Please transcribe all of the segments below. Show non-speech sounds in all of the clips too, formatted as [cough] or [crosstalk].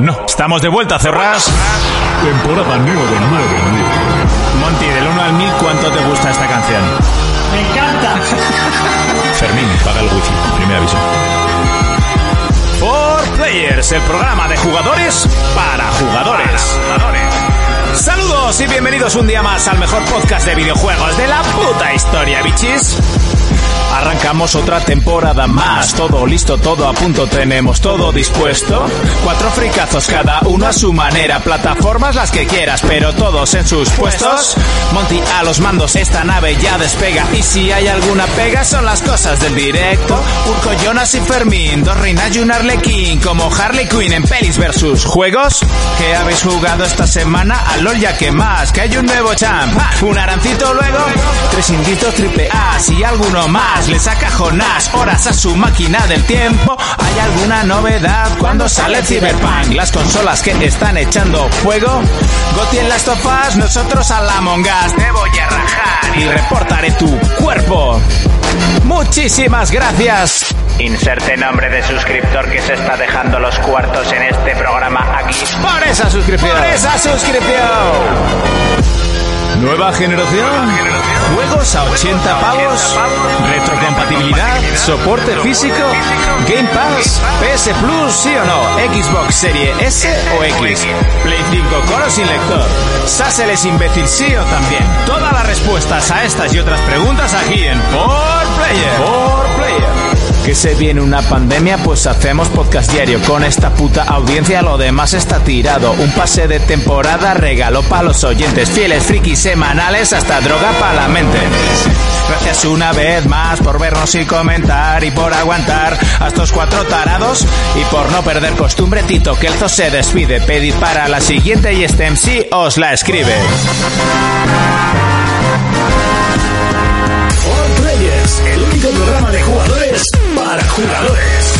no. Estamos de vuelta, Cerras. Temporada 9 de 9. Monty, del 1 al 1000, ¿cuánto te gusta esta canción? Me encanta. Fermín, paga el wifi. Primer aviso. For Players, el programa de jugadores para jugadores. Saludos y bienvenidos un día más al mejor podcast de videojuegos de la puta historia, bichis. Arrancamos otra temporada más, todo listo, todo a punto, tenemos todo dispuesto. Cuatro fricazos cada uno a su manera, plataformas las que quieras, pero todos en sus puestos. Monty a los mandos, esta nave ya despega y si hay alguna pega son las cosas del directo. Urco, Jonas y Fermín, dos reinas y un arlequín, como Harley Quinn en pelis versus juegos. ¿Qué habéis jugado esta semana? A LOL ya que más, que hay un nuevo champ, un arancito luego, tres inditos triple A, y alguno más le saca Jonás horas a su máquina del tiempo. ¿Hay alguna novedad cuando sale Cyberpunk? Las consolas que están echando fuego. Goti en las tofas, nosotros a la mongas. Te voy a rajar y reportaré tu cuerpo. Muchísimas gracias. Inserte nombre de suscriptor que se está dejando los cuartos en este programa aquí. Por esa suscripción. Por esa suscripción. Nueva generación. Juegos a 80 pavos. Retrocompatibilidad. Soporte físico. Game Pass. PS Plus, sí o no. Xbox Serie S o X. Play 5 con sin lector. Sassel es imbécil, sí o también. Todas las respuestas a estas y otras preguntas aquí en 4Player. 4Player. Que se viene una pandemia, pues hacemos podcast diario. Con esta puta audiencia lo demás está tirado. Un pase de temporada regalo para los oyentes. Fieles frikis semanales hasta droga para la mente. Gracias una vez más por vernos y comentar y por aguantar a estos cuatro tarados y por no perder costumbre Tito Kelzo se despide. Pedid para la siguiente y este MC os la escribe. El único programa de jugadores para jugadores.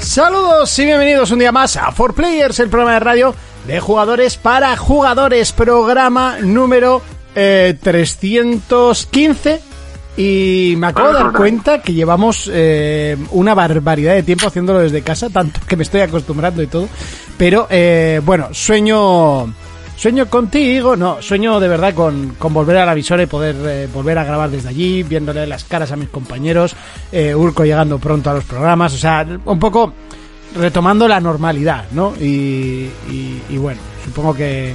Saludos y bienvenidos un día más a 4Players, el programa de radio de jugadores para jugadores, programa número eh, 315. Y me acabo de dar cuenta que llevamos eh, una barbaridad de tiempo haciéndolo desde casa, tanto que me estoy acostumbrando y todo. Pero eh, bueno, sueño Sueño contigo, no, sueño de verdad con, con volver a la visora y poder eh, volver a grabar desde allí, viéndole las caras a mis compañeros, eh, Urco llegando pronto a los programas, o sea, un poco retomando la normalidad, ¿no? Y, y- y bueno, supongo que,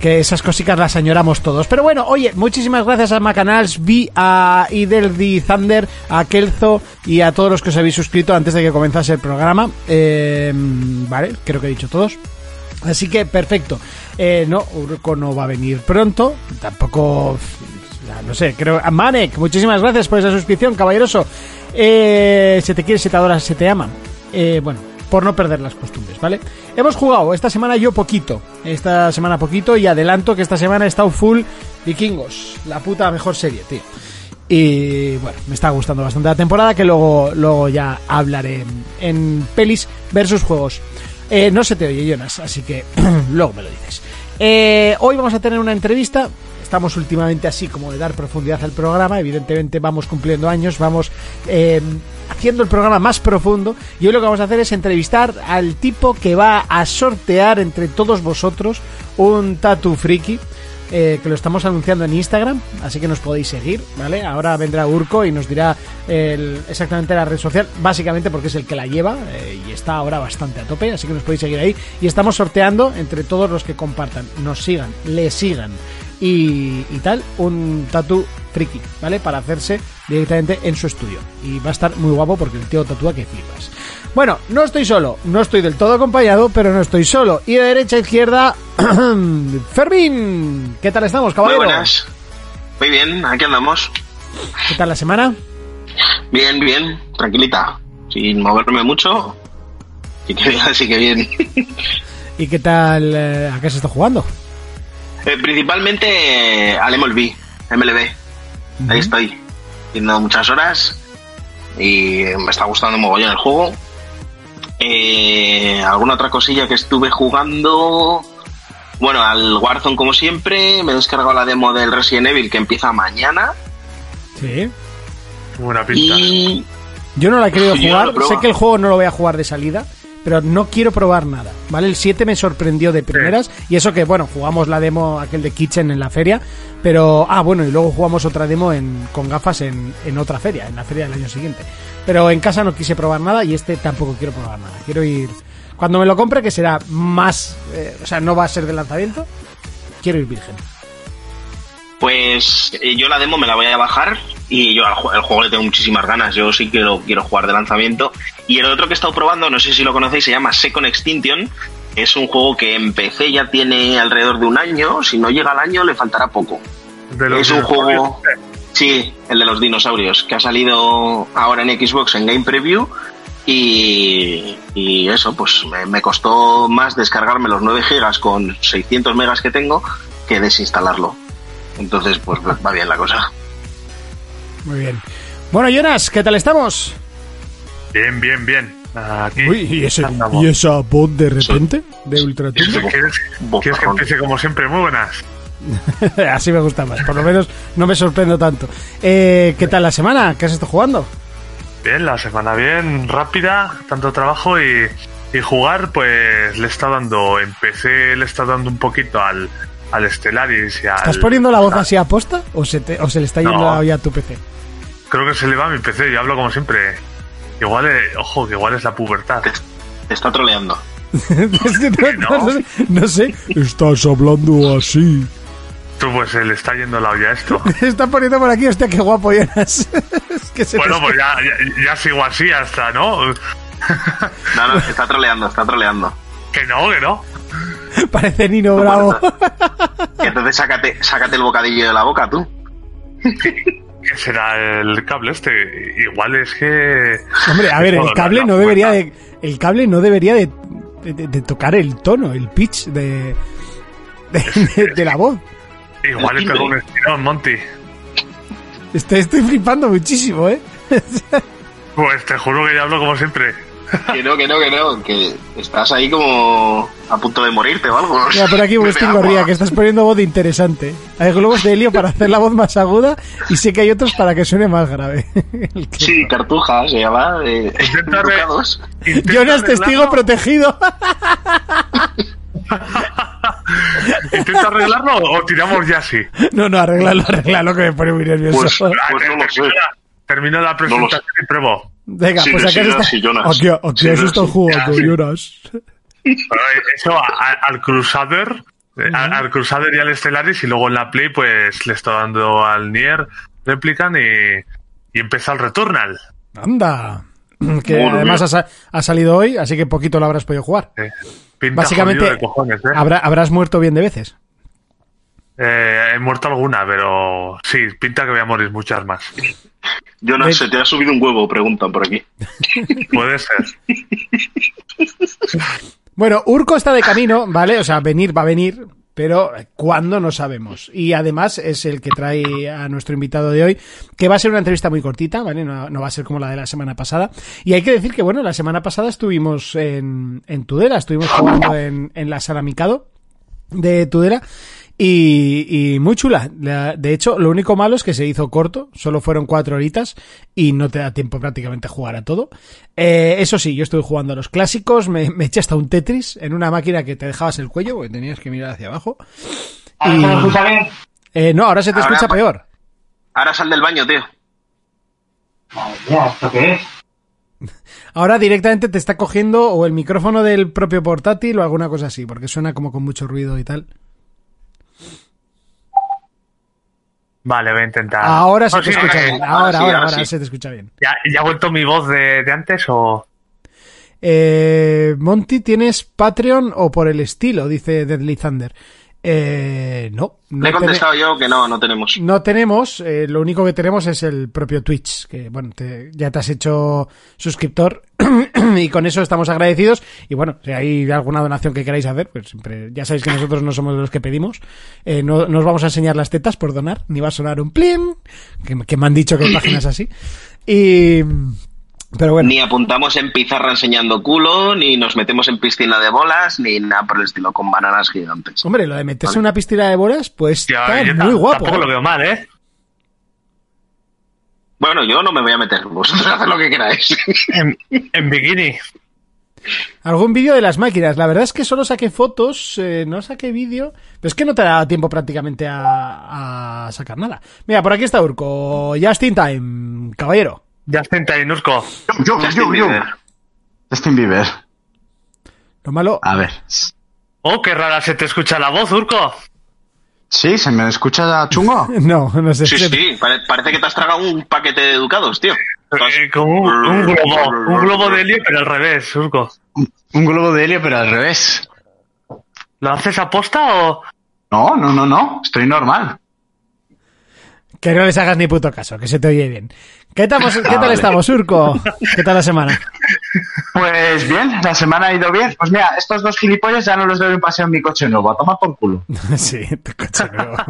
que esas cositas las añoramos todos. Pero bueno, oye, muchísimas gracias a Macanals, Vi, a Ideldi Thunder, a Kelzo y a todos los que os habéis suscrito antes de que comenzase el programa. Eh, vale, creo que he dicho todos. Así que perfecto. Eh, no, Urco no va a venir pronto. Tampoco. No sé, creo. Manek, muchísimas gracias por esa suscripción, caballeroso. Eh, se te quiere, se te adora, se te ama. Eh, bueno, por no perder las costumbres, ¿vale? Hemos jugado esta semana yo poquito. Esta semana poquito y adelanto que esta semana he estado full vikingos. La puta mejor serie, tío. Y bueno, me está gustando bastante la temporada que luego, luego ya hablaré en, en pelis versus juegos. Eh, no se te oye, Jonas, así que [clears throat] luego me lo dices. Eh, hoy vamos a tener una entrevista. Estamos últimamente así como de dar profundidad al programa. Evidentemente vamos cumpliendo años, vamos eh, haciendo el programa más profundo. Y hoy lo que vamos a hacer es entrevistar al tipo que va a sortear entre todos vosotros un tatu friki eh, que lo estamos anunciando en Instagram, así que nos podéis seguir, ¿vale? Ahora vendrá Urco y nos dirá exactamente la red social, básicamente porque es el que la lleva eh, y está ahora bastante a tope, así que nos podéis seguir ahí. Y estamos sorteando entre todos los que compartan, nos sigan, le sigan y, y tal, un tatu friki, ¿vale? Para hacerse directamente en su estudio. Y va a estar muy guapo porque el tío tatúa que flipas. Bueno, no estoy solo, no estoy del todo acompañado, pero no estoy solo. Y de derecha a izquierda, [clears throat] Fermín. ¿Qué tal estamos, Muy caballero? buenas. Muy bien, aquí andamos. ¿Qué tal la semana? Bien, bien, tranquilita. Sin moverme mucho. Y que así que bien. ¿Y qué tal? eh, ¿A qué se está jugando? Eh, principalmente eh, al MLB, MLB. Ahí estoy. Haciendo muchas horas. Y me está gustando mogollón el juego. Eh, alguna otra cosilla que estuve jugando. Bueno, al Warzone como siempre. Me he descargado la demo del Resident Evil que empieza mañana. Sí. Buena pinta. Y Yo no la he querido jugar. sé que el juego no lo voy a jugar de salida. pero no quiero probar nada, ¿vale? El 7 me sorprendió de primeras y eso que, bueno, jugamos la demo aquel de Kitchen en la feria, pero, ah, bueno, y luego jugamos otra demo en, con gafas en, en otra feria, en la feria del año siguiente. Pero en casa no quise probar nada y este tampoco quiero probar nada. Quiero ir, cuando me lo compre, que será más, eh, o sea, no va a ser de lanzamiento, quiero ir virgen. Pues eh, yo la demo me la voy a bajar y yo al ju- el juego le tengo muchísimas ganas. Yo sí que lo quiero jugar de lanzamiento. Y el otro que he estado probando, no sé si lo conocéis, se llama Second Extinction. Es un juego que en PC ya tiene alrededor de un año. Si no llega al año, le faltará poco. De Es un juego. Sí, el de los dinosaurios, que ha salido ahora en Xbox en Game Preview. Y, y eso, pues me, me costó más descargarme los 9 gigas con 600 megas que tengo que desinstalarlo. Entonces, pues va bien la cosa. Muy bien. Bueno, Jonas, ¿qué tal estamos? Bien, bien, bien. Aquí. Uy, ¿y, ese, andamos. ¿y esa voz de repente? De Ultratumba. ¿Quieres, quieres que empiece como siempre? Muy buenas. [laughs] Así me gusta más, por lo menos no me sorprendo tanto. Eh, ¿Qué tal la semana? ¿Qué has estado jugando? Bien, la semana bien, rápida, tanto trabajo y, y jugar, pues le está dando, en PC le está dando un poquito al, al Stellaris y al... ¿Estás poniendo la voz así a posta o se, te- o se le está yendo No. ya a tu PC? Creo que se le va a mi PC, yo hablo como siempre. Igual, eh, ojo, que igual es la pubertad. Te, te está troleando. [laughs] Es que no, No. no sé, no sé. Estás hablando así. Tú pues se le está yendo la olla esto. [laughs] Está poniendo por aquí, hostia, qué guapo Jonas. [laughs] es que se bueno, pues ya, ya, ya sigo así hasta, ¿no? [laughs] No, no, está troleando, está troleando. Que no, que no. parece Nino Bravo. Entonces sácate, sácate el bocadillo de la boca, tú. ¿Qué será el cable este? Igual es que... Hombre, a ver, el cable no debería de. El cable no debería de, de- de tocar el tono, el pitch de. de, de la voz. Igual le pegó un estirón, Monty. Estoy, estoy flipando muchísimo, ¿eh? [laughs] Pues te juro que ya hablo como siempre. Que no, que no, que no, que estás ahí como a punto de morirte o algo. Mira, por aquí [laughs] Agustín. Gorría, que estás poniendo voz interesante. Hay globos de helio para hacer la voz más aguda y sé que hay otros para que suene más grave. [laughs] Sí, cartuja se llama. Eh, educados. Intenta Jonas, testigo protegido. [laughs] ¿Intenta arreglarlo o tiramos ya así? no, no, arreglalo, arreglalo, que me pone muy nervioso. Pues- Pues no te- lo sé. termina- Termino la presentación y pruebo. Venga, Sí, pues sí, acá sí, está. sí, Sí, has sí, estado sí. jugando, Sí. Jonas. Eso a- al Crusader, eh, al, al Crusader y al Stellaris y luego en la Play pues le estoy dando al Nier Replicant y, y empieza el Returnal. Anda. [clears throat] Que Muy además ha, ha salido hoy, así que poquito lo habrás podido jugar. Eh, pinta Básicamente, de cojones, ¿eh? habrá- habrás muerto bien de veces. Eh, he muerto alguna, pero sí, pinta que voy a morir muchas más. Jonas, se te ha subido un huevo, preguntan por aquí. [laughs] Puede ser. Bueno, Urco está de camino, ¿vale? O sea, venir va a venir, pero cuándo no sabemos. Y además es el que trae a nuestro invitado de hoy, que va a ser una entrevista muy cortita, ¿vale? No, no va a ser como la de la semana pasada. Y hay que decir que, bueno, la semana pasada estuvimos en, en Tudela, estuvimos jugando en, en la sala Mikado de Tudela. Y, y muy chula. La- De hecho, lo único malo es que se hizo corto, solo fueron cuatro horitas y no te da tiempo prácticamente a jugar a todo. Eh, eso sí, yo estuve jugando a los clásicos, me, me eché hasta un Tetris en una máquina que te dejabas el cuello porque tenías que mirar hacia abajo. ¿Ahora Y- se me escucha bien? Eh, no, ahora se te Ahora, escucha peor. Ahora sal del baño, tío. Madre mía, ¿esto qué es? Ahora directamente te está cogiendo o el micrófono del propio portátil o alguna cosa así, porque suena como con mucho ruido y tal. Vale, voy a intentar. Ahora se No, te sí, escucha eh, bien. ahora Ahora, sí, ahora, ahora ahora sí. se te escucha bien. ¿Ya, ya ha vuelto mi voz de, de antes o...? Eh, Monty, ¿tienes Patreon o por el estilo? Dice Deadly Thunder. Eh, no. no Le he contestado yo que no, no tenemos. No tenemos, eh, lo único que tenemos es el propio Twitch, que bueno, te- ya te has hecho suscriptor [clears throat] [laughs] y con eso estamos agradecidos. Y bueno, si hay alguna donación que queráis hacer, pues siempre, ya sabéis que nosotros no somos los que pedimos. Eh, no, no os vamos a enseñar las tetas por donar, ni va a sonar un plin, que, que me han dicho que hay páginas así. Y, pero bueno. Ni apuntamos en pizarra enseñando culo, ni nos metemos en piscina de bolas, ni nada por el estilo, con bananas gigantes. Hombre, lo de meterse en una piscina de bolas, pues está yo muy guapo. Tampoco ¿eh? lo veo mal, ¿eh? Bueno, yo no me voy a meter, vosotros haced lo que queráis. [laughs] En, en bikini. Algún vídeo de las máquinas. La verdad es que solo saqué fotos, eh, no saqué vídeo. Pero es que no te da tiempo prácticamente a, a sacar nada. Mira, por aquí está Urco. Just in time, caballero. Ya está en Tainurco. Yo, Justin yo, yo. Bieber. Justin Bieber. Lo malo. A ver. Oh, qué rara se te escucha la voz, Urco. ¿Sí? ¿Se me escucha chungo? [laughs] No, no sé. Sí, sí, pare- parece que te has tragado un paquete de educados, tío. Eh, como un, un globo, un globo de helio, pero al revés, Urco. Un globo de helio, pero al revés. ¿Lo haces aposta o...? No, no, no, no. Estoy normal. Que no les hagas ni puto caso, que se te oye bien. ¿Qué tal, ¿qué tal vale. estamos, Urco? ¿Qué tal la semana? Pues bien, la semana ha ido bien. Pues mira, estos dos gilipollas ya no les doy un paseo en mi coche nuevo. A tomar por culo. [laughs] sí, tu coche nuevo. [laughs]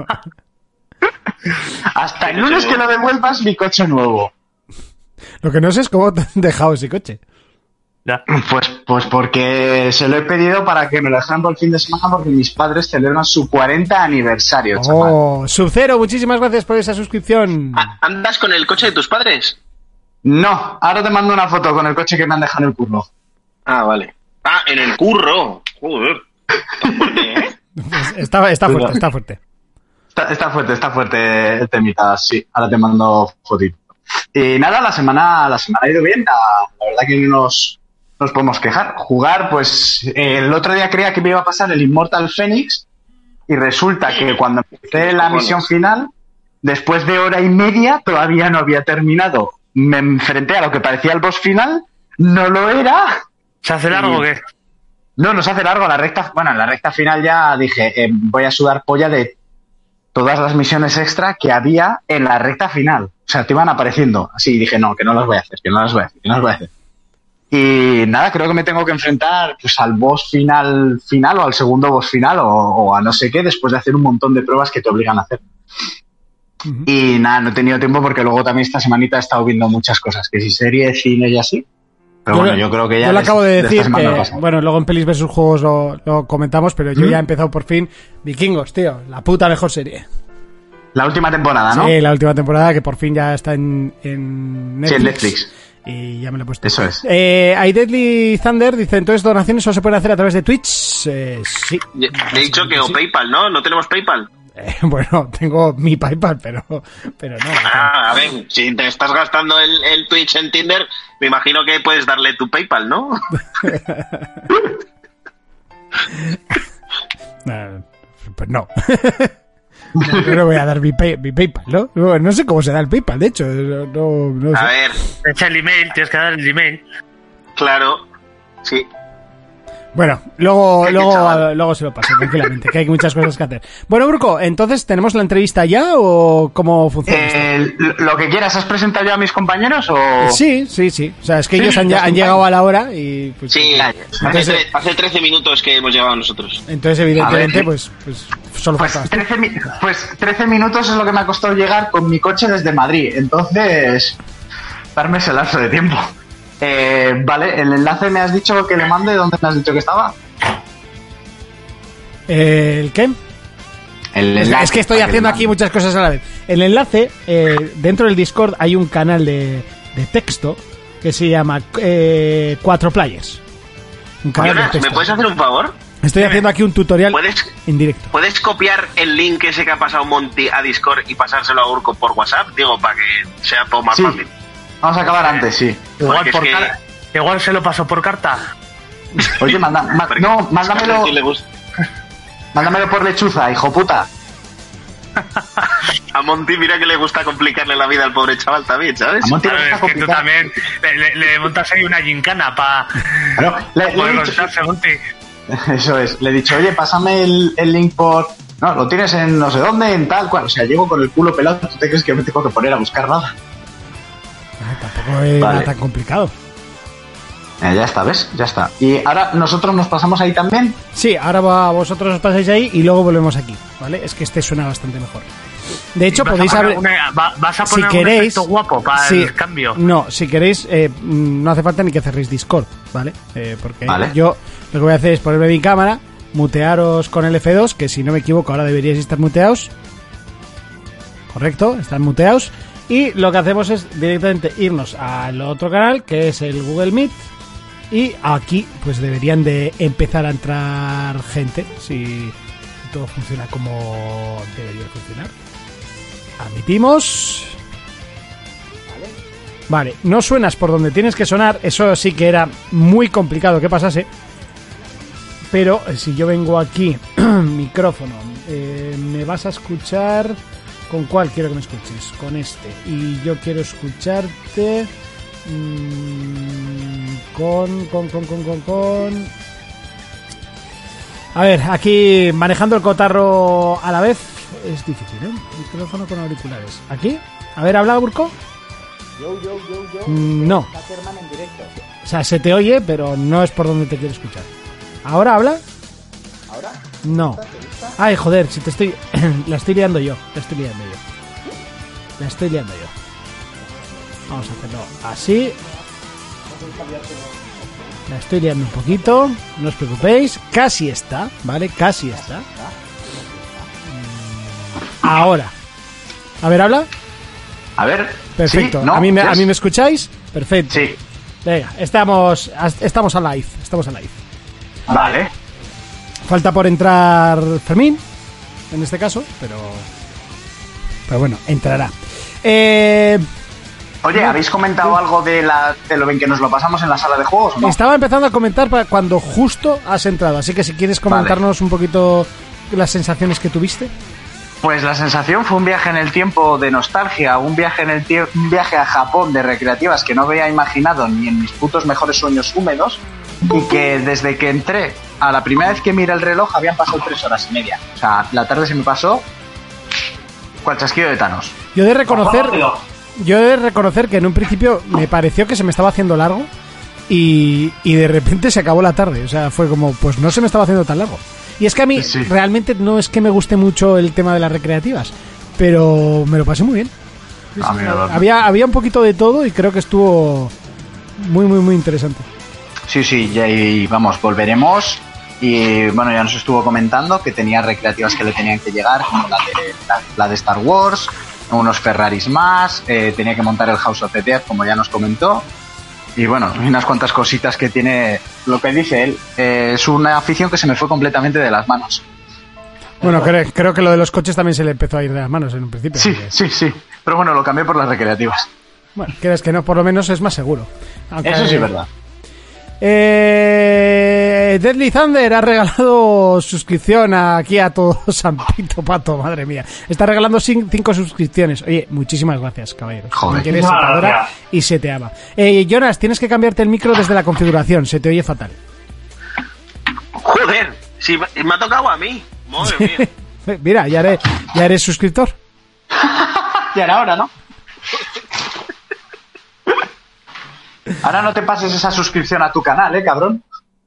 Hasta el lunes que lo devuelvas, mi coche nuevo. Lo que no sé es cómo te han dejado ese coche. Ya. Pues, pues porque se lo he pedido para que me lo dejaran por el fin de semana porque mis padres celebran su 40 aniversario, chaval. Oh, Sub-Zero, muchísimas gracias por esa suscripción. ¿Andas con el coche de tus padres? No, ahora te mando una foto con el coche que me han dejado en el curro. Ah, vale. Ah, en el curro. Joder. Está fuerte, ¿eh? Pues está, está fuerte, está fuerte. Está, está fuerte, está fuerte el temita, sí. Ahora te mando fotito. Y nada, la semana, la semana ha ido bien. La, la verdad que no nos, nos podemos quejar. Jugar, pues eh, el otro día creía que me iba a pasar el Immortal Phoenix y resulta que cuando empecé la misión final, después de hora y media, todavía no había terminado. Me enfrenté a lo que parecía el boss final, no lo era. ¿Se hace largo o qué? No, nos hace largo la recta. Bueno, en la recta final ya dije, eh, voy a sudar polla de todas las misiones extra que había en la recta final. O sea, te iban apareciendo. Así dije, no, que no las voy a hacer, que no las voy a hacer, que no las voy a hacer. Y nada, creo que me tengo que enfrentar pues, al boss final final o al segundo boss final o, o a no sé qué después de hacer un montón de pruebas que te obligan a hacer. Y nada, no he tenido tiempo porque luego también esta semanita he estado viendo muchas cosas, que si serie, cine y así. Pero bueno, yo creo que ya... Yo de- acabo de decir que, bueno, luego en Pelis vs Juegos lo, lo comentamos, pero yo ya he empezado por fin Vikingos, tío, la puta mejor serie. La última temporada, ¿no? Sí, la última temporada que por fin ya está en, en Sí, Netflix. en Netflix. Y ya me lo he puesto. Eso es. Eh, hay Deadly Thunder dice, entonces donaciones solo se pueden hacer a través de Twitch. Eh, sí. Le he dicho que o Sí. PayPal, ¿no? No tenemos PayPal. Eh, [laughs] bueno, tengo mi PayPal, pero, pero no. Ah, a ver, si te estás gastando el, el Twitch en Tinder, me imagino que puedes darle tu PayPal, ¿no? [laughs] [laughs] Eh, pues no. No le voy a dar mi, pay- mi PayPal, ¿no? No no sé cómo se da el PayPal, de hecho. No, no A sé. ver, Es el email, tienes que dar el email. claro. Sí. Bueno, luego, luego, luego se lo paso tranquilamente, que hay muchas cosas que hacer. Bueno, Bruco, entonces, ¿tenemos la entrevista ya o cómo funciona esto? Eh, lo que quieras, ¿has presentado ya a mis compañeros o...? Sí, sí, sí. O sea, es que Sí, ellos han, llegado a la hora y pues, Sí, hace, Entonces- tre- hace 13 minutos que hemos llegado nosotros. entonces evidentemente pues, pues solo Pues falta esto. 13, mi- pues 13 minutos es lo que me ha costado llegar con mi coche desde Madrid. Entonces, darme ese lapso de tiempo. Eh, vale, el enlace me has dicho que le mande. ¿Dónde me has dicho que estaba? Eh, ¿El qué? El Es, enlace es que estoy haciendo aquí muchas cosas a la vez. El enlace, eh, dentro del Discord hay un canal de, de texto que se llama eh, Cuatro Players. Un canal de Jonas, ¿me puedes hacer un favor? Estoy haciendo aquí un tutorial ¿Puedes, en directo. ¿Puedes copiar el link ese que ha pasado Monty a Discord y pasárselo a Urco por WhatsApp? Digo, para que sea todo más Sí. fácil. Vamos a acabar antes, sí. Igual, por que- car- igual se lo pasó por carta. [laughs] Oye, manda, ma- no, mándamelo, [laughs] mándamelo por lechuza, hijo puta. [laughs] A Monty mira que le gusta complicarle la vida al pobre chaval también, ¿sabes? A Monty le Claro, es que tú también le, le- le montas ahí una gincana para Claro, le- le he dicho- Monty. [laughs] Eso es. Le he dicho, oye, pásame el, el link por. No, lo tienes en no sé dónde, en tal cual. O sea, llego con el culo pelado. ¿Tú te crees que me tengo que poner a buscar nada? Tampoco Vale. tan complicado. Eh, ya está, ¿ves? Ya está. Y ahora nosotros nos pasamos ahí también. Sí, ahora va, vosotros os pasáis ahí y luego volvemos aquí, ¿vale? Es que este suena bastante mejor. De hecho, podéis vas a si poner un queréis efecto guapo para el cambio. no si queréis eh, mm, no hace falta ni que cerréis Discord vale Eh, porque Vale. yo lo que voy a hacer es ponerme mi cámara mutearos con el F2 que si no me equivoco ahora deberíais estar muteados correcto están muteados y lo que hacemos es directamente irnos al otro canal que es el Google Meet Y aquí pues deberían de empezar a entrar gente si todo funciona como debería funcionar. Admitimos. Vale, no suenas por donde tienes que sonar, eso sí que era muy complicado que pasase. Pero eh, si yo vengo aquí, [clears throat] micrófono, eh, me vas a escuchar... ¿Con cuál quiero que me escuches? Con este. Y yo quiero escucharte... mm, con, con, con, con, con, con... A ver, aquí manejando el cotarro a la vez es difícil, ¿eh? Micrófono con auriculares. ¿Aquí? A ver, habla Burko. Mm, No. O sea, se te oye, pero no es por donde te quiero escuchar. ¿Ahora habla? ¿Ahora? No. Ay, joder, si te estoy... [coughs] la estoy liando yo. La estoy liando yo. La estoy liando yo. Vamos a hacerlo así. La estoy liando un poquito. No os preocupéis. Casi está, ¿vale? Casi está. Ahora. A ver, habla. A ver. Perfecto. sí, ¿no? ¿A, mí me, ¿A mí me escucháis? Perfecto. Sí. Venga, estamos, estamos a live. Estamos a live. Vale. Falta por entrar Fermín, en este caso, pero. Pero bueno, entrará. Eh, Oye, ¿habéis comentado algo de, la, de lo bien que nos lo pasamos en la sala de juegos? no? Estaba empezando a comentar para cuando justo has entrado, así que si quieres comentarnos un poquito las sensaciones que tuviste. Pues la sensación fue un viaje en el tiempo de nostalgia, un viaje en el un viaje a Japón de recreativas que no había imaginado ni en mis putos mejores sueños húmedos y que desde que entré a la primera vez que miré el reloj habían pasado tres horas y media. O sea, la tarde se me pasó cual chasquido de Thanos. Yo he de reconocer, yo he de reconocer que en un principio me pareció que se me estaba haciendo largo y, y de repente se acabó la tarde. O sea, fue como, pues no se me estaba haciendo tan largo. Y es que a mí Sí. realmente no es que me guste mucho el tema de las recreativas, pero me lo pasé muy bien. Había, había un poquito de todo y creo que estuvo muy, muy, muy interesante. Sí, sí, ya y vamos, volveremos. Y bueno, ya nos estuvo comentando que tenía recreativas que le tenían que llegar, como la de, la, la de Star Wars, unos Ferraris más, eh, tenía que montar el House of the Dead, como ya nos comentó. Y bueno, unas cuantas cositas que tiene, lo que dice él, eh, es una afición que se me fue completamente de las manos. Bueno, creo, creo que lo de los coches también se le empezó a ir de las manos en un principio. Sí, sí, sí. Pero bueno, lo cambié por las recreativas. Bueno, crees que no, por lo menos es más seguro. Aunque- Eso sí es verdad. Eh, Deadly Thunder ha regalado suscripción aquí a todo [laughs] San Pito Pato, madre mía. Está regalando cin- cinco suscripciones. Oye, muchísimas gracias, caballero. Joder. Y se te ama. Eh, Jonas, tienes que cambiarte el micro desde la configuración, se te oye fatal. Joder, si me ha tocado a mí. Madre mía. [laughs] Mira, ya eres, ya eres suscriptor. [laughs] Y ahora, ahora, ¿no? Ahora no te pases esa suscripción a tu canal, ¿eh, cabrón?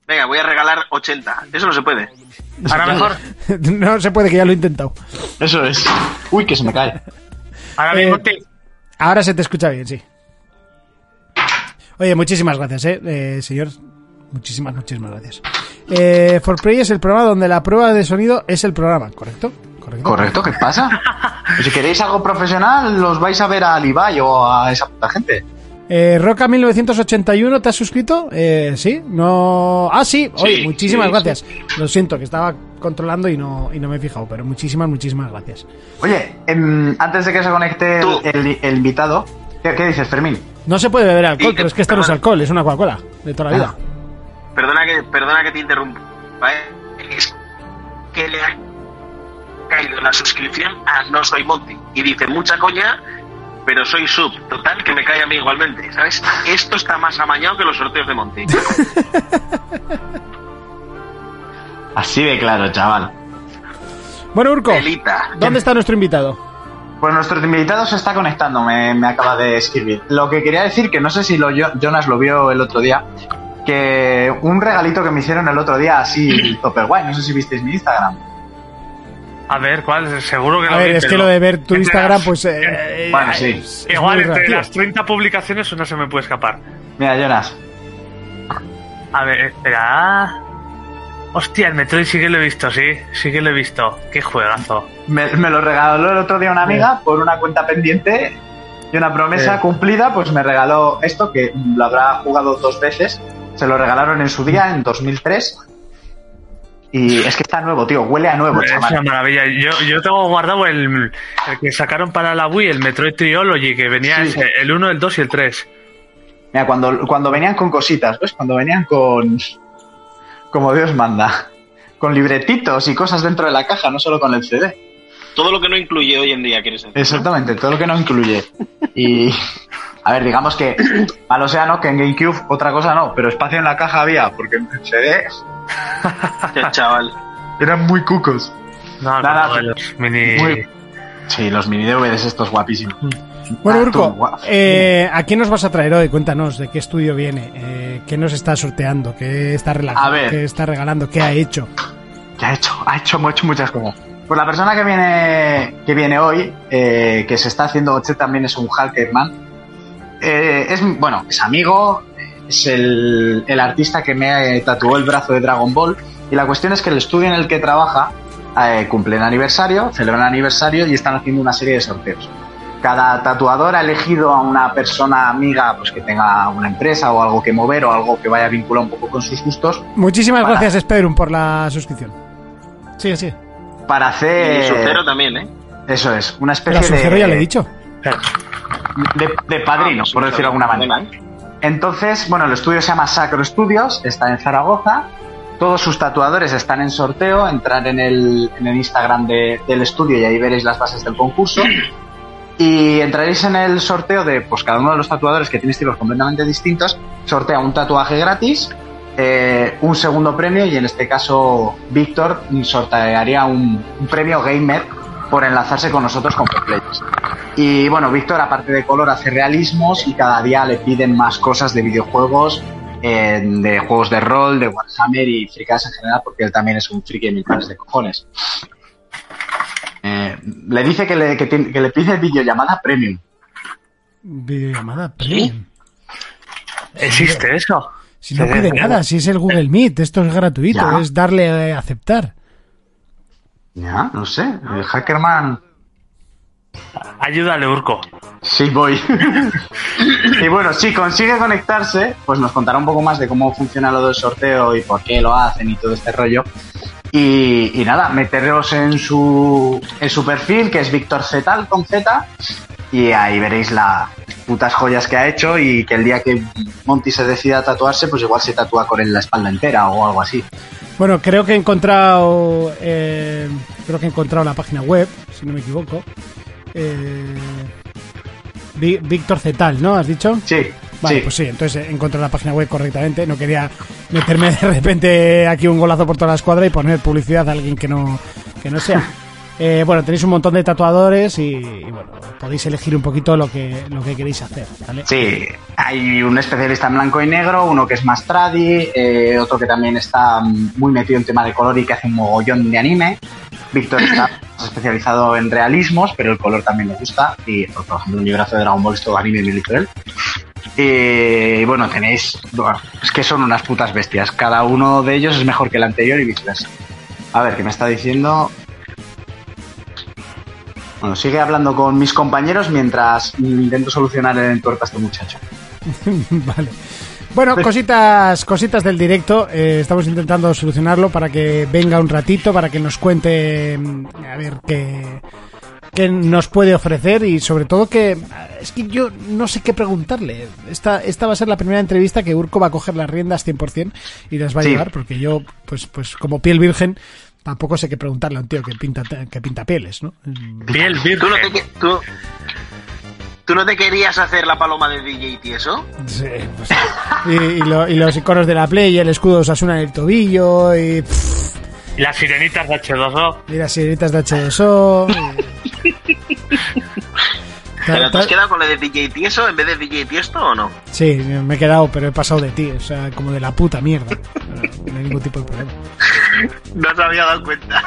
Venga, voy a regalar 80. Eso no se puede. Ahora mejor. no se puede, que ya lo he intentado. Eso es. Uy, que se me cae. Ahora Eh, mismo te- Ahora se te escucha bien, sí. Oye, muchísimas gracias, eh, eh, señor. Muchísimas, muchísimas gracias. Eh, For Play es el programa donde la prueba de sonido es el programa, ¿correcto? ¿Correcto? Correcto, ¿qué pasa? [laughs] Si queréis algo profesional, los vais a ver a Levi o a esa puta gente. Eh, Roca 1981, ¿te has suscrito? Eh, sí, no. Ah, sí, oye, Sí, muchísimas sí, gracias. Lo siento, que estaba controlando y no, y no me he fijado, pero muchísimas, muchísimas gracias. Oye, em, antes de que se conecte el, el- el invitado, ¿qué, qué dices, Fermín? No se puede beber alcohol, Sí, pero es que esto no es alcohol, es una Coca-Cola de toda la vida. Perdona que, perdona que te interrumpa. Es que le ha caído la suscripción a No Soy Monty. Y dice, mucha coña, pero soy sub. Total, que me cae a mí igualmente. ¿Sabes? Esto está más amañado que los sorteos de Monty. [laughs] Así de claro, chaval. Bueno, Urco. ¿dónde está nuestro invitado? Pues nuestro invitado se está conectando, me, me acaba de escribir. Lo que quería decir, que no sé si lo, Jo- Jonas lo vio el otro día, que un regalito que me hicieron el otro día así, [clears throat] super guay, no sé si visteis mi Instagram. A ver, ¿cuál? Seguro que A lo ver, vi, es que lo de ver tu Instagram, las- pues. eh, Bueno, eh, sí. es- es Igual muy entre las 30 publicaciones una se me puede escapar. Mira, Jonas, A ver, espera. Hostia, el Metroid sí que lo he visto, sí. Sí que lo he visto. Qué juegazo. me, me lo regaló el otro día una amiga por una cuenta pendiente y una promesa Eh. cumplida, pues me regaló esto, que lo habrá jugado dos veces Se lo regalaron en su día, en 2003. Y es que está nuevo, tío. Huele a nuevo, Es una chaval. maravilla. Yo, yo tengo guardado el, el que sacaron para la Wii, el Metroid Trilogy, que venía Sí. el 1, el 2 y el 3. Mira, cuando, cuando venían con cositas, ¿ves? Cuando venían con. Como Dios manda. Con libretitos y cosas dentro de la caja, no solo con el CD. Todo lo que no incluye hoy en día, quieres decir. Exactamente, todo lo que no incluye. Y. A ver, digamos que. Malo sea, ¿no? Que en GameCube otra cosa no, pero espacio en la caja había, porque en CD Ya, chaval. eran muy cucos. No, Nada, de los mini. Muy- Sí, los mini DVDs estos guapísimos. Bueno, Ah, Urco, tú, eh, ¿a quién nos vas a traer hoy? Cuéntanos de qué estudio viene, eh, qué nos está sorteando, qué está, rela- A ver. qué está regalando, qué ha hecho. que ha hecho, ha hecho, ha hecho muchas cosas. Pues la persona que viene, que viene hoy, eh, que se está haciendo Oche también es un Hackerman. Eh, es, bueno, es amigo, es el, el artista que me tatuó el brazo de Dragon Ball. Y la cuestión es que el estudio en el que trabaja eh, cumple el aniversario, celebra el aniversario y están haciendo una serie de sorteos. Cada tatuador ha elegido a una persona amiga pues que tenga una empresa o algo que mover o algo que vaya vinculado un poco con sus gustos Muchísimas Para- gracias, Spedrum, por la suscripción. Sí, sí. Para Y hacer... su cero también, ¿eh? Eso es, una Pero especie a su cero de, ya le he dicho. de, de padrino, Ah, por decirlo de alguna manera. Entonces, bueno, el estudio se llama Sacro Studios, está en Zaragoza. Todos sus tatuadores están en sorteo. Entrar en el, en el Instagram de- del estudio y ahí veréis las bases del concurso. Y entraréis en el sorteo de pues cada uno de los tatuadores que tiene estilos completamente distintos. Sortea un tatuaje gratis, eh, un segundo premio y en este caso Víctor sortearía un, un premio gamer por enlazarse con nosotros con Players. Y bueno, Víctor, aparte de color, hace realismos y cada día le piden más cosas de videojuegos, eh, de juegos de rol, de Warhammer y fricadas en general, porque él también es un friki de mil pares de cojones. Eh, le dice que le, que tiene- que le pide videollamada premium. Videollamada premium. ¿Existe eso? Si no pide nada, si es el Google Meet, esto es gratuito, Ya. es darle a aceptar. Ya, no sé, el Hackerman. Ayúdale, Urco. Sí, voy. [laughs] y bueno, si consigue conectarse, pues nos contará un poco más de cómo funciona lo del sorteo y por qué lo hacen y todo este rollo. Y, y nada, meteros en su, en su perfil, que es Víctor Zetal con Z, y ahí veréis las putas joyas que ha hecho y que el día que Monty se decida a tatuarse, pues igual se tatúa con él la espalda entera o algo así. Bueno, creo que he encontrado. eh, creo que he encontrado la página web, si no me equivoco. Eh, Víctor Zetal, ¿no? ¿Has dicho? Sí, Vale, sí. pues sí, entonces encontré la página web correctamente. No quería meterme [laughs] de repente aquí un golazo por toda la escuadra y poner publicidad a alguien que no, que no sea. [laughs] Eh, bueno, tenéis un montón de tatuadores y, y, bueno, podéis elegir un poquito lo que, lo que queréis hacer, ¿vale? Sí, hay un especialista en blanco y negro, uno que es más tradi, eh, otro que también está mm, muy metido en tema de color y que hace un mogollón de anime. Víctor [coughs] está especializado en realismos, pero el color también le gusta. Y, por ejemplo, un librazo de Dragon Ball es todo anime milito él. Y bueno, tenéis. bueno, es que son unas putas bestias. Cada uno de ellos es mejor que el anterior y viceversa. A ver, ¿qué me está diciendo? Bueno, sigue hablando con mis compañeros mientras intento solucionar el entuerto a este muchacho. [laughs] vale. Bueno, cositas, cositas del directo. eh, estamos intentando solucionarlo para que venga un ratito, para que nos cuente mm, a ver qué, qué nos puede ofrecer y sobre todo que es que yo no sé qué preguntarle. Esta, esta va a ser la primera entrevista que Urco va a coger las riendas 100% y las va a Sí. llevar porque yo, pues, pues como piel virgen, tampoco sé qué preguntarle a un tío que pinta, que pinta pieles, ¿no? Piel ¿Tú no, te, virgen. tú, ¿Tú no te querías hacer la paloma de DJ y eso? Sí, pues, y, y lo- y los iconos de la Play y el escudo Osasuna en el tobillo y... pff, Y las sirenitas de H2O. Y las sirenitas de H2O. y- [laughs] ¿Pero te has quedado con lo de DJ Tieso en vez de DJ Tiesto o no? Sí, me he quedado, pero he pasado de ti, o sea, como de la puta mierda. No hay ningún tipo de problema. No se había dado cuenta.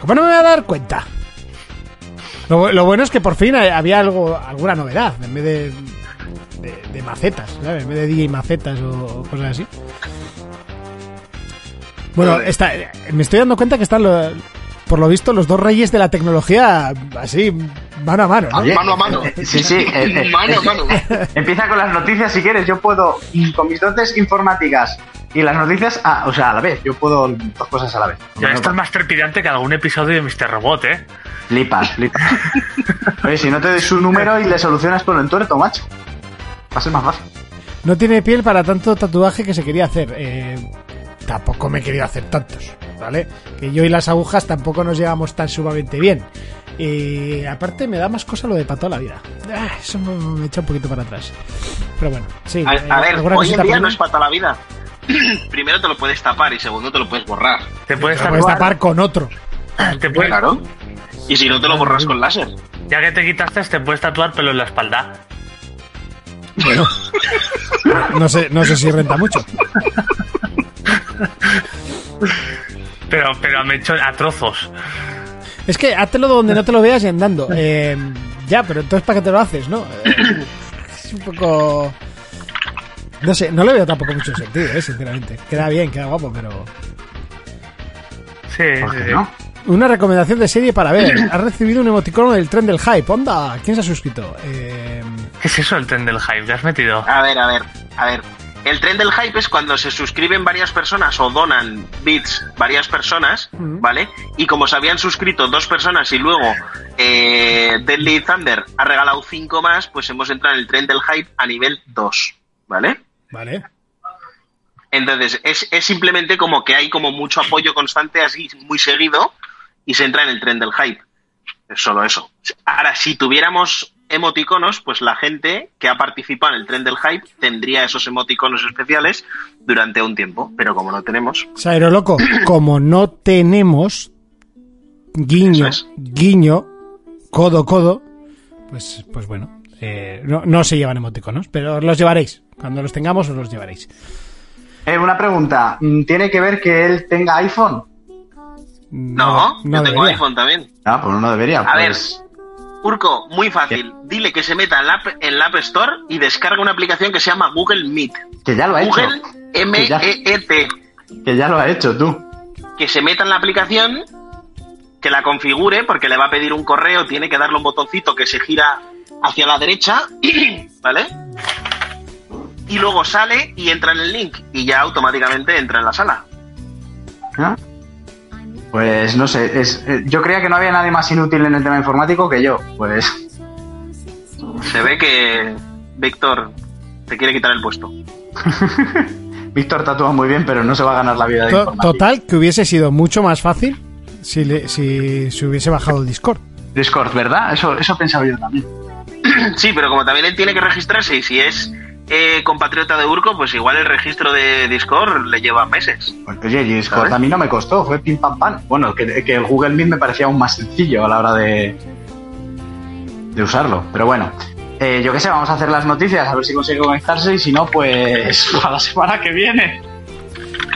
¿Cómo no me voy a dar cuenta? Lo, bu- lo bueno es que por fin había algo, alguna novedad, en vez de, de, de macetas, ¿sabes? En vez de DJ macetas o cosas así. Bueno, está, me estoy dando cuenta que están, lo- por lo visto, los dos reyes de la tecnología así mano a mano, ¿no? Oye, Mano a mano. Sí, sí. [laughs] eh, eh, Mano a [laughs] mano. Empieza con las noticias si quieres. Yo puedo, con mis dotes informáticas y las noticias, ah, o sea, a la vez. Yo puedo dos cosas a la vez. Ya esto es más trepidante que algún episodio de Mr. Robot, ¿eh? Flipas, flipas. [laughs] Oye, si no te doy su número y le solucionas con el tuerto, macho. Va a ser más fácil. No tiene piel para tanto tatuaje que se quería hacer. Eh, tampoco me he querido hacer tantos, ¿vale? Que yo y las agujas tampoco nos llevamos tan sumamente bien. Y aparte me da más cosa lo de para toda la vida. Ah, eso me, echa un poquito para atrás. Pero bueno, sí. A, eh, a ver, hoy en día no es para toda la vida. [clears throat] Primero te lo puedes tapar y segundo te lo puedes borrar. Te puedes Te puedes tatuar, tapar con otro. [clears throat] te puedes- Claro. Y si no te lo borras con láser. ya que te quitaste, te puedes tatuar pelo en la espalda. Bueno, [laughs] no sé, no sé si renta mucho. [laughs] Pero, pero me he hecho a trozos. Es que háztelo donde no te lo veas y andando. [laughs] Eh, ya, pero entonces ¿para qué te lo haces, no? Eh, [coughs] es un poco... No sé, no le veo tampoco mucho sentido, eh, sinceramente. Queda bien, queda guapo, pero... Sí, ¿Por sí, qué sí. no? Una recomendación de serie para ver. Has recibido un emoticono del tren del hype. Onda, ¿quién se ha suscrito? Eh, ¿Qué es eso el tren del hype? ¿Te has metido? A ver, a ver, a ver. El tren del hype es cuando se suscriben varias personas o donan bits varias personas, ¿vale? Y como se habían suscrito dos personas y luego eh, Deadly Thunder ha regalado cinco más, pues hemos entrado en el tren del hype a nivel 2, ¿vale? vale. Entonces, es, es simplemente como que hay como mucho apoyo constante así, muy seguido, y se entra en el tren del hype. Es solo eso. Ahora, si tuviéramos emoticonos, pues la gente que ha participado en el tren del hype tendría esos emoticonos especiales durante un tiempo, pero como no tenemos, Saero loco, [clears throat] como no tenemos guiño, es. guiño, codo, codo, pues, pues bueno, eh, no, no se llevan emoticonos, pero os los llevaréis. Cuando los tengamos, os los llevaréis. Eh, una pregunta. mm, ¿Tiene que ver que él tenga iPhone? no, yo tengo debería. iPhone también. Ah, pues no debería. A ver, pues... Urco, muy fácil. Dile que se meta en la, app- en la App Store y descarga una aplicación que se llama Google Meet. Que ya lo ha hecho. Google Que ya- M-E-E-T. Que ya lo ha hecho tú. que se meta en la aplicación, que la configure, porque le va a pedir un correo, tiene que darle un botoncito que se gira hacia la derecha, [clears throat] ¿vale? Y luego sale y entra en el link y ya automáticamente entra en la sala. ¿Ah? Pues no sé, es, eh, yo creía que no había nadie más inútil en el tema informático que yo. Pues Se ve que Víctor te quiere quitar el puesto. [laughs] Víctor tatúa muy bien, pero no se va a ganar la vida de To- informático. Total, que hubiese sido mucho más fácil si, le- si se hubiese bajado el Discord. Discord, ¿verdad? Eso, eso pensaba yo también. [clears throat] Sí, pero como también él tiene que registrarse y si es eh, compatriota de Urco, pues igual el registro de Discord le lleva meses. Pues, Oye, Discord ¿Sabes? a mí no me costó, fue pim pam pam. Bueno, que, que el Google Meet me parecía aún más sencillo a la hora de, de usarlo. Pero bueno, eh, yo qué sé, vamos a hacer las noticias, a ver si consigue conectarse y si no, pues [laughs] a la semana que viene.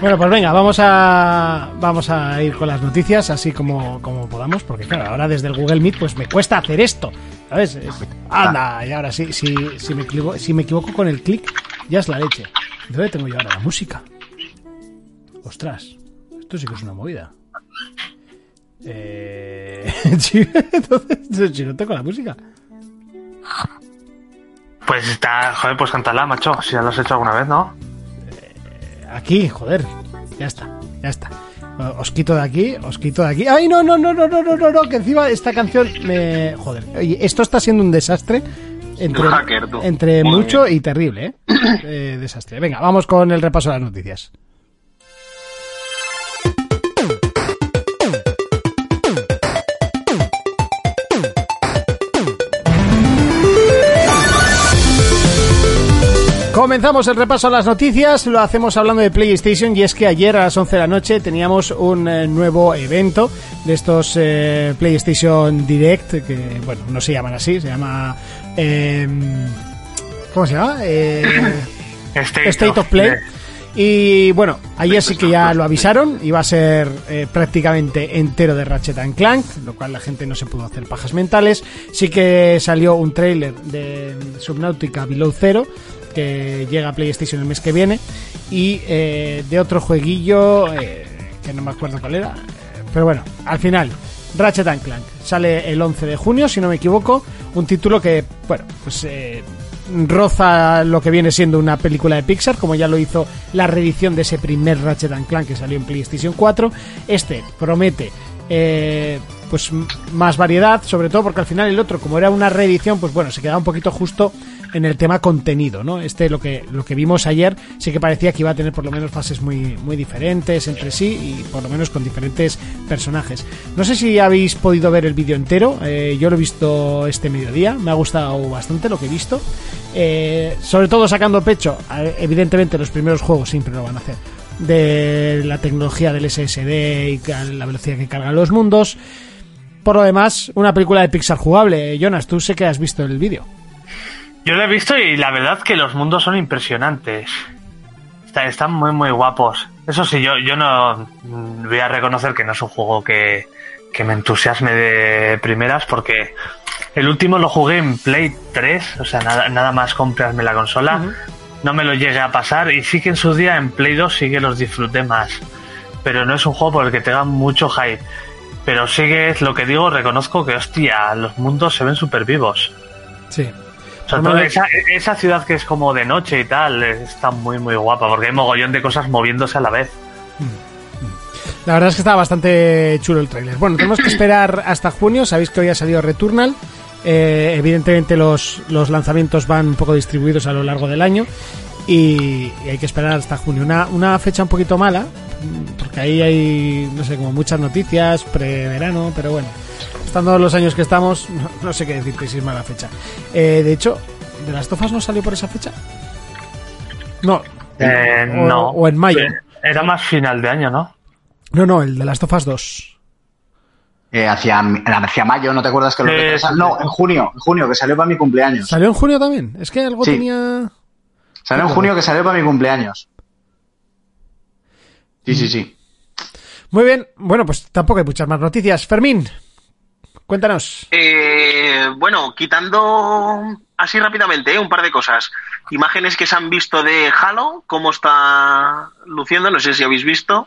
Bueno, pues venga, vamos a vamos a ir con las noticias así como, como podamos, porque claro, ahora desde el Google Meet pues me cuesta hacer esto, ¿sabes? Es- anda, y ahora sí, si, si, me equivoco, si me equivoco con el clic, ya es la leche. ¿Dónde tengo yo ahora la música? Ostras, esto sí que es una movida. Eh... [laughs] entonces, si no tengo la música. Pues está, joder, pues cántala, macho. Si ya lo has hecho alguna vez, ¿no? Aquí, joder. Ya está, ya está. Os quito de aquí, os quito de aquí. ¡Ay, no, no, no, no, no, no, no! no, Que encima esta canción me. Joder. Oye, esto está siendo un desastre. Entre, hacker, entre mucho y terrible, ¿eh? [coughs] Eh, Desastre. Venga, vamos con el repaso de las noticias. Comenzamos el repaso a las noticias, lo hacemos hablando de PlayStation y es que ayer a las 11 de la noche teníamos un eh, nuevo evento de estos eh, PlayStation Direct, que bueno, no se llaman así, se llama... eh, ¿Cómo se llama? Eh, State, [laughs] State of Play. Y bueno, ayer sí que ya lo avisaron, iba a ser eh, prácticamente entero de Ratchet and Clank, lo cual la gente no se pudo hacer pajas mentales. Sí que salió un trailer de Subnautica Below Zero, que llega a PlayStation el mes que viene, y eh, de otro jueguillo, eh, que no me acuerdo cuál era, eh, pero bueno, al final Ratchet and Clank. Sale el 11 de junio, si no me equivoco. Un título que, bueno, pues eh, roza lo que viene siendo una película de Pixar, como ya lo hizo la reedición de ese primer Ratchet and Clank que salió en PlayStation 4. Este promete pues más variedad, sobre todo porque al final el otro, como era una reedición, pues bueno, se quedaba un poquito justo en el tema contenido, ¿no? Este lo que lo que vimos ayer sí que parecía que iba a tener por lo menos fases muy muy diferentes entre sí y por lo menos con diferentes personajes. No sé si habéis podido ver el vídeo entero, eh, yo lo he visto este mediodía, me ha gustado bastante lo que he visto, Eh, sobre todo sacando pecho, evidentemente los primeros juegos siempre lo van a hacer de la tecnología del SSD y la velocidad que cargan los mundos. Por lo demás, una película de Pixar jugable. Jonas, tú sé que has visto el vídeo. Yo lo he visto y la verdad que los mundos son impresionantes. Está- Están muy, muy guapos. Eso sí, yo, yo no mm, voy a reconocer que no es un juego que, que me entusiasme de primeras porque el último lo jugué en Play 3, o sea, nada, nada más comprarme la consola. No me lo llegué a pasar y sí que en su día en Play 2 sí que los disfruté más. Pero no es un juego por el que tenga mucho hype. Pero sí que es lo que digo, reconozco que, hostia, los mundos se ven súper vivos. Sí. O sea, toda esa, esa ciudad que es como de noche y tal, está muy, muy guapa, porque hay mogollón de cosas moviéndose a la vez. La verdad es que está bastante chulo el tráiler. Bueno, tenemos que esperar hasta junio. Sabéis que hoy ha salido Returnal. Eh, evidentemente los, los lanzamientos van un poco distribuidos a lo largo del año. Y, y hay que esperar hasta junio. Una, una fecha un poquito mala, mm, porque ahí hay, no sé, como muchas noticias, preverano, pero bueno. Estando los años que estamos, no, [laughs] no sé qué decirte si es mala fecha. Eh, de hecho, ¿de las tofas no salió por esa fecha? No. Eh, O- no. o en mayo. Eh, Era más final de año, ¿no? No, no, el de las tofas 2. Eh, hacia, hacia mayo, ¿no te acuerdas que lo sí, No, en junio, en junio, que salió para mi cumpleaños. ¿Salió en junio también? Es que algo Sí. tenía... Salió en junio que salió para mi cumpleaños. Sí, sí, sí. Muy bien, bueno, pues tampoco hay muchas más noticias. Fermín, cuéntanos. Eh, bueno, quitando así rápidamente ¿eh? un par de cosas. Imágenes que se han visto de Halo, cómo está luciendo, no sé si habéis visto.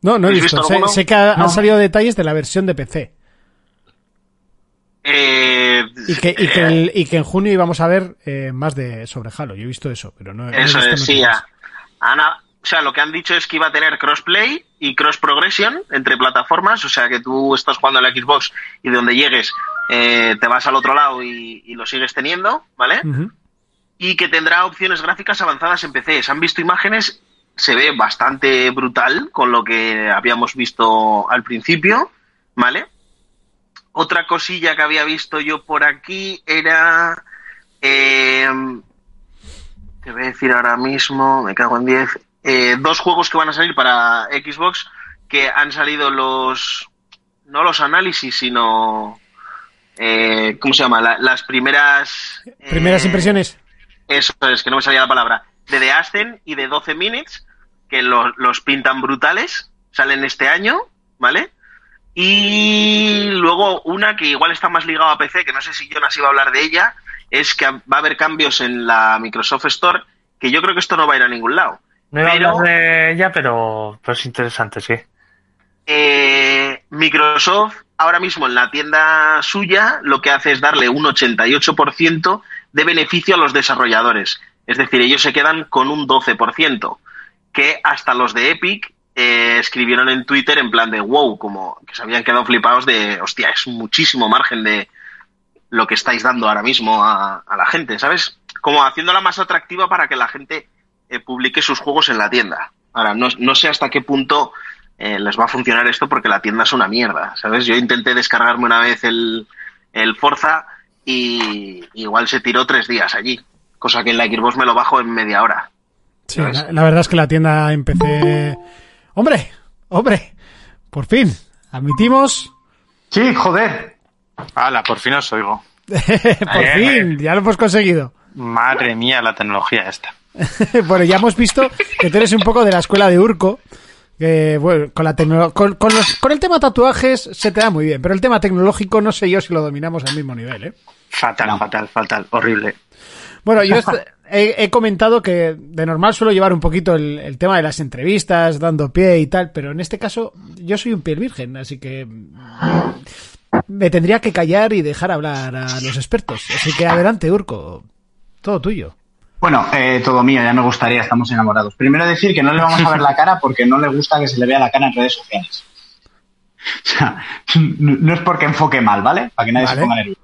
No, no he ¿Habéis visto. visto Sé, que ha- han salido detalles de la versión de PC. Eh, Y que, y que, el- y que en junio íbamos a ver eh, más de sobre Halo. Yo he visto eso, pero no, no he Eso visto es, sí, noticias. O sea, lo que han dicho es que iba a tener crossplay y cross progression entre plataformas, o sea, que tú estás jugando en la Xbox y de donde llegues eh, te vas al otro lado y, y lo sigues teniendo, ¿vale? Y que tendrá opciones gráficas avanzadas en PC. Se han visto imágenes, se ve bastante brutal con lo que habíamos visto al principio, ¿vale? Otra cosilla que había visto yo por aquí era... Eh, te voy a decir ahora mismo, me cago en 10. Eh, dos juegos que van a salir para Xbox que han salido los... No los análisis, sino... eh, ¿Cómo se llama? La- las primeras... Primeras eh, impresiones. eso es, que no me salía la palabra. De The Ascent y de 12 Minutes, que lo- los pintan brutales, salen este año, ¿vale? Y luego una que igual está más ligada a PC, que no sé si Jonas iba a hablar de ella, es que va a haber cambios en la Microsoft Store, que yo creo que esto no va a ir a ningún lado. No iba Pero- a hablar de ella, pero, pero es interesante, sí. Eh, Microsoft ahora mismo en la tienda suya lo que hace es darle un 88% de beneficio a los desarrolladores. Es decir, ellos se quedan con un 12%, que hasta los de Epic eh, escribieron en Twitter en plan de wow, como que se habían quedado flipados de, hostia, es muchísimo margen de lo que estáis dando ahora mismo a, a la gente, ¿sabes? Como haciéndola más atractiva para que la gente eh, publique sus juegos en la tienda. Ahora, no, no sé hasta qué punto eh, les va a funcionar esto porque la tienda es una mierda, ¿sabes? Yo intenté descargarme una vez el, el Forza y igual se tiró tres días allí, cosa que en la Xbox me lo bajo en media hora. Sí, la, la verdad es que la tienda en PC... ¡Hombre! ¡Hombre! Por fin, admitimos... Sí, joder. Hala, por fin os oigo. [laughs] Por fin, ya lo hemos conseguido. Madre mía, la tecnología esta. [laughs] bueno, ya hemos visto que tú eres un poco de la escuela de Urco. Que, bueno, con, la con, con los- con el tema tatuajes se te da muy bien, pero el tema tecnológico no sé yo si lo dominamos al mismo nivel, ¿eh? Fatal, fatal, fatal, horrible. Bueno, yo [laughs] est- he, he comentado que de normal suelo llevar un poquito el, el tema de las entrevistas, dando pie y tal, pero en este caso yo soy un piel virgen, así que me tendría que callar y dejar hablar a los expertos. Así que adelante, Urco, todo tuyo. Bueno, eh, todo mío, ya me gustaría, estamos enamorados. Primero decir que no le vamos a ver la cara porque no le gusta que se le vea la cara en redes sociales. O sea, no es porque enfoque mal, ¿vale? Para que nadie Vale. se ponga nervioso.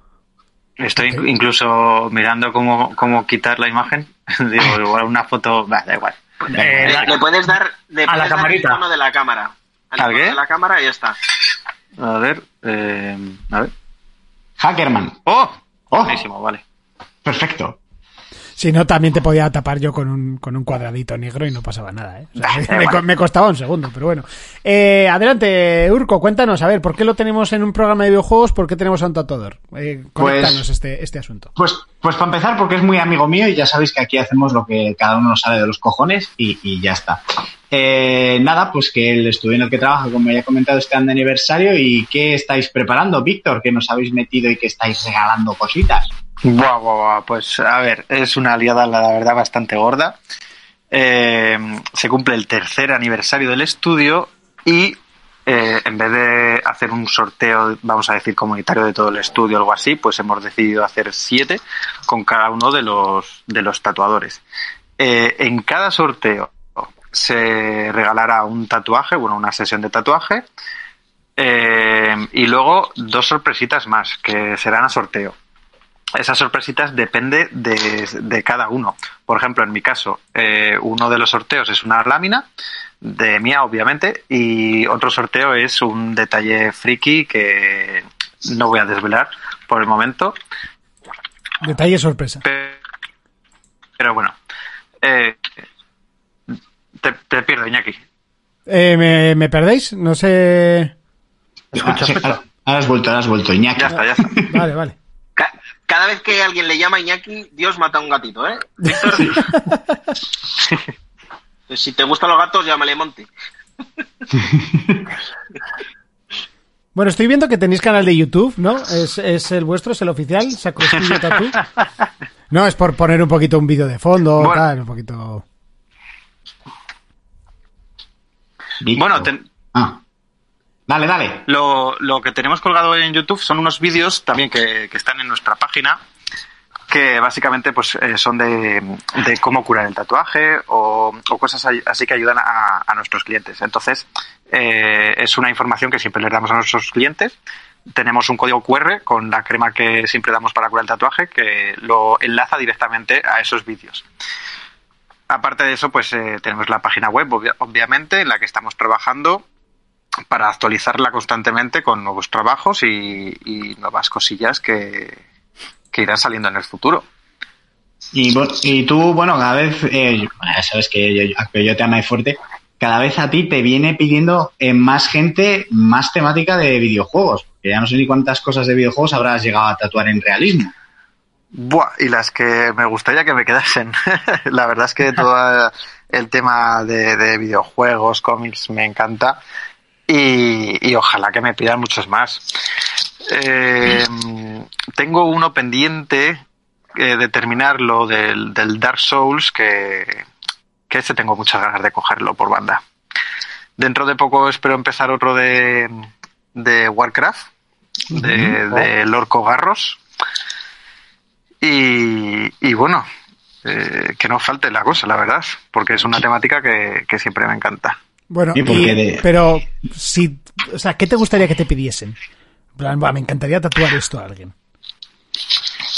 Estoy inc- incluso mirando cómo, cómo quitar la imagen. [laughs] Digo, igual una foto. bah, da igual. Eh, Le, la- le puedes dar, le a la el icono de la cámara. Al de la cámara y ya está. A ver. eh, a ver. Hackerman. ¡Oh! Oh. Buenísimo, vale. Perfecto. Si no, también te podía tapar yo con un, con un cuadradito negro y no pasaba nada, ¿eh? O sea, [laughs] Da me, costaba un segundo, pero bueno. Eh, adelante, Urco, cuéntanos, a ver, ¿por qué lo tenemos en un programa de videojuegos? ¿Por qué tenemos a un tatuador? Eh, conéctanos Pues- este, este asunto. Pues, pues para empezar, porque es muy amigo mío y ya sabéis que aquí hacemos lo que cada uno nos sale de los cojones y, y ya está. Eh, nada, pues que el estudio en el que trabaja, como ya he comentado, año de aniversario y qué estáis preparando, Víctor, que nos habéis metido y que estáis regalando cositas. Buah, buah, buah. Pues a ver, es una aliada, la verdad, bastante gorda. Eh, se cumple el tercer aniversario del estudio y eh, en vez de hacer un sorteo, vamos a decir, comunitario de todo el estudio o algo así, pues hemos decidido hacer siete con cada uno de los, de los tatuadores. En cada sorteo se regalará un tatuaje, bueno, una sesión de tatuaje, eh, y luego dos sorpresitas más que serán a sorteo esas sorpresitas depende de, de cada uno. Por ejemplo, en mi caso, eh, uno de los sorteos es una lámina de mía, obviamente, y otro sorteo es un detalle friki que no voy a desvelar por el momento, Detalle sorpresa. pe- pero bueno. Eh, te, te pierdo, Iñaki. Eh, ¿me, me perdéis? No sé... Ah, sí, ahora, ahora has vuelto, ahora has vuelto, Iñaki. Ya está, ya está. [laughs] Vale, vale. Ca- Cada vez que alguien le llama Iñaki, Dios mata a un gatito, ¿eh? Víctor. [laughs] Pues si te gustan los gatos, llámale Monty. [laughs] Bueno, estoy viendo que tenéis canal de YouTube, ¿no? ¿Es, es el vuestro? ¿Es el oficial? ¿Sacrostillo Tattoo? No, es por poner un poquito un vídeo de fondo, Bueno. tal, un poquito... Víctor. Bueno, ten- Ah. Dale, dale. Lo, lo que tenemos colgado en YouTube son unos vídeos también que, que están en nuestra página que básicamente pues eh, son de, de cómo curar el tatuaje o, o cosas así que ayudan a, a nuestros clientes. Entonces, eh, es una información que siempre les damos a nuestros clientes. Tenemos un código QR con la crema que siempre damos para curar el tatuaje que lo enlaza directamente a esos vídeos. Aparte de eso, pues eh, tenemos la página web, obvia- obviamente, en la que estamos trabajando para actualizarla constantemente con nuevos trabajos y, nuevas cosillas que, que irán saliendo en el futuro. Y, tú, bueno, cada vez, eh, sabes que yo, que yo te fuerte, cada vez a ti te viene pidiendo eh, más gente, más temática de videojuegos. Que ya no sé ni cuántas cosas de videojuegos habrás llegado a tatuar en realismo. Buah, y las que me gustaría que me quedasen. [laughs] La verdad es que todo el tema de, de videojuegos, cómics, me encanta. Y, y ojalá que me pidan muchos más. Eh, tengo uno pendiente eh, de terminar lo del, del Dark Souls, que, que ese tengo muchas ganas de cogerlo por banda. Dentro de poco espero empezar otro de, de Warcraft, de, de Lorco Garros. Y, y bueno, eh, que no falte la cosa, la verdad, porque es una temática que, que siempre me encanta. Bueno, ¿Y por y- qué de- pero si, o sea, ¿qué te gustaría que te pidiesen? En plan, "Buah, me encantaría tatuar esto a alguien.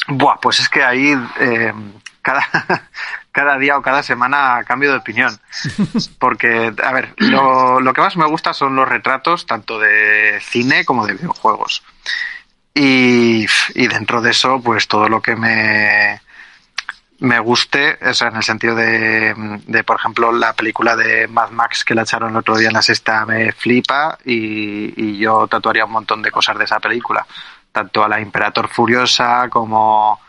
Buah, pues es que ahí eh, cada, [laughs] cada día o cada semana cambio de opinión. [laughs] Porque, a ver, lo, lo que más me gusta son los retratos, tanto de cine como de videojuegos. Y, y dentro de eso, pues todo lo que me, me guste, o sea, en el sentido de, de, por ejemplo, la película de Mad Max que la echaron el otro día en la sexta me flipa y, y yo tatuaría un montón de cosas de esa película. Tanto a la Imperator Furiosa como,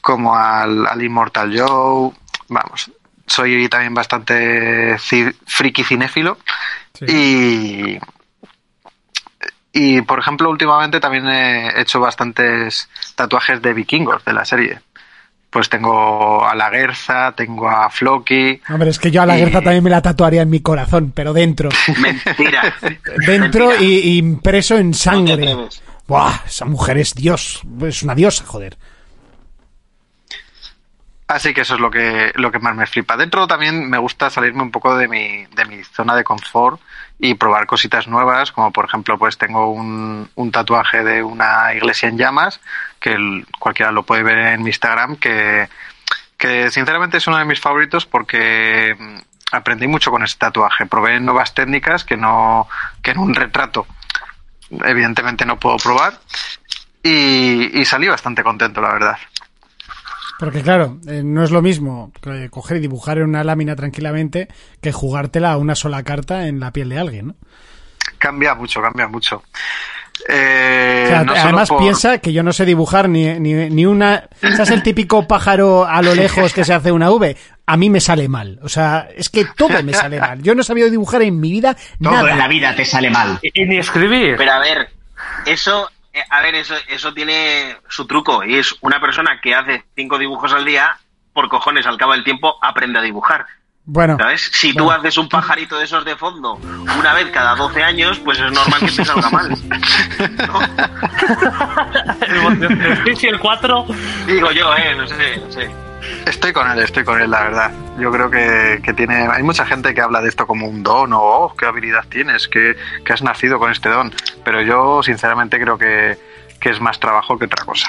como al, al Immortal Joe. Vamos, soy también bastante friki cinéfilo y, y, por ejemplo, últimamente también he hecho bastantes tatuajes de vikingos de la serie. pues tengo a la Gerza, tengo a Floki. Hombre, es que yo a la Y- Gerza también me la tatuaría en mi corazón, pero dentro. [laughs] Mentira. Dentro Mentira. y, y impreso en sangre. Buah, esa mujer es Dios. Es una diosa, joder. Así que eso es lo que, lo que más me flipa. Dentro también me gusta salirme un poco de mi, de mi zona de confort y probar cositas nuevas, como por ejemplo, pues tengo un, un tatuaje de una iglesia en llamas, que cualquiera lo puede ver en mi Instagram, que, que sinceramente es uno de mis favoritos porque mm, aprendí mucho con ese tatuaje. Probé nuevas técnicas que no, que en un retrato evidentemente no puedo probar. Y, y salí bastante contento, la verdad. Porque claro, eh, no es lo mismo que coger y dibujar en una lámina tranquilamente que jugártela a una sola carta en la piel de alguien, ¿no? Cambia mucho, cambia mucho. Eh, O sea, no solo además por- piensa que yo no sé dibujar ni, ni, ni una... ¿Sabes el típico pájaro a lo [laughs] lejos que se hace una V? A mí me sale mal. O sea, es que todo me sale mal. Yo no he sabido dibujar en mi vida Todo nada. en la vida te sale mal. Y, y ni escribir. Pero a ver, eso, a ver, eso, eso tiene su truco y es una persona que hace cinco dibujos al día, por cojones, al cabo del tiempo aprende a dibujar. Bueno, ¿Sabes? Si tú haces un pajarito de esos de fondo una vez cada 12 años, pues es normal que te salga mal. ¿no? [laughs] el 6 y el 4. Digo yo, eh, no sé, no sé. Estoy con él, estoy con él, la verdad. Yo creo que, que tiene. Hay mucha gente que habla de esto como un don o oh, qué habilidad tienes, que, que has nacido con este don. Pero yo, sinceramente, creo que, que es más trabajo que otra cosa.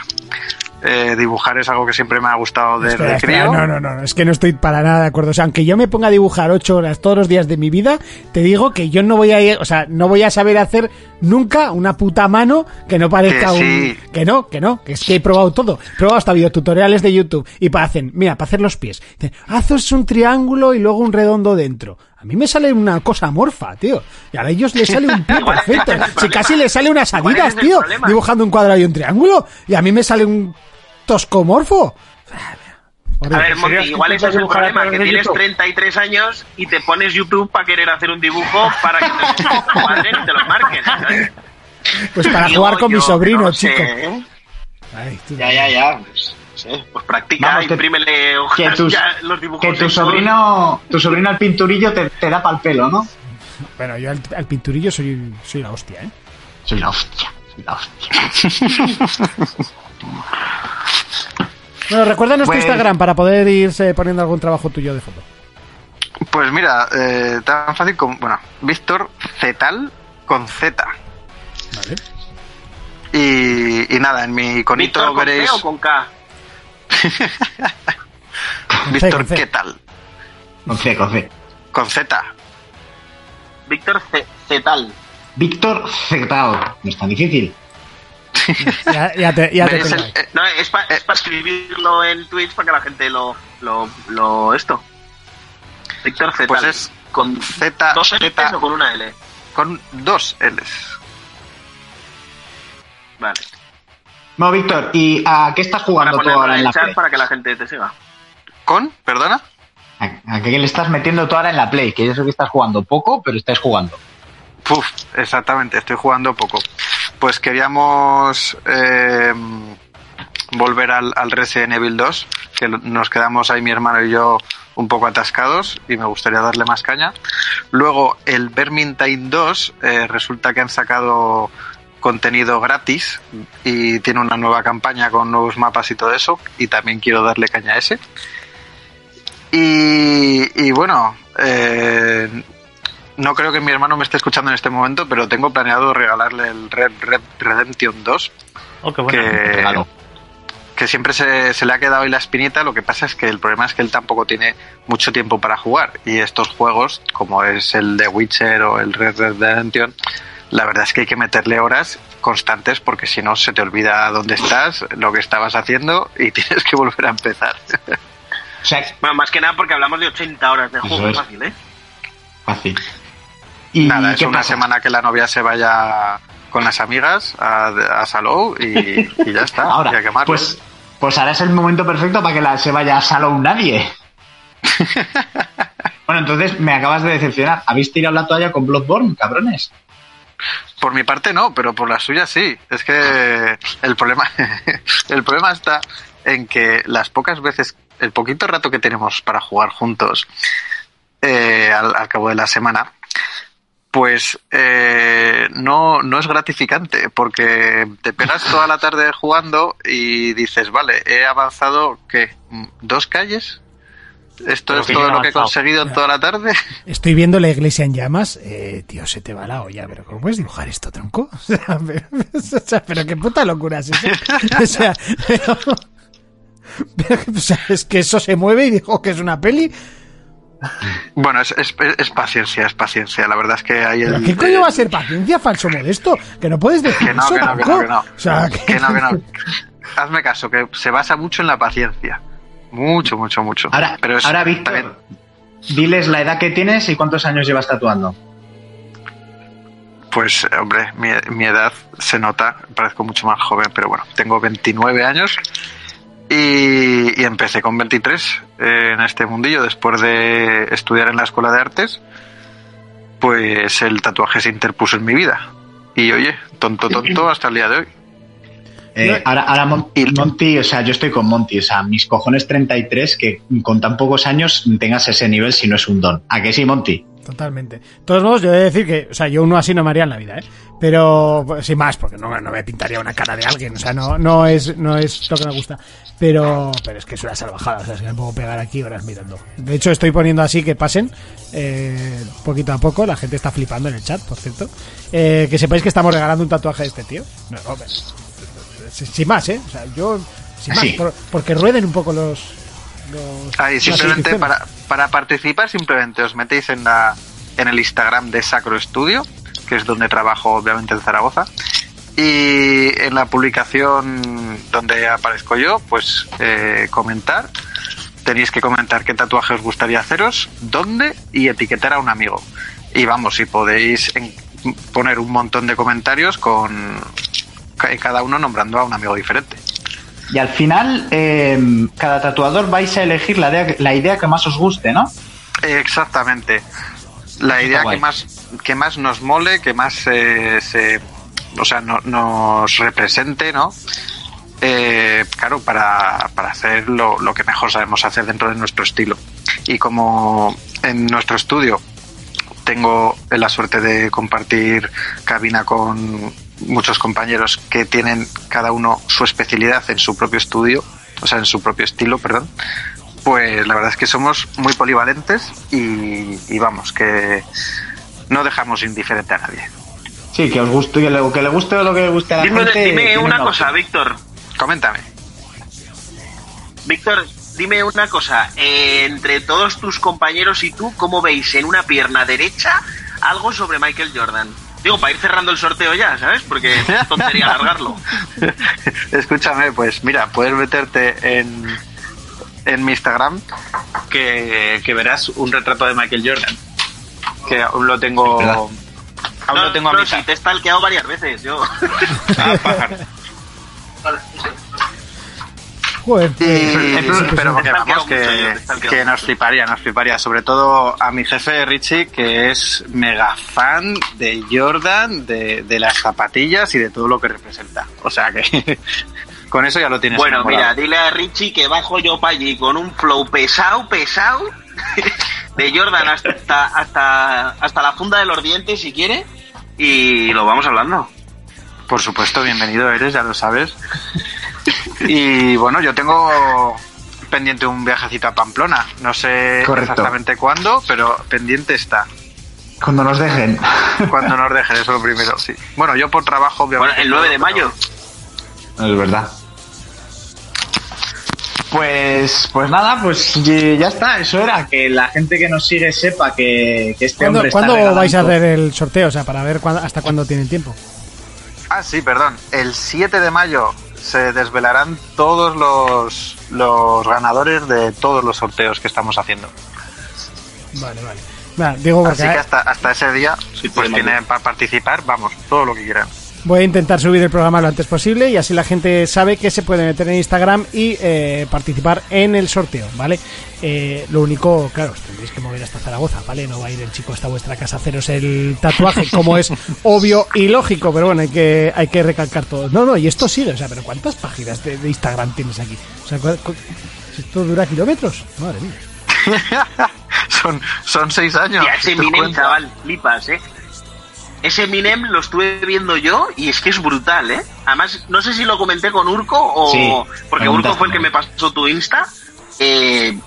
Eh, dibujar es algo que siempre me ha gustado desde espera, espera, crío. no, no, no, es que no estoy para nada de acuerdo. O sea, aunque yo me ponga a dibujar ocho horas todos los días de mi vida, te digo que yo no voy a ir, o sea, no voy a saber hacer nunca una puta mano que no parezca Que sí. un... Que no, que no, que es que he probado todo. He probado hasta videotutoriales de YouTube y para hacer, mira, para hacer los pies. Dicen, haces un triángulo y luego un redondo dentro. A mí me sale una cosa morfa, tío. Y a ellos les sale un pie [laughs] perfecto. Si casi les sale unas adidas, tío, dibujando un cuadrado y un triángulo. Y a mí me sale un toscomorfo. A ver, Monty, ¿Serías igual ese es el problema, que tienes YouTube? 33 años y te pones YouTube para querer hacer un dibujo para que te [laughs] te lo marquen. ¿sabes? Pues para Digo jugar con mi sobrino, no sé, chico. ¿eh? Ay, tú- Ya, ya, ya. Pues, sé, pues practica, Vamos, que- imprímele Que hojas tu, [laughs] ya, los dibujos. que tu sobrino, tu sobrino al pinturillo te, te da pa'l pelo, ¿no? Bueno, yo al, al pinturillo soy, soy la hostia, ¿eh? Soy la hostia, soy la hostia. [laughs] Bueno, recuérdanos Pues- tu Instagram para poder irse poniendo algún trabajo tuyo de foto. Pues mira, eh, tan fácil como. Bueno, Víctor Zetal con Z. Vale. Y, y nada, en mi ¿Víctor iconito con C veréis. o con K? Víctor. ¿qué tal? Con C, con C. Con Z. Víctor Zetal. Víctor Zetao. No es tan difícil. [laughs] Ya, ya te, ya te ¿Veis tengo el- eh, No, es para escribirlo en Twitch para que la gente lo. lo, lo esto. Víctor Zetal. Pues es con Z, dos L's Z o con una L. con dos L's. Vale. No, Víctor, ¿y a qué estás jugando tú ahora en la Play? para que la gente te siga. ¿Con? ¿Perdona? ¿A, qué le estás metiendo tú ahora en la Play? Que yo sé que estás jugando poco, pero estás jugando. Puf, exactamente, estoy jugando poco. Pues queríamos eh, volver al, al Resident Evil 2, que nos quedamos ahí mi hermano y yo un poco atascados y me gustaría darle más caña. Luego el Vermintide 2, eh, resulta que han sacado contenido gratis y tiene una nueva campaña con nuevos mapas y todo eso y también quiero darle caña a ese. Y, y bueno, eh, no creo que mi hermano me esté escuchando en este momento, pero tengo planeado regalarle el Red Red Redemption 2, Oh, qué bueno. que, regalo. que siempre se, se le ha quedado ahí la espinita. Lo que pasa es que el problema es que él tampoco tiene mucho tiempo para jugar. Y estos juegos, como es el de Witcher o el Red Red Redemption, la verdad es que hay que meterle horas constantes porque si no se te olvida dónde estás, lo que estabas haciendo y [laughs] tienes que volver a empezar. O sea, Bueno, más que nada porque hablamos de 80 horas de juego, es. fácil, ¿eh? fácil. ¿Y Nada, es una pasa? semana que la novia se vaya con las amigas a, a Salou y, y ya está. Ahora, pues, pues ahora es el momento perfecto para que la, se vaya a Salou nadie. [laughs] bueno, entonces me acabas de decepcionar. ¿Habéis tirado la toalla con Bloodborne, cabrones? Por mi parte no, pero por la suya sí. Es que el problema, [laughs] el problema está en que las pocas veces, el poquito rato que tenemos para jugar juntos eh, al, cabo de la semana, pues eh, no, no es gratificante porque te pegas toda la tarde jugando y dices, vale, he avanzado, ¿qué? ¿Dos calles? ¿Esto Pero es que todo lo que he conseguido en toda la tarde? Estoy viendo la iglesia en llamas. Eh, tío, se te va la olla, pero ¿cómo puedes dibujar esto, tronco? [laughs] O sea, pero, o sea, pero qué puta locura es eso. O sea, pero- pero, o sea, es que eso se mueve y dijo que es una peli. Bueno, es, es, es paciencia, es paciencia. La verdad es que hay ¿Pero el... qué coño va a ser paciencia, falso modesto? Que no puedes decir Que no, eso, que no, que no, que no. O sea, que, Que no, que no. Hazme caso, que se basa mucho en la paciencia. Mucho, mucho, mucho. Ahora, Pero ahora Víctor, también- diles la edad que tienes y cuántos años llevas tatuando. Pues, hombre, mi, mi edad se nota, parezco mucho más joven, pero bueno, tengo 29 años y, y empecé con 23 eh, en este mundillo después de estudiar en la Escuela de Artes. Pues el tatuaje se interpuso en mi vida. Y oye, tonto, tonto [laughs] hasta el día de hoy. Eh, ahora, ahora Mon- Monty, o sea, yo estoy con Monty, o sea, mis cojones 33, que con tan pocos años tengas ese nivel si no es un don. ¿A que sí, Monty? Totalmente. De todos modos, yo he de decir que, o sea, yo uno así no me haría en la vida, ¿eh? Pero, pues, sin más, porque no, no me pintaría una cara de alguien, o sea, no, no es, no es lo que me gusta. Pero, pero es que es una salvajada, o sea, es que me puedo pegar aquí horas mirando. De hecho, estoy poniendo así que pasen, eh, poquito a poco, la gente está flipando en el chat, por cierto. Eh, que sepáis que estamos regalando un tatuaje de este tío. No, no, pero- sin, más, ¿eh? O sea, yo, sin más, Sí. por- porque rueden un poco los, los Ahí, simplemente para, para participar, simplemente os metéis en, la, en el Instagram de Sacro Studio, que es donde trabajo obviamente en Zaragoza, y en la publicación donde aparezco yo, pues eh, comentar. Tenéis que comentar qué tatuaje os gustaría haceros, dónde y etiquetar a un amigo. Y vamos, si podéis en- poner un montón de comentarios con cada uno nombrando a un amigo diferente. Y al final, eh, cada tatuador vais a elegir la idea, la idea que más os guste, ¿no? Exactamente. La idea que más, que más nos mole, que más eh, se, o sea, no- nos represente, ¿no? Eh, claro, para, para hacer lo, lo que mejor sabemos hacer dentro de nuestro estilo. Y como en nuestro estudio tengo la suerte de compartir cabina con muchos compañeros que tienen cada uno su especialidad en su propio estudio, o sea, en su propio estilo, perdón. Pues la verdad es que somos muy polivalentes y, y vamos, que no dejamos indiferente a nadie. Sí, que os guste, que le, que le guste lo que le guste a la Dime, gente. dime tiene una cosa, Víctor. Coméntame. Víctor, dime una cosa. eh, entre todos tus compañeros y tú, ¿cómo veis en una pierna derecha algo sobre Michael Jordan? Digo, para ir cerrando el sorteo ya, ¿sabes? Porque es tontería alargarlo. [laughs] Escúchame, pues mira, puedes meterte en, en mi Instagram que, que verás un retrato de Michael Jordan. Que aún lo tengo. ¿Verdad? Aún no, lo tengo a mitad. si te he stalkeado varias veces, yo. Ah, pájaro. [laughs] Joder, Y- pero sí, pero sí. que vamos, que, que nos fliparía, nos fliparía. Sobre todo a mi jefe Richie, que es mega fan de Jordan, de, de las zapatillas y de todo lo que representa. O sea que [laughs] con eso ya lo tienes. Bueno, enamorado. mira, dile a Richie que bajo yo para allí con un flow pesado, pesado, [laughs] de Jordan hasta, hasta, hasta la funda de los dientes si quiere, y lo vamos hablando. Por supuesto, bienvenido eres, ya lo sabes. [laughs] Y bueno, yo tengo pendiente un viajecito a Pamplona. No sé Correcto. exactamente cuándo, pero pendiente está. Cuando nos dejen. Cuando [laughs] nos dejen, eso lo primero, sí. Bueno, yo por trabajo, obviamente. Bueno, el 9 de mayo. Es verdad. Pues, pues nada, pues y- ya está, eso era, que la gente que nos sigue sepa que, que este ¿Cuándo, hombre está cuándo regalando- vais a hacer el sorteo? O sea, para ver cuándo- hasta cuándo tienen tiempo. Ah, sí, perdón. El 7 de mayo se desvelarán todos los, los ganadores de todos los sorteos que estamos haciendo. Vale, vale. Digo porque Así que hasta, hasta ese día, pues tienen para participar, vamos, todo lo que quieran. Voy a intentar subir el programa lo antes posible y así la gente sabe que se puede meter en Instagram y eh, participar en el sorteo, ¿vale? Eh, lo único, claro, os tendréis que mover hasta Zaragoza, ¿vale? No va a ir el chico hasta vuestra casa a haceros el tatuaje, como es [laughs] obvio y lógico, pero bueno, hay que, hay que recalcar todo. No, no, y esto sí, o sea, pero ¿cuántas páginas de, de Instagram tienes aquí? O sea, ¿cu- cu- ¿esto dura kilómetros? Madre mía. [laughs] son, son seis años. Tía, ese ¿te das Eminem, cuenta? chaval, flipas, ¿eh? Ese Eminem lo estuve viendo yo y es que es brutal, ¿eh? Además, no sé si lo comenté con Urco o... Sí, porque Urco fue el que me pasó tu Insta. Eh,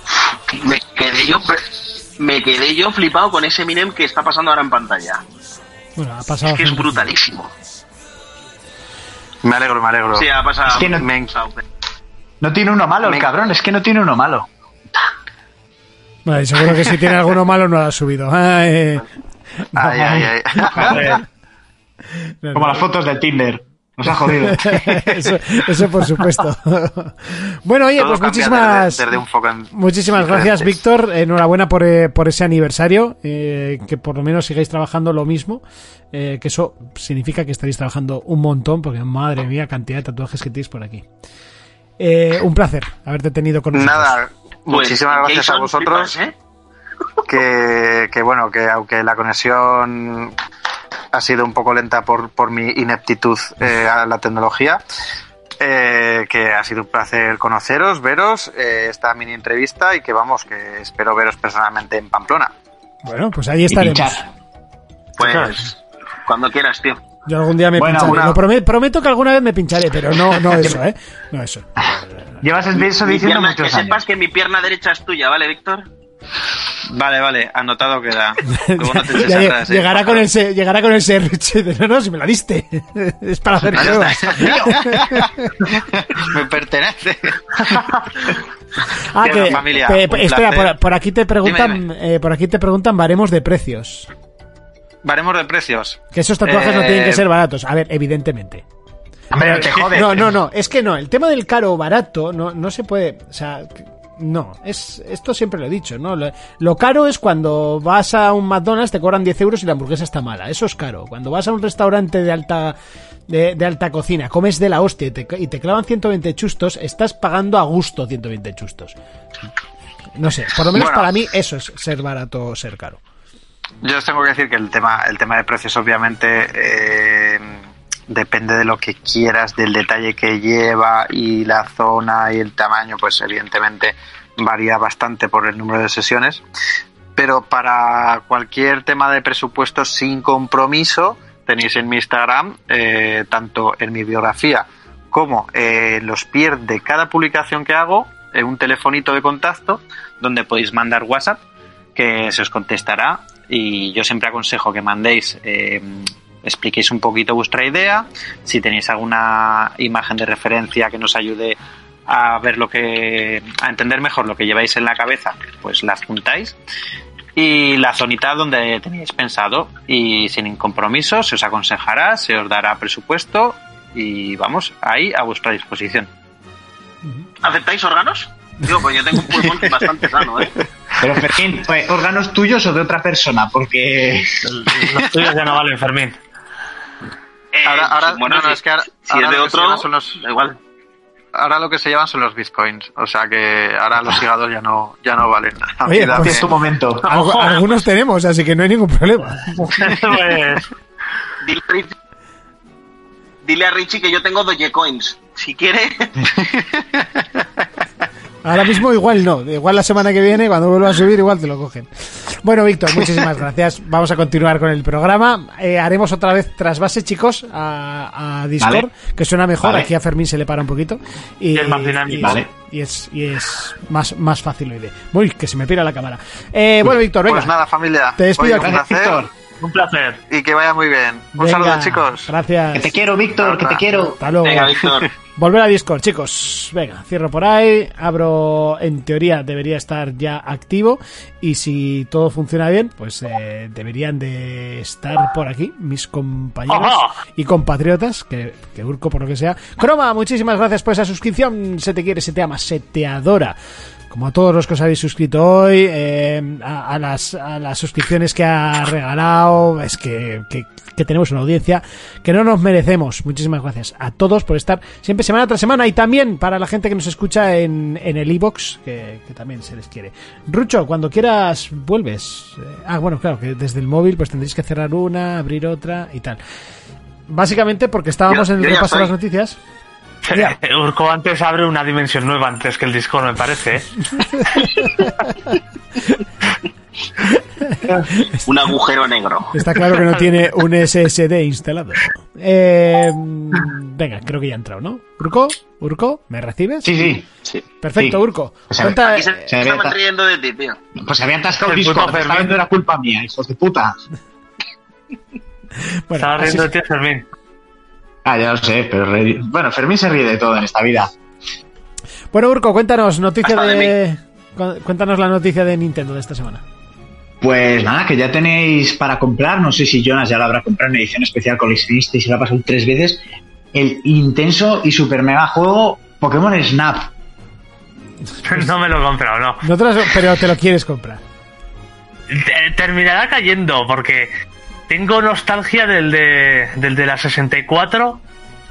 me quedé yo... Me quedé yo flipado con ese Eminem que está pasando ahora en pantalla. Bueno, ha pasado. Es que es brutalísimo. Me alegro, me alegro. Sí, ha pasado. Es que no- me en- No tiene uno malo, el cabrón, es que no tiene uno malo. Vale, seguro que si tiene alguno malo no lo ha subido. [laughs] Ah, eh, Ay, ay, ay. [laughs] no, Como no. las fotos del Tinder. Nos ha jodido. [laughs] eso, eso por supuesto. bueno, oye, Todo pues muchísimas, desde- desde un foco en- muchísimas gracias. Víctor. Enhorabuena por, eh, por ese aniversario. eh, que por lo menos sigáis trabajando lo mismo. eh, que eso significa que estaréis trabajando un montón, porque madre mía, cantidad de tatuajes que tenéis por aquí. Eh, un placer haberte tenido con nosotros. Nada, Pues, muchísimas gracias a vosotros. flipas, ¿eh? Que, que bueno, que aunque la conexión ha sido un poco lenta por, por mi ineptitud eh, a la tecnología, eh, que ha sido un placer conoceros, veros, eh, esta mini entrevista y que vamos, que espero veros personalmente en Pamplona. Bueno, pues ahí estaremos. pinchar. Pues, cuando quieras, tío. Yo algún día me Bueno, pincharé. una- Lo prome- prometo que alguna vez me pincharé, pero no, no [laughs] eso, ¿eh? No eso. Llevas eso Mi diciendo pierna- que muchos sepas años. que mi pierna derecha es tuya, ¿vale, Víctor? Vale, vale, anotado queda. Luego no te [laughs] eches Ya lleg- atrás, eh, llegará, con el, llegará con el dice, no, no, si me la diste. [laughs] es para hacer pruebas. está. [laughs] Me pertenece. Ah, que, familia, pe- espera, por, por aquí te preguntan, Dime, eh, por aquí te preguntan baremos de precios. Varemos de precios. Que esos tatuajes no Eh, tienen que ser baratos. A ver, evidentemente. Hombre, no te jodes. No, no, no, es que no. El tema del caro o barato no, no se puede. O sea, no. Es, esto siempre lo he dicho, ¿no? Lo, lo caro es cuando vas a un McDonald's, te cobran 10 euros y la hamburguesa está mala. Eso es caro. Cuando vas a un restaurante de alta. De, de alta cocina, comes de la hostia y te, y te clavan 120 chustos, estás pagando a gusto 120 chustos. No sé, por lo menos Bueno. para mí eso es ser barato o ser caro. Yo os tengo que decir que el tema, el tema de precios, obviamente, eh, depende de lo que quieras, del detalle que lleva y la zona y el tamaño, pues evidentemente varía bastante por el número de sesiones. Pero para cualquier tema de presupuesto sin compromiso, tenéis en mi Instagram, eh, tanto en mi biografía como eh, en los pies de cada publicación que hago, eh, un telefonito de contacto donde podéis mandar WhatsApp que se os contestará y yo siempre aconsejo que mandéis, eh, expliquéis un poquito vuestra idea, si tenéis alguna imagen de referencia que nos ayude a ver lo que, a entender mejor lo que lleváis en la cabeza, pues la juntáis y la zonita donde tenéis pensado y sin compromiso se os aconsejará, se os dará presupuesto y vamos ahí a vuestra disposición. ¿Aceptáis órganos? Digo, pues yo tengo un pulmón [laughs] bastante sano, ¿eh? Pero Fermín, pues, ¿órganos tuyos o de otra persona? Porque. [laughs] Los tuyos ya no valen, Fermín. Eh, Ahora- ahora- bueno, no, no, si, es que ahora- si ahora es de lo otro, son los- da igual. Ahora lo que se llevan son los bitcoins, o sea que ahora los hígados ya no, ya no valen. [laughs] Oye, pues- Es tu momento. [laughs] Algu- algunos tenemos, así que no hay ningún problema. [laughs] pues, Dile a Richie, dile a Richie que yo tengo Dogecoins. Si quiere, Ahora mismo igual no, igual la semana que viene, cuando vuelva a subir, igual te lo cogen. Bueno, Víctor, muchísimas [laughs] gracias. Vamos a continuar con el programa. Eh, haremos otra vez trasvase, chicos, a, a Discord, Vale. que suena mejor. Vale. Aquí a Fermín se le para un poquito. Y, Y es más dinámico. y- Vale. Y es, y es más, más fácil oír. Uy, que se me pira la cámara. Eh, bueno, Víctor, venga. Pues nada, familia. Te despido Oye, un placer Víctor, Un placer. y que vaya muy bien. Un Venga, saludo, chicos. Gracias. que te quiero, Víctor, que te quiero. Hasta luego. venga, Víctor. [laughs] Volver a Discord, chicos. Venga, cierro por ahí. Abro, en teoría, debería estar ya activo. Y si todo funciona bien, pues eh, deberían de estar por aquí mis compañeros Ajá. y compatriotas. Que, que Urco, por lo que sea. Croma, muchísimas gracias por esa suscripción. Se te quiere, se te ama, se te adora. Como a todos los que os habéis suscrito hoy, eh, a, a las, a las suscripciones que ha regalado. Es que, que, que tenemos una audiencia que no nos merecemos. Muchísimas gracias a todos por estar siempre semana tras semana y también para la gente que nos escucha en, en el iBox, que, que también se les quiere. Rucho, cuando quieras vuelves. Eh, ah, bueno, claro, que desde el móvil pues tendréis que cerrar una, abrir otra y tal. Básicamente porque estábamos Yo- en el repaso de las noticias. Ya. [laughs] Urco antes abre una dimensión nueva antes que el Discord, me parece. ¿eh? Un agujero negro. Está claro que no tiene un SSD instalado. Eh, venga, creo que ya ha entrado, ¿no? ¿Urco? ¿Urco? ¿Me recibes? Sí, sí. Sí. Perfecto, Sí. Urco. Cuenta- Aquí se, se ta- riendo de ti, tío. Pues se había atascado el vez no era culpa mía, hijos de puta. bueno, Estaba riendo de ti, Fermín. Ah, ya lo sé, pero re- bueno, Fermín se ríe de todo en esta vida. bueno, Urco, cuéntanos noticia de de... cu- Cuéntanos la noticia de Nintendo de esta semana. Pues nada, que ya tenéis para comprar, no sé si Jonas ya lo habrá comprado en edición especial con coleccionista y se lo ha pasado tres veces, el intenso y super mega juego Pokémon Snap. [laughs] No me lo he comprado, no. No te las- pero te lo quieres comprar. Te- Terminará cayendo porque tengo nostalgia del de, del de la 64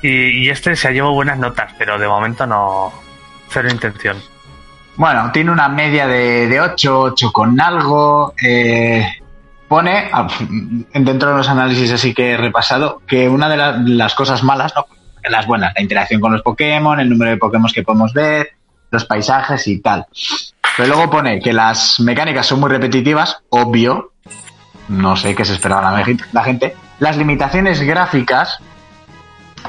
y, y este se ha llevado buenas notas, pero de momento no. Cero intención. Bueno, tiene una media de, de 8, 8 con algo. eh, pone, ah, [laughs] dentro de los análisis así que he repasado, que una de la- las cosas malas, ¿no? las buenas, la interacción con los Pokémon, el número de Pokémon que podemos ver, los paisajes y tal. Pero luego pone que las mecánicas son muy repetitivas, obvio. No sé qué se esperaba la, la gente. Las limitaciones gráficas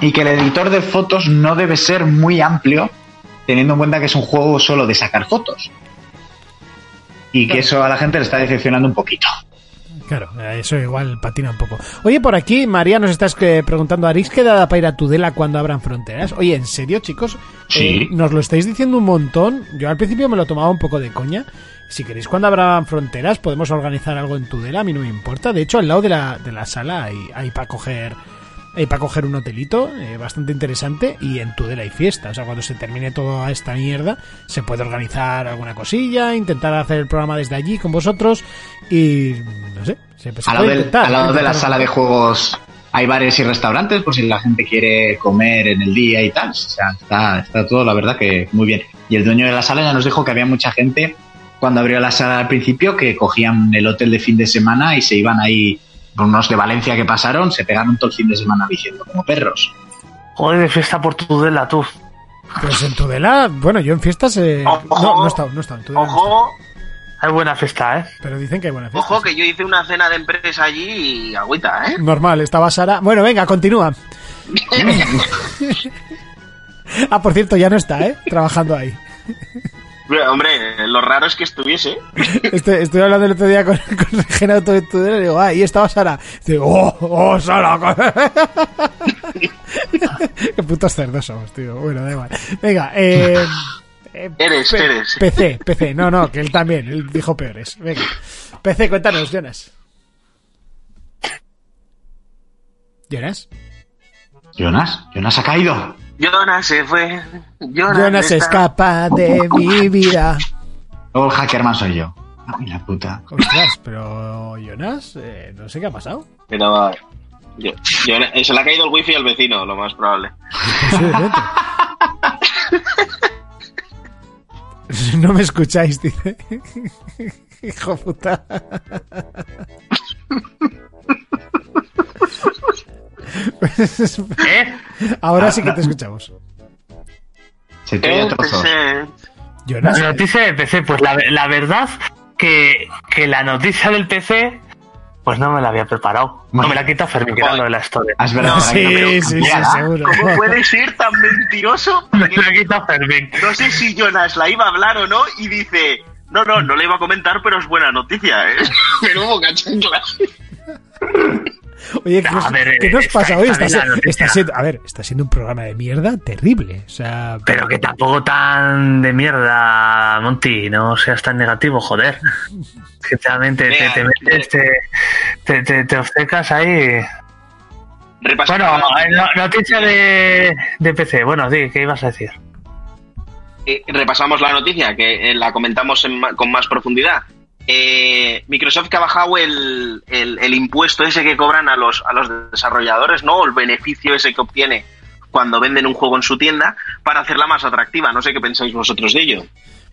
y que el editor de fotos no debe ser muy amplio, teniendo en cuenta que es un juego solo de sacar fotos. Y que eso a la gente le está decepcionando un poquito. Claro, eso igual patina un poco. Oye, por aquí María nos está eh, preguntando, ¿Arix quedada para ir a Tudela cuando abran fronteras? Oye, ¿en serio, chicos? Sí. Eh, nos lo estáis diciendo un montón. Yo al principio me lo tomaba un poco de coña. Si queréis cuando abran fronteras podemos organizar algo en Tudela, a mí no me importa. De hecho, al lado de la, de la sala hay, hay para coger... Hay para coger un hotelito eh, bastante interesante y en Tudela hay fiesta. O sea, cuando se termine toda esta mierda, se puede organizar alguna cosilla, intentar hacer el programa desde allí con vosotros y no sé, se, se Al lado, del- al lado de la sala de juegos hay bares y restaurantes por si la gente quiere comer en el día y tal. O sea, está, está todo, la verdad, que muy bien. Y el dueño de la sala ya nos dijo que había mucha gente cuando abrió la sala al principio que cogían el hotel de fin de semana y se iban ahí, unos de Valencia que pasaron, se pegaron todo el fin de semana diciendo como perros. Joder, de fiesta por Tudela, tú. Pues en Tudela, bueno, yo en fiestas eh, Ojo. no, no he estado, no he estado en Tudela, no he estado. Ojo, Hay buena fiesta, ¿eh? pero dicen que hay buena fiesta. ojo, que yo hice una cena de empresa allí y agüita, ¿eh? Normal, estaba Sara. Bueno, venga, continúa. [laughs] [laughs] ah, por cierto, ya no está, ¿eh? Trabajando ahí. Hombre, lo raro es que estuviese. [laughs] Este, estoy hablando el otro día con, [laughs] con Renato de Tudela y digo, ah, y estaba Sara. Digo, oh, oh, Sara. [laughs] Qué putos cerdos somos, tío. Bueno, da igual. Venga, eh. eh, eres. PC, PC. No, no, que él también. Él dijo peores. Venga. PC, cuéntanos, Jonas. ¿Jonas? Jonas, Jonas ha caído. Jonas se fue. Jonas, Jonas se está- escapa de mi vida. Luego el hackerman soy yo. Ay, la puta. Ostras, pero Jonas, eh, no sé qué ha pasado. Pero yo, Jonas- se le ha caído el wifi al vecino, lo más probable. No me escucháis, dice. [laughs] Hijo puta. ¿Eh? [laughs] Ahora sí que te escuchamos. Se te oye a trozos. La noticia de PC, pues la, la verdad que, que la noticia del PC, pues no me la había preparado. No me la quita Fermín, que era lo de la historia. Ah, es verdad. No, sí, sí, sí, seguro. ¿Cómo puede ser tan mentiroso? [laughs] Me la quita Fermín. No sé si Jonas la iba a hablar o no y dice, no, no, no le iba a comentar, pero es buena noticia, ¿eh? [laughs] Menudo. Oye, ¿qué, ver, ¿qué nos pasa hoy? está Está, siendo, a ver, está siendo un programa de mierda terrible. O sea, Pero que tampoco tan de mierda, Monty, no seas tan negativo, joder. Sinceramente, te, te metes, te, te, te, te obcecas ahí. Repasando Bueno, la eh, noticia. no- noticia de, de PC. Bueno, di, ¿qué ibas a decir? eh, repasamos la noticia, que eh, la comentamos en con más profundidad. Eh, Microsoft que ha bajado el, el- el impuesto ese que cobran a los, a los desarrolladores, ¿no? O el beneficio ese que obtiene cuando venden un juego en su tienda para hacerla más atractiva. No sé qué pensáis vosotros de ello.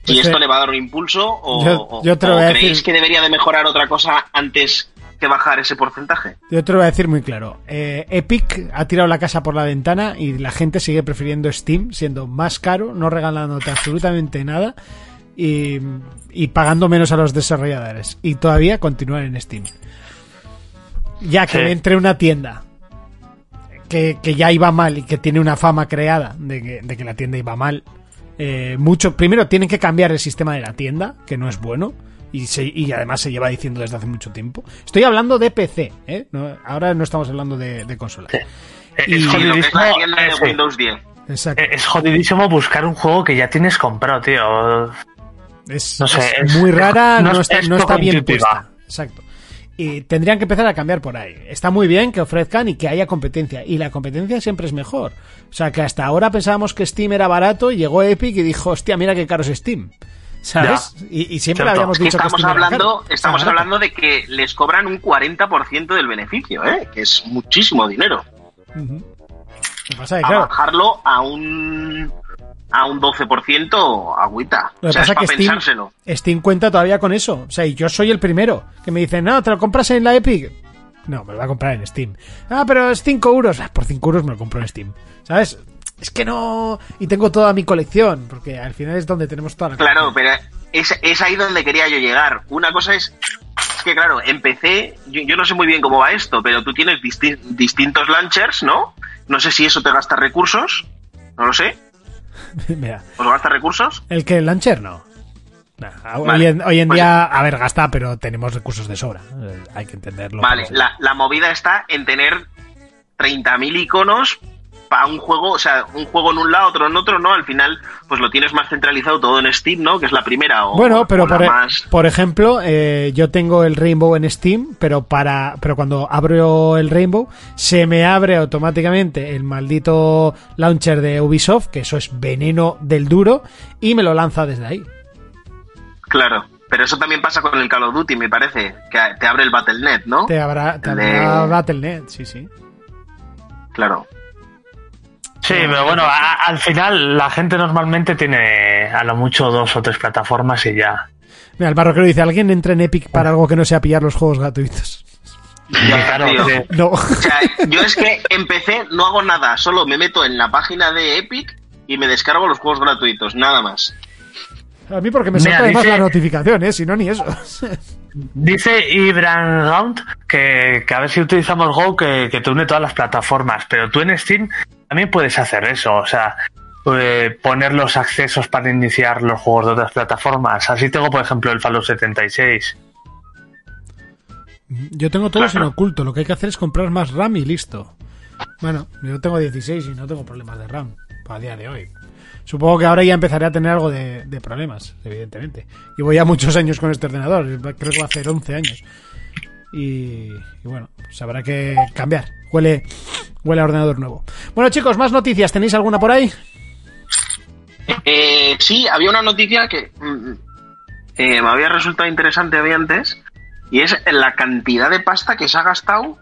¿Y Pues, esto eh, le va a dar un impulso o, yo- o- yo te lo o voy a creéis decir- que debería de mejorar otra cosa antes que bajar ese porcentaje? Yo te lo voy a decir muy claro. Eh, Epic ha tirado la casa por la ventana y la gente sigue prefiriendo Steam, siendo más caro, no regalándote absolutamente nada y, y pagando menos a los desarrolladores. Y todavía continuar en Steam. Ya que Sí. entre una tienda que, que ya iba mal y que tiene una fama creada de que, de que la tienda iba mal. eh, mucho, primero tienen que cambiar el sistema de la tienda, que no es bueno. Y, se- y además se lleva diciendo desde hace mucho tiempo. Estoy hablando de PC, ¿eh? No- ahora no estamos hablando de, de consola. Y- Es jodidísimo, la tienda de. Windows 10. Exacto. Eh, es jodidísimo buscar un juego que ya tienes comprado, tío. Es, no sé, es es- muy rara, no no, es- está, es no está bien puesta. Exacto. Y tendrían que empezar a cambiar por ahí. Está muy bien que ofrezcan y que haya competencia. Y la competencia siempre es mejor. O sea, que hasta ahora pensábamos que Steam era barato y llegó Epic y dijo, hostia, mira qué caro es Steam. ¿Sabes? Y, y siempre Cierto. habíamos Es que dicho que estamos era hablando, estamos hablando de que les cobran un 40% del beneficio, ¿eh? que es muchísimo dinero. Que pasa que, A claro, bajarlo a un a un 12% agüita. Lo O que sea, es pasa es que Steam, pensárselo. Steam cuenta todavía con eso. O sea, y yo soy el primero que me dicen, no, ¿te lo compras en la Epic? No, me lo voy a comprar en Steam. Ah, pero es 5 euros. Ah, por 5 euros me lo compro en Steam. ¿Sabes? Es que no... Y tengo toda mi colección, porque al final es donde tenemos toda la Claro, colección. pero es, es ahí donde quería yo llegar. Una cosa es, es que, claro, en PC, yo, yo no sé muy bien cómo va esto, pero tú tienes disti- distintos launchers, ¿no? No sé si eso te gasta recursos, no lo sé. [laughs] Mira, ¿Os gasta recursos? el que el launcher no. Nah, hoy, en, hoy en Pues- día, a ver, gasta, pero tenemos recursos de sobra. Eh, Hay que entenderlo. Vale, la, la movida está en tener 30.000 iconos para un juego, o sea, un juego en un lado, otro en otro, ¿no? Al final, pues lo tienes más centralizado todo en Steam, ¿no? Que es la primera o Bueno, pero o por, e- más... por ejemplo, eh, yo tengo el Rainbow en Steam, pero para pero cuando abro el Rainbow se me abre automáticamente el maldito launcher de Ubisoft, que eso es veneno del duro, y me lo lanza desde ahí. Claro, pero eso también pasa con el Call of Duty, me parece, que te abre el Battle.net, ¿no? Te habrá de- Battle.net, sí, sí. Claro. Sí, pero bueno, a- al final la gente normalmente tiene a lo mucho dos o tres plataformas y ya. Mira, el barroquero dice, ¿alguien entra en Epic para algo que no sea pillar los juegos gratuitos? Ya, Claro, sí. No. O sea, yo es que empecé, no hago nada, solo me meto en la página de Epic y me descargo los juegos gratuitos, nada más. A mí porque me salta además dice- la notificación, ¿eh? Si no, ni eso. Dice Ibran Gaunt que, que a ver si utilizamos Go que, que te une todas las plataformas, pero tú en Steam también puedes hacer eso, o sea, eh, poner los accesos para iniciar los juegos de otras plataformas. Así tengo, por ejemplo, el Fallout 76. Yo tengo todo en oculto. Lo que hay que hacer es comprar más RAM y listo. Bueno, yo tengo 16 y no tengo problemas de RAM a día de hoy. Supongo que ahora ya empezaré a tener algo de, de problemas, evidentemente. Llevo ya muchos años con este ordenador. Creo que va a hacer 11 años. Y, y bueno, pues habrá que cambiar. Huele, huele a ordenador nuevo. Bueno, chicos, más noticias. ¿Tenéis alguna por ahí? Eh, sí, había una noticia que mm, eh, me había resultado interesante había antes, y es la cantidad de pasta que se ha gastado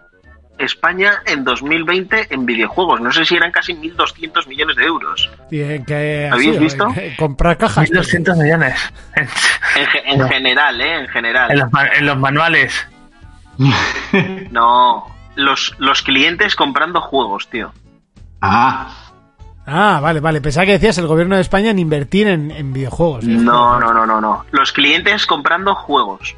España en 2020 en videojuegos. No sé si eran casi 1.200 millones de euros. Y, eh, ¿Habéis sido, visto? eh, comprar cajas. 1.200 millones en, En, ge- en general, ¿eh? En en general. los, en los manuales. No, los, los clientes comprando juegos, tío. Ah, Ah, vale, vale. Pensaba que decías el gobierno de España en invertir en, en videojuegos. No, no, no, no, no. Los clientes comprando juegos.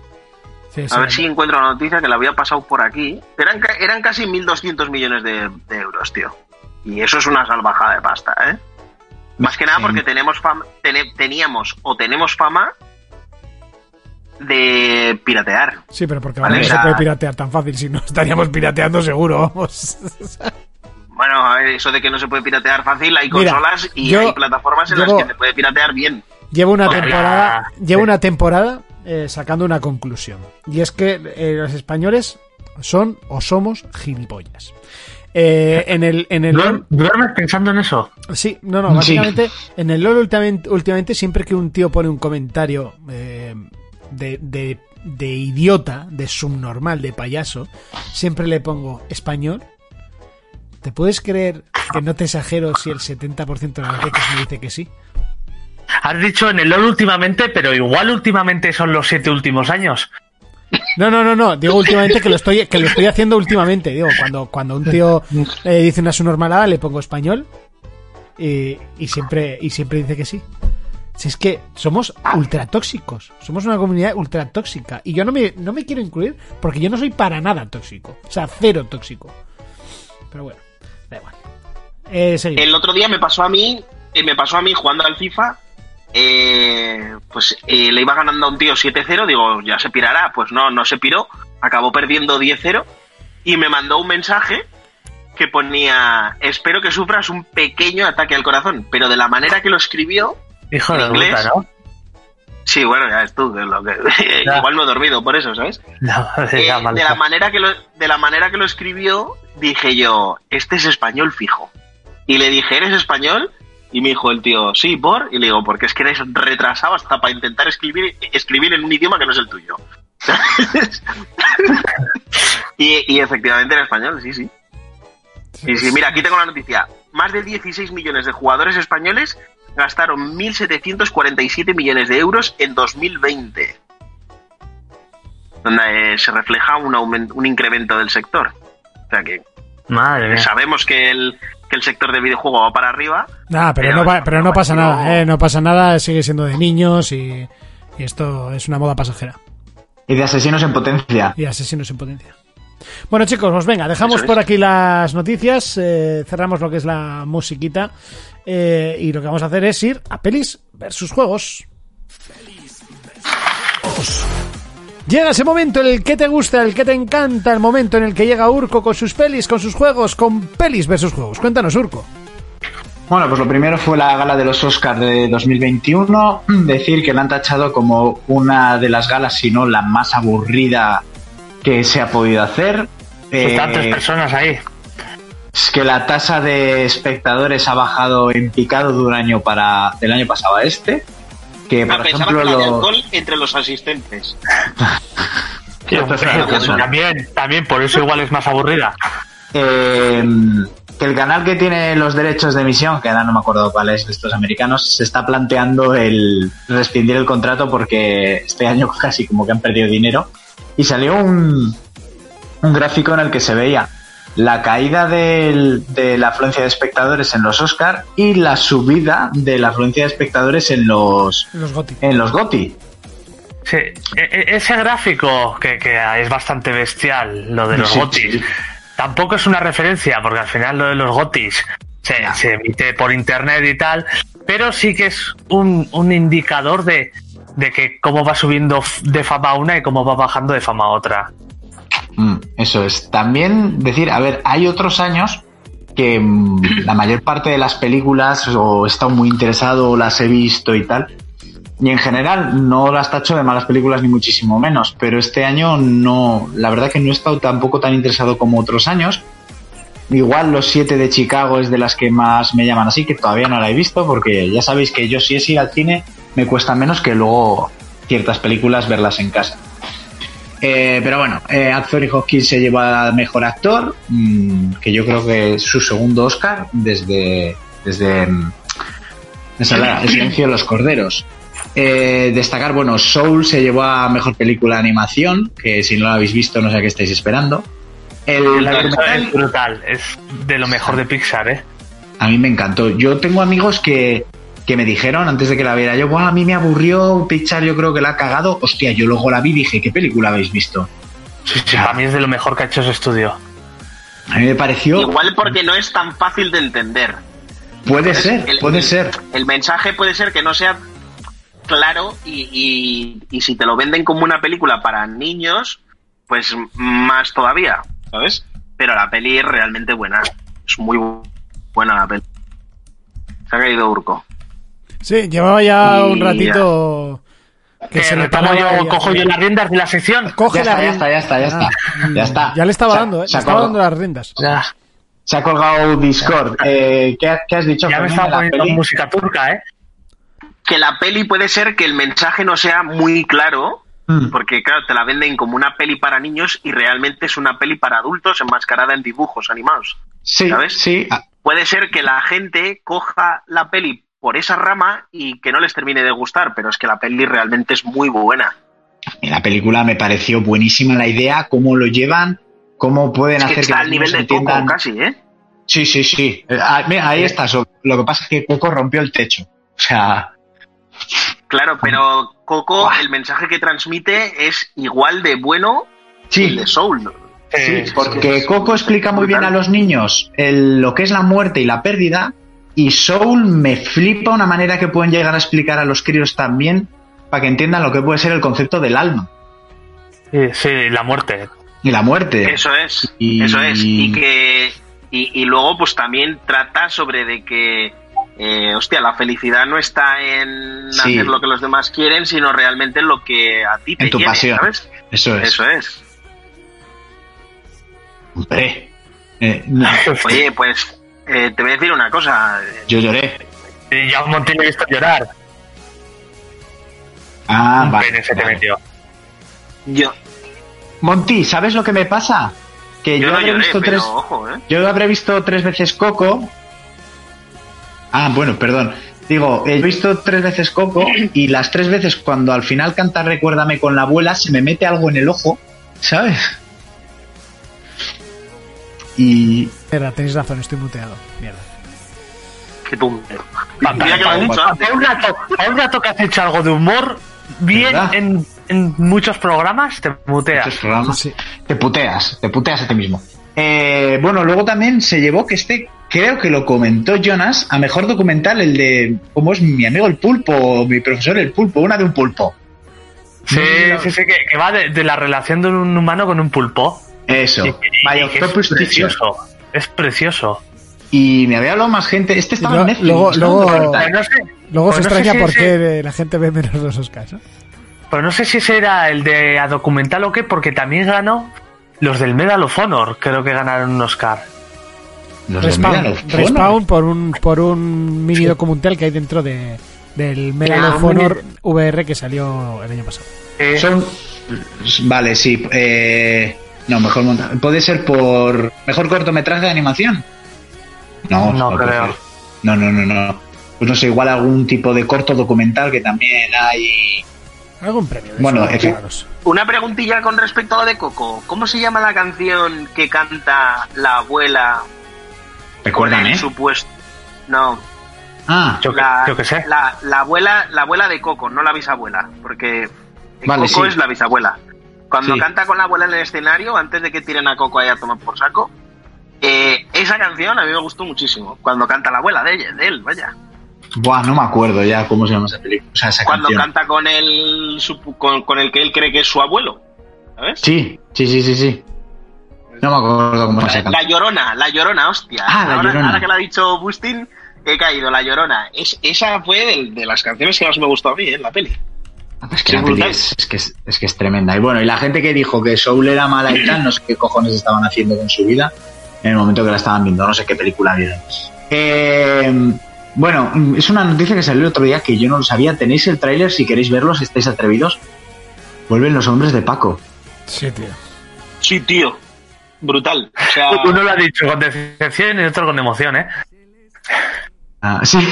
Sí, sí, A ver si encuentro la noticia que la había pasado por aquí. Eran, eran casi 1.200 millones de, de euros, tío. Y eso es una salvajada de pasta, ¿eh? Más que nada porque tenemos fama, teníamos o tenemos fama de piratear. Sí, pero porque Vale, ahora no se puede piratear tan fácil. Si no, estaríamos pirateando seguro, vamos. Bueno, eso de que no se puede piratear fácil, hay Mira, consolas y yo hay plataformas en llevo- las que se puede piratear bien. Llevo una Todavía- temporada, sí. llevo una temporada eh, sacando una conclusión. Y es que eh, los españoles son o somos gilipollas. Eh, en el, en el ¿Duer- ¿Duermes pensando en eso? Sí, no, no, básicamente en el LOL últimamente, últimamente siempre que un tío pone un comentario eh, de, de, de idiota, de subnormal, de payaso, siempre le pongo español. ¿Te puedes creer que no te exagero si el 70% de las veces me dice que sí? Has dicho en el LOL últimamente, pero igual últimamente son los siete últimos años. No, no, no, no. Digo últimamente que lo estoy, que lo estoy haciendo últimamente. Digo, cuando, cuando un tío eh, dice una subnormalada, le pongo español y, y siempre, y siempre dice que sí. Si es que somos ultra tóxicos. Somos una comunidad ultra tóxica. Y yo no me, no me quiero incluir porque yo no soy para nada tóxico. O sea, cero tóxico. Pero bueno, da igual. Eh. El otro día me pasó a mí, eh, me pasó a mí jugando al FIFA, eh, pues eh, le iba ganando a un tío 7-0, digo, ya se pirará, pues no, no se piró, acabó perdiendo 10-0 y me mandó un mensaje que ponía, espero que sufras un pequeño ataque al corazón, pero de la manera que lo escribió, Hijo ¿En de inglés? puta, ¿no? sí, bueno, ya es tú, que es lo que, [laughs] Ya. igual no he dormido por eso, ¿sabes? [laughs] No, Eh, de la está. manera que lo, de la manera que lo escribió, dije yo, este es español fijo. Y le dije, ¿eres español? Y me dijo el tío, sí, por. Y le digo, porque es que eres retrasado hasta para intentar escribir, escribir en un idioma que no es el tuyo. [laughs] y, y efectivamente era español, sí, sí. Y sí, mira, aquí tengo la noticia. Más de 16 millones de jugadores españoles gastaron 1.747 millones de euros en 2020 donde eh, se refleja un, aumen- un incremento del sector. O sea que Madre mía. sabemos que el, que el sector de videojuego va para arriba. Nah, pero, no, va- pero no pasa nada, eh, no pasa nada, sigue siendo de niños y, y esto es una moda pasajera. Y de asesinos en potencia. Y asesinos en potencia. Bueno, chicos, pues venga, dejamos es. por aquí las noticias, eh, cerramos lo que es la musiquita eh, y lo que vamos a hacer es ir a pelis versus juegos. Llega ese momento en el que te gusta, el que te encanta, el momento en el que llega Urco con sus pelis, con sus juegos, con pelis versus juegos. Cuéntanos, Urco. Bueno, pues lo primero fue la gala de los Oscars de 2021. Decir que la han tachado como una de las galas, si no la más aburrida que se ha podido hacer. Pues Eh, tantas personas ahí. Es que la tasa de espectadores ha bajado en picado de un año para del año pasado a este. Que Ah, por pensaba ejemplo que la de lo- alcohol entre los asistentes. [laughs] También, también, por eso igual es más aburrida. Eh, que el canal que tiene los derechos de emisión, que ahora no me acuerdo cuál es de estos americanos, se está planteando el rescindir el contrato porque este año [laughs] casi como que han perdido dinero. Y salió un, un gráfico en el que se veía la caída del- de la afluencia de espectadores en los Oscar y la subida de la afluencia de espectadores en los Los Goti. en los Goti. Sí, e- e- ese gráfico que, que es bastante bestial, lo de los Sí, gotis, sí. tampoco es una referencia, porque al final lo de los gotis se, se emite por internet y tal, pero sí que es un, un indicador de, de que cómo va subiendo de fama una y cómo va bajando de fama otra. Mm, eso es. También decir, a ver, hay otros años que mm, [clears throat] la mayor parte de las películas o he estado muy interesado o las he visto y tal. Y en general no las tacho de malas películas ni muchísimo menos, pero este año no, la verdad que no he estado tampoco tan interesado como otros años. Igual los siete de Chicago es de las que más me llaman así, que todavía no la he visto, porque ya sabéis que yo si es ir al cine me cuesta menos que luego ciertas películas verlas en casa. Eh, pero bueno, eh, Anthony Hopkins se lleva a mejor actor, mm, que yo creo que es su segundo Oscar desde, desde, mm, desde la- El silencio de los corderos. Eh, destacar, bueno, Soul se llevó a mejor película de animación, que si no la habéis visto no sé a qué estáis esperando. El Es brutal, es de lo mejor de Pixar, ¿eh? a mí me encantó. Yo tengo amigos que, que me dijeron antes de que la viera yo, "Buah, a mí me aburrió Pixar, yo creo que la ha cagado. Hostia, yo luego la vi y dije, ¿qué película habéis visto? Sí, sí, para mí es de lo mejor que ha hecho ese estudio. A mí me pareció... Igual porque no es tan fácil de entender. Puede ser, El- puede el- ser. El mensaje puede ser que no sea claro y, y- y si te lo venden como una película para niños, pues más todavía, ¿sabes? Pero la peli es realmente buena. Es muy bu- buena la peli. Se ha caído Urco. Sí, llevaba ya Y un ratito que Eh, se le retomo paraba yo, cojo yo las riendas de la sección. Coge Ya la está, ya está, ya está, ya está. Ah, Ya está. Ya le estaba Se- dando, ¿eh? se Le estaba dando las riendas. Ya. Se ha colgado Discord. Eh, ¿qué, qué has dicho? Ya me estaba poniendo peli? música turca, ¿eh? Que la peli puede ser que el mensaje no sea muy claro, Mm. porque claro, te la venden como una peli para niños y realmente es una peli para adultos enmascarada en dibujos animados. Sí, ¿sabes? sí. Puede ser que la gente coja la peli por esa rama y que no les termine de gustar, pero es que la peli realmente es muy buena. En la película me pareció buenísima la idea, cómo lo llevan, cómo pueden Es que hacer está que al los nivel niños de Coco entiendan. casi, ¿eh? Sí, sí, sí. Eh, ah, ahí está. so- Lo que pasa es que Coco rompió el techo. O sea, Claro, pero Coco, el mensaje que transmite es igual de bueno que el de Soul. sí, porque Coco explica muy bien a los niños el- lo que es la muerte y la pérdida, y Soul me flipa una manera que pueden llegar a explicar a los críos también para que entiendan lo que puede ser el concepto del alma Sí, sí, la muerte. y la muerte. Eso es, Y- eso es. Y que y, y luego pues también trata sobre de que eh, hostia, la felicidad no está en Sí. hacer lo que los demás quieren, sino realmente en lo que a ti te En tu llene, pasión. ¿sabes? Eso es. Eso es. Hombre. Eh, no, Oye, pues eh, te voy a decir una cosa. yo lloré. Y ya un montón he visto llorar. Ah, un vale, pene se te vale. metió. Yo, Monty, ¿sabes lo que me pasa? Que yo, yo no habré lloré, visto pero tres. ojo, ¿eh? Yo habré visto tres veces Coco. Ah, bueno, perdón. Digo, he visto tres veces Coco y las tres veces cuando al final canta Recuérdame con la abuela se me mete algo en el ojo, ¿sabes? Y Espera, tenéis razón, estoy muteado. Mierda. Qué tonto. Mira que lo dicho antes. un rato, pa un rato que has hecho algo de humor, bien ¿Verdad? en, en muchos programas te muteas. muchos programas. Sí. Te puteas, te puteas a ti mismo. Eh, bueno, luego también se llevó que este, creo que lo comentó Jonas, a mejor documental, el de cómo es mi amigo el pulpo, o mi profesor el pulpo, una de un pulpo. Sí, sí, sí, que, que va de, de la relación de un humano con un pulpo. Eso. Y- y- y Vaya, que es precioso. Es precioso. Y me había hablado más gente. Este estaba lo- en Netflix. luego- ¿no? luego- no sé, se no extraña si por ese- qué la gente ve menos los Oscars. ¿no? Pero no sé si ese era el de a documental o qué, porque también ganó los del Medal of Honor, creo que ganaron un Oscar. Los Respawn, Medal of. Respawn por un por un mini documental que hay dentro de del Medal Ah, of un mini- Honor VR que salió el año pasado. Eh, Son. Vale, sí. eh, No, mejor monta- Puede ser por. Mejor cortometraje de animación. No, No creo. ser. No, no, no, no. Pues no sé, igual algún tipo de corto documental que también hay. Algún premio. de Bueno, efe-. Una preguntilla con respecto a lo de Coco. ¿Cómo se llama la canción que canta la abuela Recuérdame. supuesto? No, Ah, yo, que- la, yo que sé. La, la abuela, la abuela de Coco, no la bisabuela, porque Vale, Coco sí. es la bisabuela. Cuando Sí. canta con la abuela en el escenario, antes de que tiren a Coco ahí a tomar por saco, eh, esa canción a mí me gustó muchísimo. Cuando canta la abuela de ella, de él, vaya. buah, no me acuerdo ya cómo se llama esa película. O sea, esa Cuando canción. canta con el, su- con, con el que él cree que es su abuelo, ¿sabes? Sí, sí, sí, sí, sí. No me acuerdo cómo se esa La. Llorona, La Llorona, hostia. Ah, La ahora, Llorona. ahora que la ha dicho Bustin, he caído, La Llorona. Es, esa fue de, de las canciones que más me gustó a mí, en la peli. Es que la peli es, es que es, es que es tremenda. Y bueno, y la gente que dijo que Soul era mala y tal, no sé qué cojones estaban haciendo con su vida en el momento que la estaban viendo, no sé qué película vieron. Eh, bueno, es una noticia que salió el otro día que yo no lo sabía. Tenéis el tráiler si queréis verlo, si estáis atrevidos. Vuelven los hombres de Paco. Sí, tío. Sí, tío. Brutal. O sea, [laughs] Uno lo ha dicho con decepción y otro con emoción, ¿eh? Ah, sí. [laughs]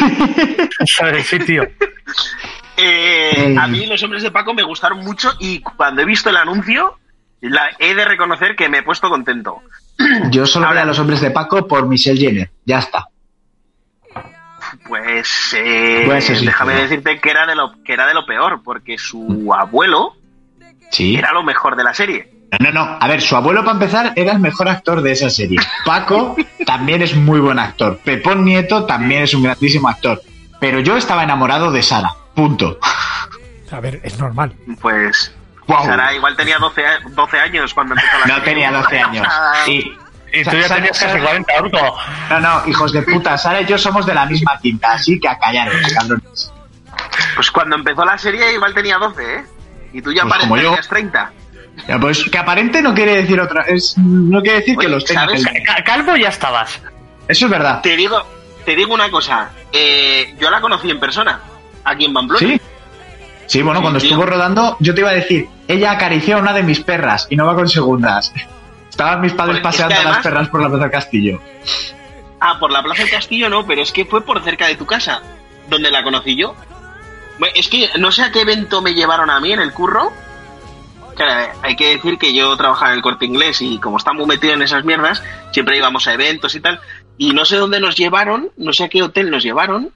Sí, tío. [laughs] eh, a mí los hombres de Paco me gustaron mucho y cuando he visto el anuncio, la, he de reconocer que me he puesto contento. [clears throat] yo solo Ahora- veo a los hombres de Paco por Michelle Jenner. Ya está. Pues eh, sincero. déjame decirte que era de lo que era de lo peor, porque su abuelo Sí. era lo mejor de la serie. No, no. A ver, su abuelo, para empezar, era el mejor actor de esa serie. Paco [laughs] también es muy buen actor. Pepón Nieto también es un grandísimo actor. Pero yo estaba enamorado de Sara. Punto. [laughs] A ver, es normal. Pues Guau. Sara igual tenía 12, a- 12 años cuando empezó la No serie. tenía 12 años. [laughs] Y, Y tú ya tenías casi Sara- 40, Urco. No, no, hijos de puta. Sara y yo somos de la misma quinta, así que a callaros, cabrones. Pues cuando empezó la serie igual tenía 12, ¿eh? Y tú ya Pues parecías como yo. tenías 30. Ya, pues que aparente no quiere decir otra. Es, no quiere decir que los tenga. ¿sabes? Ca- Calvo ya estabas. Eso es verdad. Te digo, te digo una cosa. eh, yo la conocí en persona, aquí en Pamplona. Sí. Sí, bueno, Sí, cuando tío. estuvo rodando, yo te iba a decir, ella acarició a una de mis perras y no va con segundas. [laughs] Estaban mis padres Pues es que paseando a las perras por la Plaza del Castillo. Ah, por la Plaza del Castillo no, pero es que fue por cerca de tu casa, donde la conocí yo. Es que no sé a qué evento me llevaron a mí en el curro. Claro, hay que decir que yo trabajaba en el corte inglés y como está muy metido en esas mierdas, siempre íbamos a eventos y tal. Y no sé dónde nos llevaron, no sé a qué hotel nos llevaron,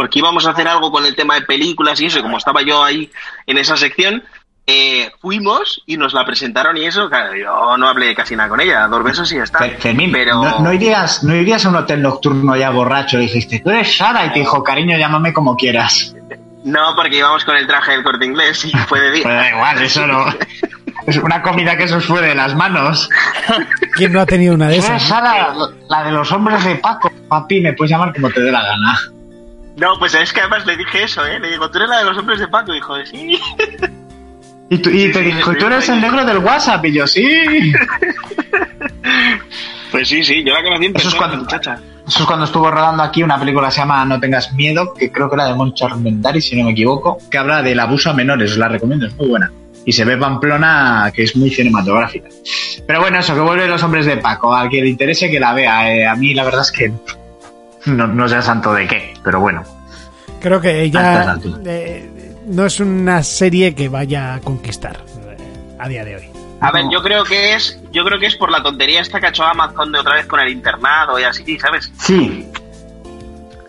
porque íbamos a hacer algo con el tema de películas y eso, y como estaba yo ahí en esa sección, eh, fuimos y nos la presentaron y eso, claro, yo no hablé casi nada con ella, dos besos y ya está. Fermín, pero... no, no irías, ¿no irías a un hotel nocturno ya borracho y dijiste, tú eres Sara? Y te dijo, cariño, llámame como quieras. No, porque íbamos con el traje del corte inglés y fue de Pues día. da igual, eso no. Es una comida que se os fue de las manos. ¿Quién no ha tenido una de Tú eres esas? Sara, la de los hombres de Paco. Papi, me puedes llamar como te dé la gana. No, pues es que además le dije eso, ¿eh? Le digo, tú eres la de los hombres de Paco, dijo, sí. Y, tú- y Sí, te sí, dijo, tú eres el negro del WhatsApp. Y yo, sí. [laughs] Pues sí, sí, yo la conocí en Eso es persona, cuando- muchacha. Eso es cuando estuvo rodando aquí una película que se llama No tengas miedo, que creo que era de Monchar Mendari, si no me equivoco, que habla del abuso a menores, os la recomiendo, es muy buena. Y se ve Pamplona, que es muy cinematográfica. Pero bueno, eso, que vuelve Los Hombres de Paco, al que le interese que la vea. Eh, a mí la verdad es que no, no sé santo de qué, pero bueno. Creo que ya eh, no es una serie que vaya a conquistar eh, a día de hoy. A ver, yo creo que es, yo creo que es por la tontería esta que ha hecho Amazon de otra vez con el internado y así, ¿sabes? Sí,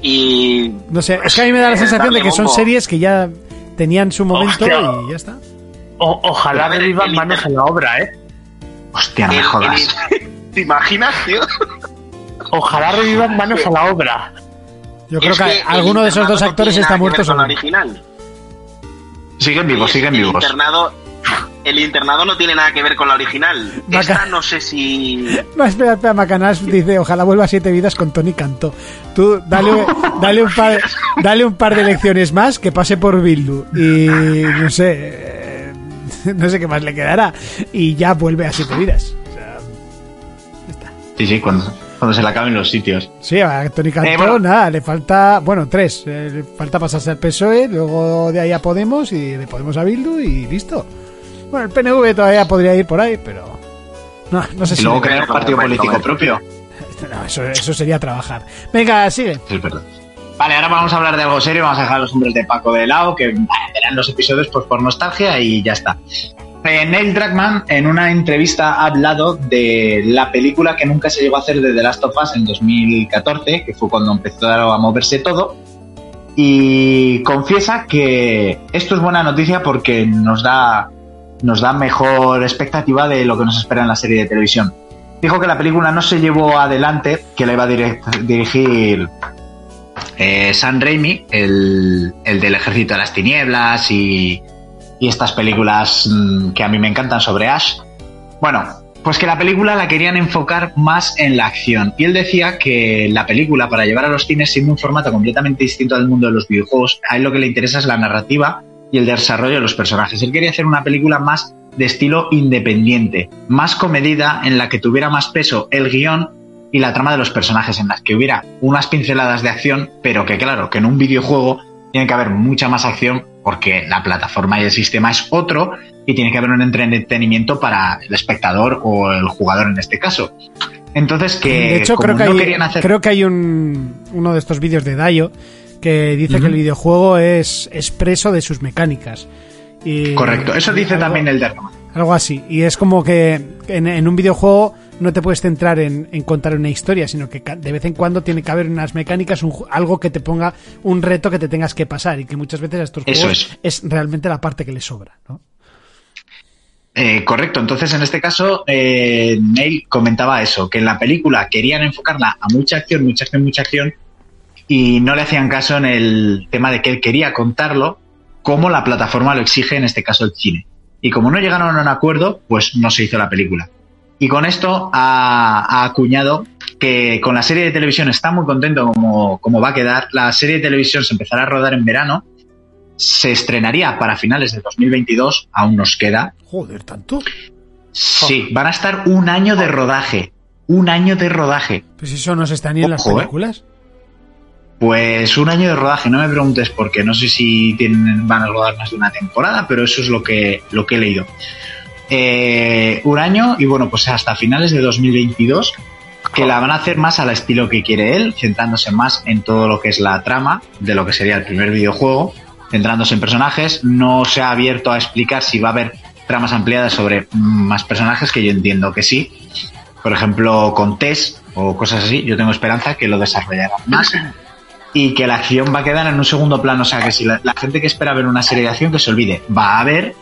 Y No sé, es que a mí me da la Eh, sensación de que son series que ya tenían su momento Hostia. y ya está. O- ojalá ver, en la obra, ¿eh? hostia, no me jodas. el- [laughs] ¿Te imaginas, tío? Ojalá revivan manos a la obra. Yo creo Es que, el alguno de esos dos actores está muerto con original. Siguen vivos, Sí, siguen el vivos. Internado, el internado no tiene nada que ver con la original. Esta no sé si... [laughs] No, espera, espera, Macanás dice, ojalá vuelva a siete vidas con Tony Cantó. Tú, dale, [laughs] dale, un par, dale un par de lecciones más que pase por Bildu. Y no sé, eh, [laughs] no sé qué más le quedará. Y ya vuelve a siete vidas. O sea, Sí, sí, cuando, cuando se le acaben los sitios. sí, a Tony Cantó, Eh, bueno. nada, le falta, bueno, tres. eh, le falta pasarse al PSOE, luego de ahí a Podemos y de Podemos a Bildu y listo. Bueno, el PNV todavía podría ir por ahí, pero... No, no sé Y si... luego crear un partido político propio. [laughs] No, eso, eso sería trabajar. Venga, sigue. Es verdad. Vale, ahora vamos a hablar de algo serio. Vamos a dejar a los hombres de Paco de lado, que verán los episodios pues, por nostalgia y ya está. Neil Druckmann en una entrevista ha hablado de la película que nunca se llegó a hacer de The Last of Us en 2014, que fue cuando empezó a moverse todo. Y confiesa que esto es buena noticia porque nos da, nos da mejor expectativa de lo que nos espera en la serie de televisión. Dijo que la película no se llevó adelante, que la iba a dirigir eh, Sam Raimi, el, el del Ejército de las Tinieblas y, y estas películas mm, que a mí me encantan sobre Ash. Bueno, pues que la película la querían enfocar más en la acción. Y él decía que la película, para llevar a los cines siendo un formato completamente distinto al mundo de los videojuegos, a él lo que le interesa es la narrativa y el desarrollo de los personajes. Él quería hacer una película más de estilo independiente, más comedida, en la que tuviera más peso el guion y la trama de los personajes, en las que hubiera unas pinceladas de acción, pero que claro, que en un videojuego tiene que haber mucha más acción porque la plataforma y el sistema es otro y tiene que haber un entretenimiento para el espectador o el jugador en este caso. Entonces que de hecho, creo que, no hay, querían hacer creo que hay un, uno de estos vídeos de Dayo que dice que el videojuego es expreso de sus mecánicas. Y- correcto, eso dice algo- también el Derkman. Algo así. Y es como que en, en un videojuego no te puedes centrar en, en contar una historia, sino que de vez en cuando tiene que haber unas mecánicas, un algo que te ponga un reto que te tengas que pasar y que muchas veces a estos Eso juegos es. realmente la parte que les sobra. ¿no? Eh, correcto, entonces en este caso eh, Neil comentaba eso, que en la película querían enfocarla a mucha acción, mucha acción, mucha acción y no le hacían caso en el tema de que él quería contarlo como la plataforma lo exige, en este caso el cine. Y como no llegaron a un acuerdo, pues no se hizo la película. Y con esto ha, ha acuñado que con la serie de televisión está muy contento como, como va a quedar. La serie de televisión se empezará a rodar en verano se estrenaría para finales de 2022, aún nos queda. Joder, tanto. Sí, van a estar un año de rodaje. Un año de rodaje. Pues eso no se está ni en las ¿eh? películas. Pues un año de rodaje, no me preguntes por qué, no sé si tienen, van a rodar más de una temporada, pero eso es lo que, lo que he leído. Eh, un año y bueno, pues hasta finales de 2022, que la van a hacer más al estilo que quiere él, centrándose más en todo lo que es la trama de lo que sería el primer videojuego, centrándose en personajes, no se ha abierto a explicar si va a haber tramas ampliadas sobre más personajes, que yo entiendo que sí, por ejemplo con Tess o cosas así, yo tengo esperanza que lo desarrollarán más y que la acción va a quedar en un segundo plano. O sea, que si la, la gente que espera ver una serie de acción, que se olvide. Va a haber,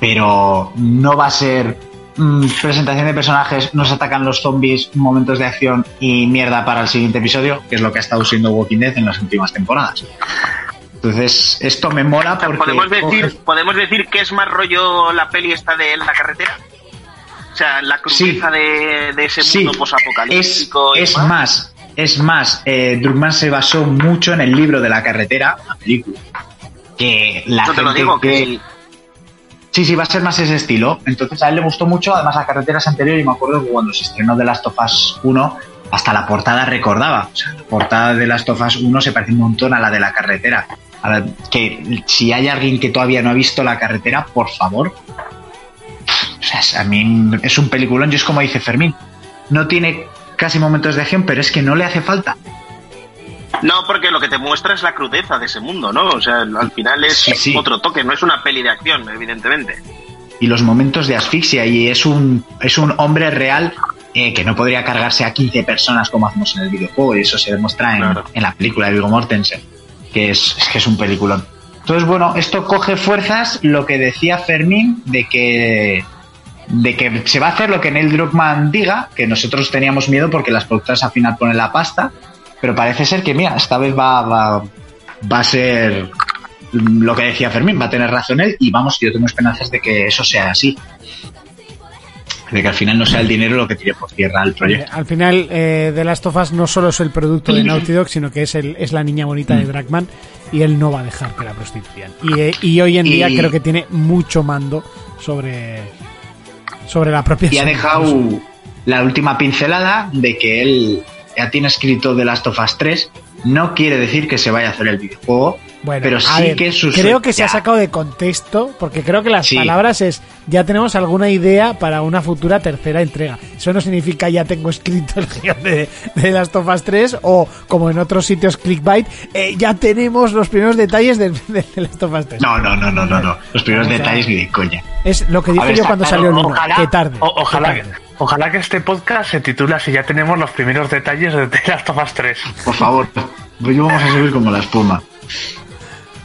pero no va a ser mm, presentación de personajes, nos atacan los zombies, momentos de acción y mierda para el siguiente episodio, que es lo que ha estado siendo Walking Dead en las últimas temporadas. Entonces, esto me mola porque... ¿podemos, decir, ¿Podemos decir que es más rollo la peli esta de la carretera? O sea, la crudeza de, de ese Sí, mundo es, posapocalíptico. es más, es más, eh, Druckmann se basó mucho en el libro de la carretera, la película. Que la Yo te lo gente digo, que que- sí. Sí, va a ser más ese estilo. Entonces a él le gustó mucho, además la carretera es anterior y me acuerdo que cuando se estrenó The Last of Us 1, hasta la portada recordaba. O sea, la portada de Last of Us 1 se parece un montón a la de la carretera. Que si hay alguien que todavía no ha visto la carretera, por favor. O sea, a mí es un peliculón y es como dice Fermín. No tiene casi momentos de acción, pero es que no le hace falta. No, porque lo que te muestra es la crudeza de ese mundo, ¿no? O sea, al final es Sí, sí. otro toque, no es una peli de acción, evidentemente. y los momentos de asfixia y es un, es un hombre real eh, que no podría cargarse a 15 personas como hacemos en el videojuego y eso se demuestra en, Claro. en la película de Viggo Mortensen, que es, es que es un peliculón. Entonces, bueno, esto coge fuerzas lo que decía Fermín de que de que se va a hacer lo que Neil Druckmann diga, que nosotros teníamos miedo porque las productoras al final ponen la pasta, pero parece ser que, mira, esta vez va, va, va a ser lo que decía Fermín, va a tener razón él y vamos, yo tengo esperanzas de que eso sea así. De que al final no sea el dinero lo que tire por tierra al proyecto. Al final, eh, The Last of Us no solo es el producto de Naughty Dog, sino que es, el, es la niña bonita Mm. de Dragman y él no va a dejar que la prostituyan. Y, eh, y hoy en Y- día creo que tiene mucho mando sobre, sobre la propia Y ha dejado la última pincelada de que él ya tiene escrito The Last of Us 3. No quiere decir que se vaya a hacer el videojuego, Bueno, pero sí ver, que su creo que se ha sacado de contexto, porque creo que las Sí. palabras es ya tenemos alguna idea para una futura tercera entrega. Eso no significa ya tengo escrito el [laughs] guion de, de Last of Us 3 o como en otros sitios clickbait, eh, ya tenemos los primeros detalles de, de Last of Us 3. No, no, no, no, no, no. Los primeros O sea, detalles ni de coña. Es lo que dije ver, yo cuando claro, salió el 1. Ojalá, que tarde. o- ojalá, que, tarde. Ojalá que este podcast se titula si ya tenemos los primeros detalles de The Last of Us 3. Por favor, pues yo vamos a subir como la espuma.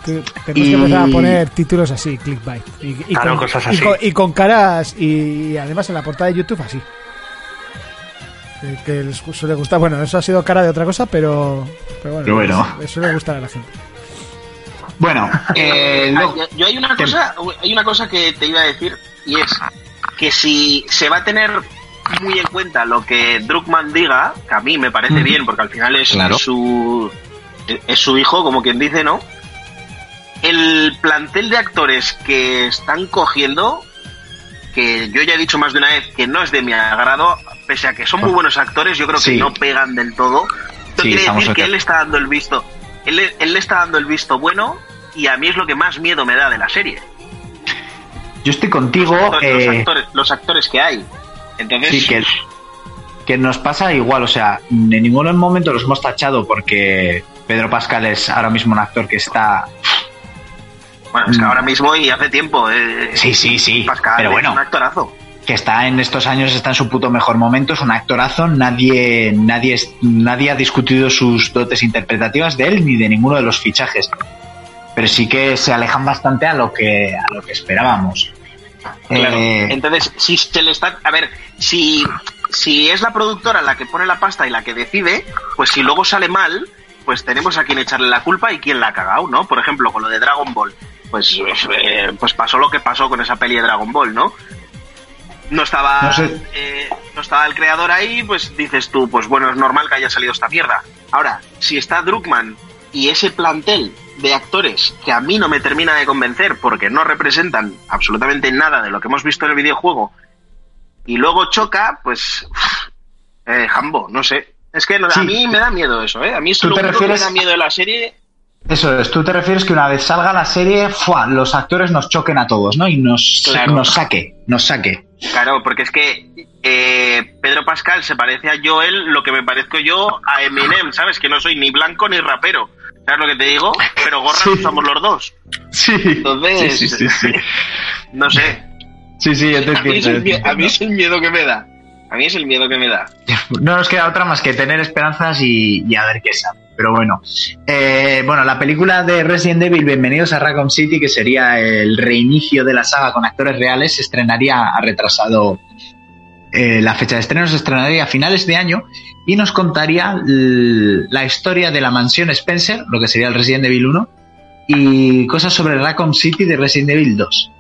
Te- Tenemos Y- que empezar a poner títulos así, clickbait. Y, y Claro, con, cosas y así. con- y con caras, y, además en la portada de YouTube así. Que, les suele gustar. Bueno, eso ha sido cara de otra cosa, pero, pero bueno, Pero bueno. les- les suele gustar a la gente. Bueno, [laughs] eh, luego- yo, yo hay una cosa, hay una cosa que te iba a decir y es que si se va a tener muy en cuenta lo que Druckmann diga, que a mí me parece bien porque al final es Claro. su es su hijo, como quien dice, ¿no? El plantel de actores que están cogiendo, que yo ya he dicho más de una vez que no es de mi agrado, pese a que son muy buenos actores, yo creo que no pegan del todo. Esto Sí, quiere decir que él está dando el visto, él, él le está dando el visto bueno y a mí es lo que más miedo me da de la serie. yo estoy contigo. Los, eh, actores, los actores que hay. Entonces, Sí, que, que nos pasa igual, o sea, en ningún momento los hemos tachado porque Pedro Pascal es ahora mismo un actor que está... bueno, es que Mm. ahora mismo y hace tiempo. eh, Sí, sí, sí, Pascal pero es bueno. un actorazo. que está en estos años, está en su puto mejor momento, es un actorazo, nadie, nadie, es- nadie ha discutido sus dotes interpretativas de él ni de ninguno de los fichajes. Pero sí que se alejan bastante a lo que, a lo que esperábamos. Claro. Eh, Entonces, si se le está. A ver, si, si es la productora la que pone la pasta y la que decide, pues si luego sale mal, pues tenemos a quien echarle la culpa y quien la ha cagado, ¿no? Por ejemplo, con lo de Dragon Ball. Pues, eh, pues pasó lo que pasó con esa peli de Dragon Ball, ¿no? No estaba, No sé. eh, no estaba el creador ahí, pues dices tú, pues bueno, es normal que haya salido esta mierda. Ahora, si está Druckmann y ese plantel de actores que a mí no me termina de convencer porque no representan absolutamente nada de lo que hemos visto en el videojuego y luego choca, pues. Eh, Jambo, no sé. Es que no- Sí. a mí me da miedo eso, ¿eh? A mí eso ¿Tú lo te que me refieres- da miedo de la serie. Eso es, tú te refieres que una vez salga la serie, ¡fua! los actores nos choquen a todos, ¿no? Y nos, Claro. nos saque, nos saque. Claro, porque es que eh, Pedro Pascal se parece a Joel lo que me parezco yo a Eminem, ¿sabes? Que no soy ni blanco ni rapero. ¿Sabes lo que te digo? Pero gorras Sí. somos los dos. Sí, Entonces, sí, sí, sí, no sé. Sí, sí, yo te A mí, es el, a mí es el miedo que me da. A mí es el miedo que me da. No nos queda otra más que tener esperanzas y, y a ver qué sale. Pero bueno, Eh, bueno, la película de Resident Evil, Bienvenidos a Raccoon City, que sería el reinicio de la saga con actores reales, se estrenaría, ha retrasado eh, la fecha de estreno, se estrenaría a finales de año y nos contaría la historia de la mansión Spencer, lo que sería el Resident Evil 1, y cosas sobre Raccoon City de Resident Evil 2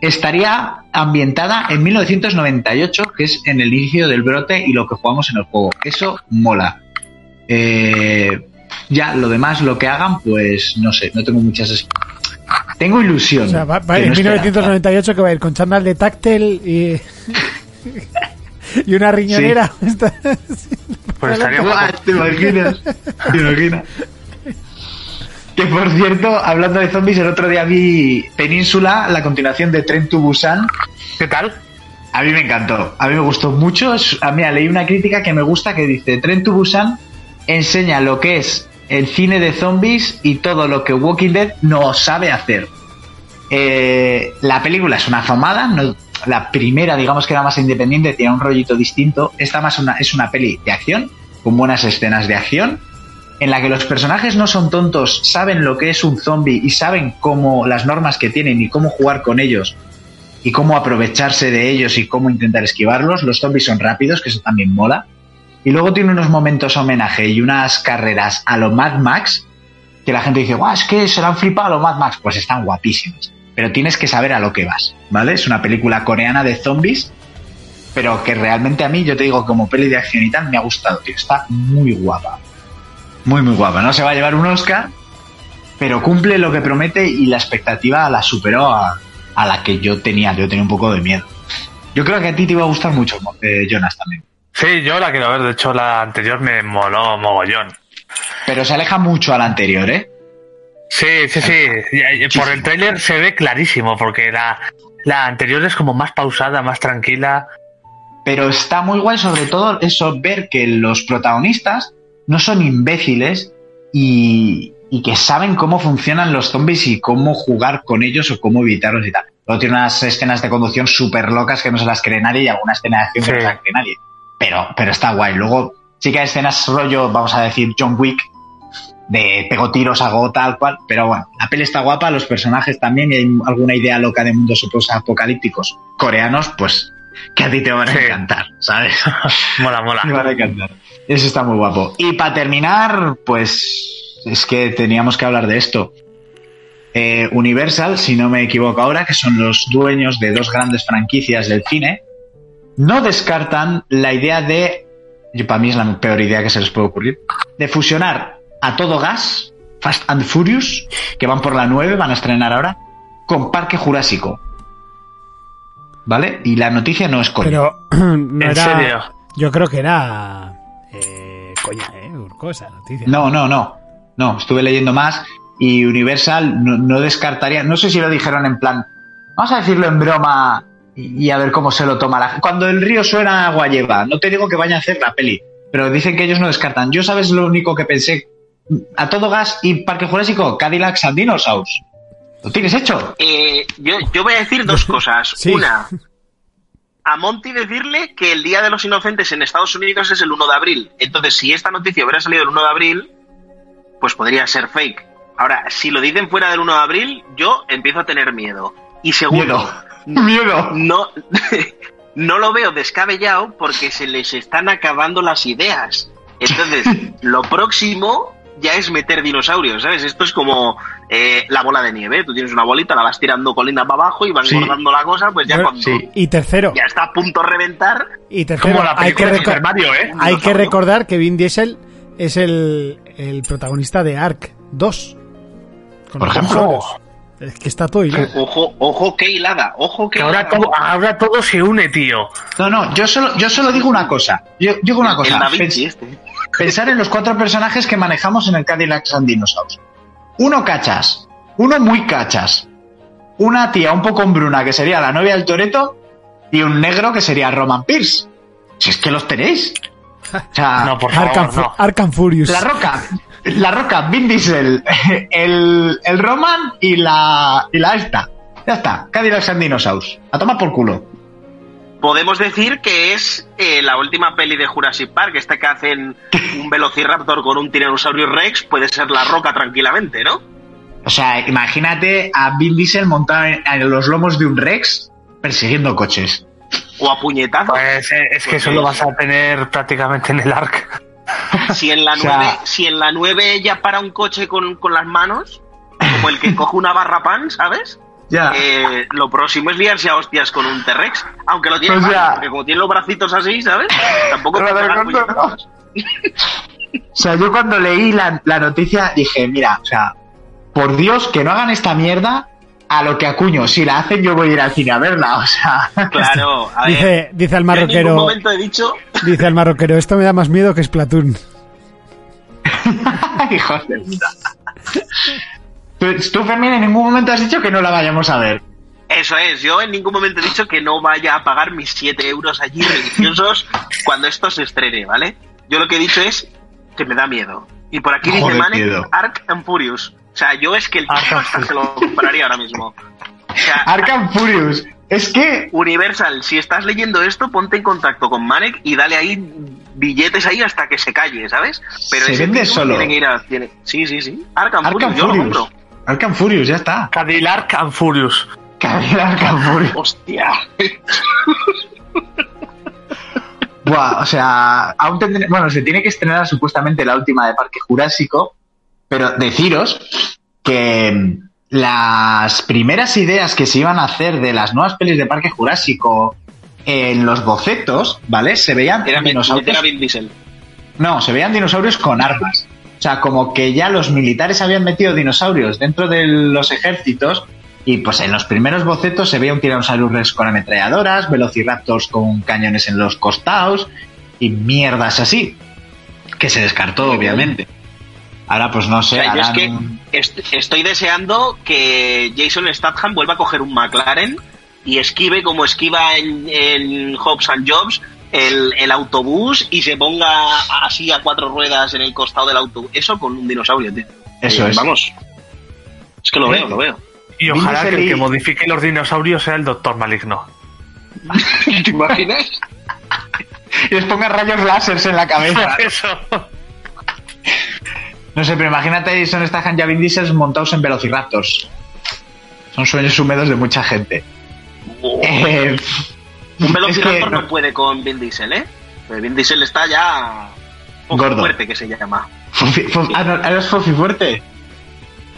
estaría ambientada en 1998, que es en el inicio del brote y lo que jugamos en el juego. Eso mola. Eh, ya, lo demás, lo que hagan, pues no sé, no tengo muchas... Tengo ilusión. O sea, va, en no esperanza. 1998 que va a ir con chándal de táctil y. [laughs] y una riñonera. Está- [laughs] Pues estaría guapo. ¿Te imaginas? ¿Te imaginas? Que por cierto, hablando de zombies, el otro día vi Península, la continuación de Tren to Busan. ¿Qué tal? A mí me encantó, a mí me gustó mucho. A mí leí una crítica que me gusta que dice: Tren to Busan enseña lo que es el cine de zombies y todo lo que Walking Dead no sabe hacer. Eh, la película es una famada, no- la primera, digamos que era más independiente, tiene un rollito distinto. Esta más una, es una peli de acción, con buenas escenas de acción, en la que los personajes no son tontos, saben lo que es un zombie y saben cómo las normas que tienen y cómo jugar con ellos y cómo aprovecharse de ellos y cómo intentar esquivarlos. Los zombies son rápidos, que eso también mola. Y luego tiene unos momentos homenaje y unas carreras a lo Mad Max que la gente dice, guau, es que se han flipado a lo Mad Max. Pues están guapísimos. Pero tienes que saber a lo que vas, ¿vale? Es una película coreana de zombies, pero que realmente a mí, yo te digo, como peli de acción y tal, me ha gustado, tío. Está muy guapa. Muy, muy guapa. No se va a llevar un Oscar, pero cumple lo que promete y la expectativa la superó a, a la que yo tenía. Yo tenía un poco de miedo. Yo creo que a ti te iba a gustar mucho, eh, Jonas, también. Sí, yo la quiero ver. De hecho, la anterior me moló mogollón. Pero se aleja mucho a la anterior, ¿eh? Sí, sí, sí. Y Por el tráiler se ve clarísimo, porque la, la anterior es como más pausada, más tranquila. Pero está muy guay, sobre todo, eso, ver que los protagonistas no son imbéciles y, y que saben cómo funcionan los zombies y cómo jugar con ellos o cómo evitarlos y tal. Luego tiene unas escenas de conducción súper locas que no se las cree nadie y alguna escena de acción que no se la cree nadie. Pero, pero está guay. Luego sí que hay escenas rollo, vamos a decir, John Wick, de pego tiros, hago tal cual. Pero bueno, la peli está guapa, los personajes también y hay alguna idea loca de mundos apocalípticos coreanos, pues que a ti te van a encantar, ¿sabes? [laughs] Mola, mola. Me van a encantar. Eso está muy guapo. Y para terminar, pues es que teníamos que hablar de esto. Eh, Universal, si no me equivoco ahora, que son los dueños de dos grandes franquicias del cine, no descartan la idea de, para mí es la peor idea que se les puede ocurrir, de fusionar a todo gas, Fast and Furious, que van por la 9, van a estrenar ahora, con Parque Jurásico. ¿Vale? Y la noticia no es coña. Pero [clears throat] no ¿En era. serio? Yo creo que era. Eh, coña, ¿eh? Urco, esa noticia. No, no, no. No, estuve leyendo más y Universal no, no descartaría. No sé si lo dijeron en plan. Vamos a decirlo en broma y, y a ver cómo se lo toma la gente. Cuando el río suena, agua lleva. No te digo que vayan a hacer la peli, pero dicen que ellos no descartan. Yo, ¿sabes lo único que pensé? A todo gas y Parque Jurásico, Cadillacs and Dinosaurs. ¿Lo tienes hecho? Eh, yo, yo voy a decir dos [laughs] cosas. Sí. Una, a Monty decirle que el Día de los Inocentes en Estados Unidos es el 1 de abril. Entonces, si esta noticia hubiera salido el 1 de abril, pues podría ser fake. Ahora, si lo dicen fuera del 1 de abril, yo empiezo a tener miedo. Y segundo, Miedo. Miedo. no, [laughs] no lo veo descabellado porque se les están acabando las ideas. Entonces, [laughs] lo próximo ya es meter dinosaurios, ¿sabes? Esto es como eh, la bola de nieve. Tú tienes una bolita, la vas tirando colina para abajo y van Sí. engordando la cosa, pues ya Bueno, cuando sí. Y tercero. ya está a punto de reventar, Y tercero. Como la hay que, película de Mario, ¿eh? hay que recordar que Vin Diesel es el, el protagonista de Ark 2. Con Por ejemplo. Es que está todo hilado. Ojo, ojo, qué hilada. Ojo, qué Que ahora hilada. todo, ahora todo se une, tío. No, no, yo solo, yo solo digo una cosa. Yo digo una El cosa. Da Vinci este. Pensar en los cuatro personajes que manejamos en el Cadillac and Dinosaurs. Uno cachas, uno muy cachas, una tía un poco hombruna que sería la novia del Toreto y un negro que sería Roman Pierce. Si es que los tenéis. O sea, No, por favor, Arkham, Fu- no. Arkham Furious. la Roca, la Roca, Vin Diesel, el, el Roman y la, y la esta. Ya está, Cadillac and Dinosaurs. A tomar por culo. Podemos decir que es eh, la última peli de Jurassic Park, esta que hacen un [laughs] velociraptor con un tiranosaurio rex, puede ser la roca tranquilamente, ¿no? O sea, imagínate a Vin Diesel montado en, en los lomos de un Rex persiguiendo coches. O a puñetazos. Pues eh, es que eso lo vas a tener prácticamente en el ARC. [laughs] Si en la [laughs] O sea- 9, si en la 9 ella para un coche con, con las manos, como el que coge una barra pan, ¿sabes? Ya. Eh, lo próximo es liarse a hostias con un T-Rex, aunque lo tiene O mal, sea- porque como tiene los bracitos así, ¿sabes? Tampoco [laughs] pronto, puñetazos. O sea, yo cuando leí la, la noticia dije, mira, o sea, por Dios, que no hagan esta mierda a lo que acuño. Si la hacen, yo voy a ir al cine a verla. O sea, Claro, a [laughs] ver. Dice, dice al yo en ningún marroquero, momento he dicho dice al marroquero, esto me da más miedo que Splatoon. [laughs] hijos de puta. Tú, tú, Fermín, en ningún momento has dicho que no la vayamos a ver. Eso es, yo en ningún momento he dicho que no vaya a pagar mis 7 euros allí religiosos cuando esto se estrene, ¿vale? Yo lo que he dicho es que me da miedo. Y por aquí dice Joder, miedo. Ark and Furious. O sea, yo es que el Ark título and hasta se lo compraría ahora mismo. O sea, Arkham Furious. Es que Universal, si estás leyendo esto, ponte en contacto con Manek y dale ahí billetes ahí hasta que se calle, ¿sabes? Pero Se ese vende solo. tiene que ir a- tiene- Sí, sí, sí. Arkham, Arkham Furious, yo lo compro. Arkham Furious, ya está. Cadillac and Furious. Arkham Furious. Hostia. [laughs] Buah, o sea, aún tendré- bueno, se tiene que estrenar supuestamente la última de Parque Jurásico, pero deciros que las primeras ideas que se iban a hacer de las nuevas pelis de Parque Jurásico en los bocetos, ¿vale? Se veían Era dinosaurios. a Vin Diesel. No, se veían dinosaurios con armas. O sea, como que ya los militares habían metido dinosaurios dentro de los ejércitos y pues en los primeros bocetos se veía un Tyrannosaurus Rex con ametralladoras, velociraptors con cañones en los costados y mierdas así. Que se descartó, obviamente. Ahora pues no O sé, sea, yo es que un- est- estoy deseando que Jason Statham vuelva a coger un McLaren y esquive como esquiva en, en Hobbs and Jobs el, el autobús y se ponga así a cuatro ruedas en el costado del autobús. Eso con un dinosaurio, tío. Eso Eh, es. Vamos. Es que lo veo, lo veo. Y ojalá que el que modifique los dinosaurios sea el Doctor Maligno. [laughs] ¿Te imaginas? [laughs] y les ponga rayos láseres en la cabeza. [laughs] Eso. No sé, pero imagínate a Jason Statham y a Vin Diesel montados en velociraptors. Son sueños húmedos de mucha gente. Eh, un velociraptor que no, puede con Vin Diesel, ¿eh? Porque Vin Diesel está ya... Gordo. fuerte que se llama. Fofi- ah, no, ¿eres Fofi fuerte?